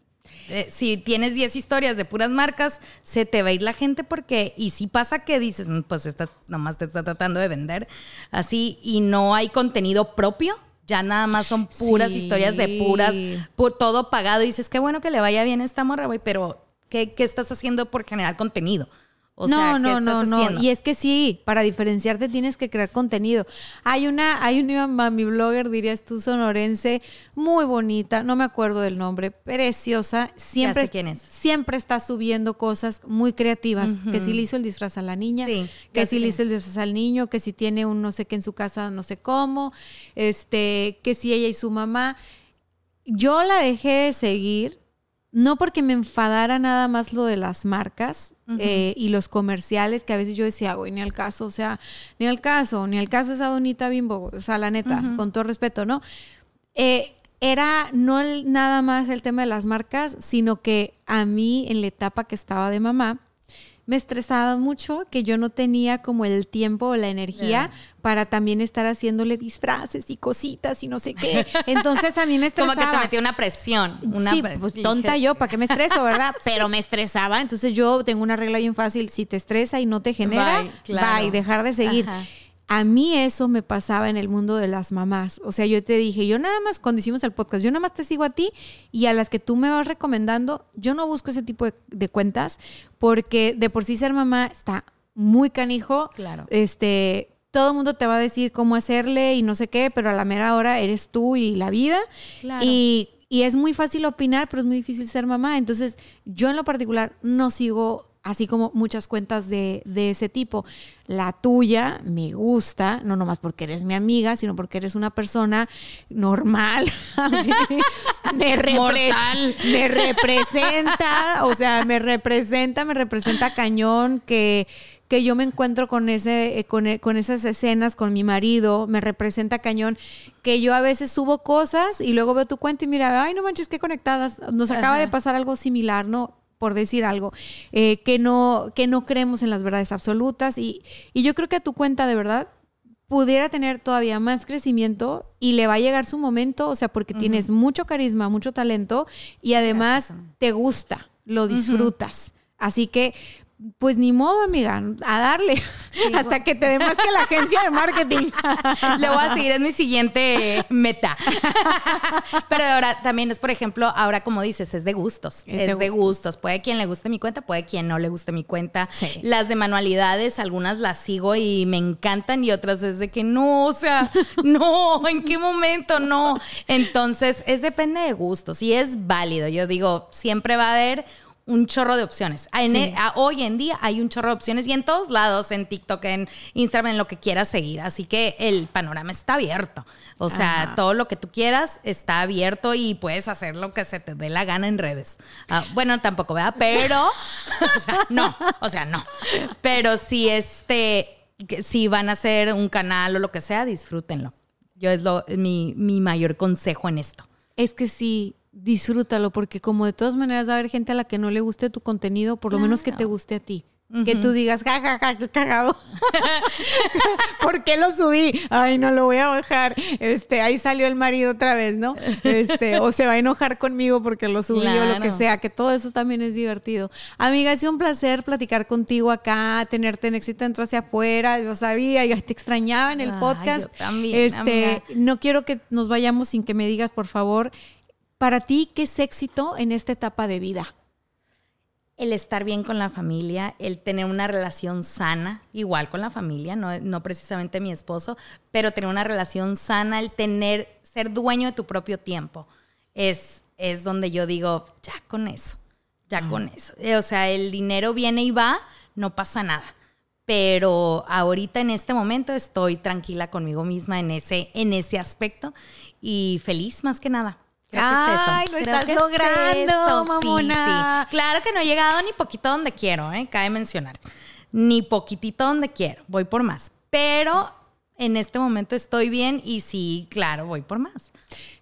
eh, si tienes 10 historias de puras marcas, se te va a ir la gente porque, y si pasa que dices, "Mm, pues esta nomás te está tratando de vender así y no hay contenido propio. Ya nada más son puras Sí. historias de puras, por todo pagado. Y dices, qué bueno que le vaya bien a esta morra, güey, pero ¿qué, qué estás haciendo por generar contenido? O no, sea, ¿qué no, no, no. haciendo? Y es que sí, para diferenciarte tienes que crear contenido. Hay una, hay una mami blogger, dirías tú, sonorense, muy bonita, no me acuerdo del nombre, preciosa. Siempre, quién es. siempre está subiendo cosas muy creativas. Que si le hizo el disfraz a la niña, Sí, que si le hizo el disfraz al niño, que si tiene un no sé qué en su casa, no sé cómo, este, que si ella y su mamá. Yo la dejé de seguir, no porque me enfadara nada más lo de las marcas eh, y los comerciales, que a veces yo decía, güey, ni al caso, o sea, ni al caso, ni al caso esa donita bimbo, o sea, la neta, con todo respeto, ¿no? Eh, era no el- nada más el tema de las marcas, sino que a mí en la etapa que estaba de mamá, me estresaba mucho que yo no tenía como el tiempo o la energía para también estar haciéndole disfraces y cositas y no sé qué. Entonces a mí me Como estresaba. que te metió una presión. Una sí, pues tonta yo, ¿para qué me estreso, verdad? Pero me estresaba. Entonces yo tengo una regla bien fácil. Si te estresa y no te genera, Bye, claro. bye, dejar de seguir. Ajá. A mí eso me pasaba en el mundo de las mamás. O sea, yo te dije, yo nada más, cuando hicimos el podcast, yo nada más te sigo a ti y a las que tú me vas recomendando, yo no busco ese tipo de, de cuentas porque de por sí ser mamá está muy canijo. Claro. Este, todo el mundo te va a decir cómo hacerle y no sé qué, pero a la mera hora eres tú y la vida. Claro. Y, y es muy fácil opinar, pero es muy difícil ser mamá. Entonces, yo en lo particular no sigo así como muchas cuentas de, de ese tipo. La tuya me gusta, no nomás porque eres mi amiga, sino porque eres una persona normal. Me, Mortal. me representa, o sea, me representa, me representa cañón que que yo me encuentro con ese eh, con, eh, con esas escenas con mi marido, me representa cañón que yo a veces subo cosas y luego veo tu cuenta y mira, ay, no manches, qué conectadas. Nos acaba Ajá. de pasar algo similar, ¿no? Por decir algo, eh, que, no, que no creemos en las verdades absolutas. Y, y yo creo que a tu cuenta de verdad pudiera tener todavía más crecimiento y le va a llegar su momento, o sea, porque tienes mucho carisma, mucho talento y además te gusta, lo disfrutas. Así que pues ni modo, amiga, a darle hasta que te dé más que la agencia de marketing. Le voy a seguir, es mi siguiente meta. Pero ahora también es, por ejemplo, ahora como dices, es de gustos. Es, de, gustos. Puede quien le guste mi cuenta, puede quien no le guste mi cuenta. Las de manualidades, algunas las sigo y me encantan y otras es de que no, o sea, no, ¿en qué momento? No. Entonces, es depende de gustos y es válido. Yo digo, siempre va a haber un chorro de opciones. E, hoy en día hay un chorro de opciones y en todos lados, en TikTok, en Instagram, en lo que quieras seguir. Así que el panorama está abierto. O sea, todo lo que tú quieras está abierto y puedes hacer lo que se te dé la gana en redes. Ah, bueno, tampoco, ¿verdad? Pero, o sea, no, o sea, no. Pero si este, si van a hacer un canal o lo que sea, disfrútenlo. Yo es lo, mi, mi mayor consejo en esto. Es que sí, disfrútalo, porque como de todas maneras va a haber gente a la que no le guste tu contenido, por lo menos que te guste a ti. Que tú digas, ja, ja, ja, qué cagado. ¿Por qué lo subí? Ay, no lo voy a bajar. Este, ahí salió el marido otra vez, ¿no? Este, o se va a enojar conmigo porque lo subí o lo que sea, que todo eso también es divertido. Amiga, ha sido un placer platicar contigo acá, tenerte en éxito dentro hacia afuera. Yo sabía, yo te extrañaba en el podcast. también, este, no quiero que nos vayamos sin que me digas, por favor, para ti, ¿qué es éxito en esta etapa de vida? El estar bien con la familia, el tener una relación sana, igual con la familia, no, no precisamente mi esposo, pero tener una relación sana, el tener, ser dueño de tu propio tiempo, es, es donde yo digo, ya con eso, ya con eso. O sea, el dinero viene y va, no pasa nada pero ahorita en este momento estoy tranquila conmigo misma en ese, en ese aspecto y feliz más que nada. Ay, lo estás logrando, mamona. Claro que no he llegado ni poquito donde quiero, ¿eh? cabe mencionar. Ni poquitito donde quiero, voy por más. Pero en este momento estoy bien y sí, claro, voy por más.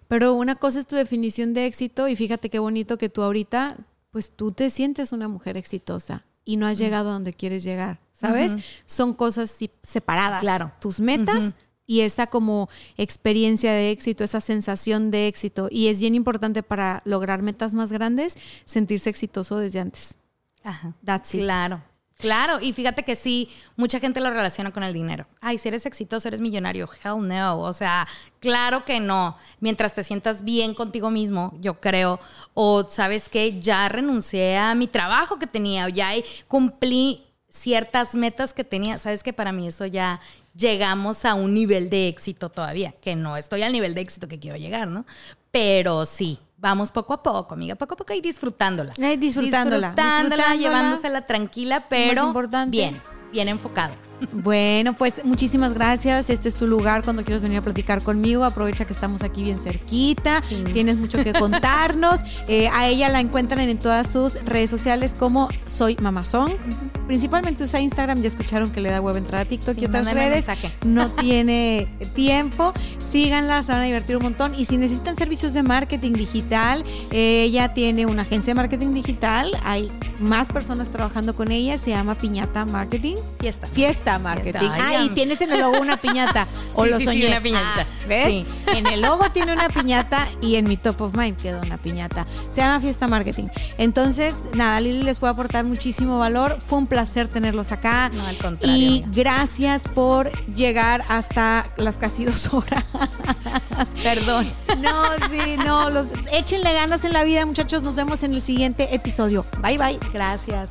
Pero una cosa es tu definición de éxito y fíjate qué bonito que tú ahorita, pues tú te sientes una mujer exitosa y no has llegado a donde quieres llegar, ¿sabes? Son cosas separadas. Claro. Tus metas y esa como experiencia de éxito, esa sensación de éxito. Y es bien importante para lograr metas más grandes, sentirse exitoso desde antes. Ajá. That's it. Claro. Claro, y fíjate que sí, mucha gente lo relaciona con el dinero. Ay, si eres exitoso, eres millonario. Hell no. O sea, claro que no. Mientras te sientas bien contigo mismo, yo creo. O sabes que ya renuncié a mi trabajo que tenía, o ya cumplí ciertas metas que tenía. Sabes que para mí eso ya, llegamos a un nivel de éxito todavía, que no estoy al nivel de éxito que quiero llegar, ¿no? Pero sí, vamos poco a poco, amiga, poco a poco y disfrutándola. disfrutándola, disfrutándola, llevándosela tranquila, pero bien, bien enfocado. Bueno, pues muchísimas gracias. Este es tu lugar cuando quieras venir a platicar conmigo. Aprovecha que estamos aquí bien cerquita. Tienes mucho que contarnos. Eh, a ella la encuentran en todas sus redes sociales como Soy Mamazón. Principalmente usa Instagram. Ya escucharon que le da web entrar a TikTok y otras redes. No tiene tiempo. Síganla, se van a divertir un montón. Y si necesitan servicios de marketing digital, ella tiene una agencia de marketing digital. Hay más personas trabajando con ella. Se llama Piñata Marketing. Fiesta. Fiesta marketing. Ah, y tienes en el logo una piñata. O lo soñé. una piñata. Ah, ¿Ves? En el logo tiene una piñata y en mi top of mind quedó una piñata. Se llama Fiesta Marketing. Entonces, nada, Lili les puede aportar muchísimo valor. Fue un placer tenerlos acá. No, al contrario. Y gracias por llegar hasta las casi dos horas. Perdón. No, sí, no. Los, échenle ganas en la vida, muchachos. Nos vemos en el siguiente episodio. Bye, bye. Gracias.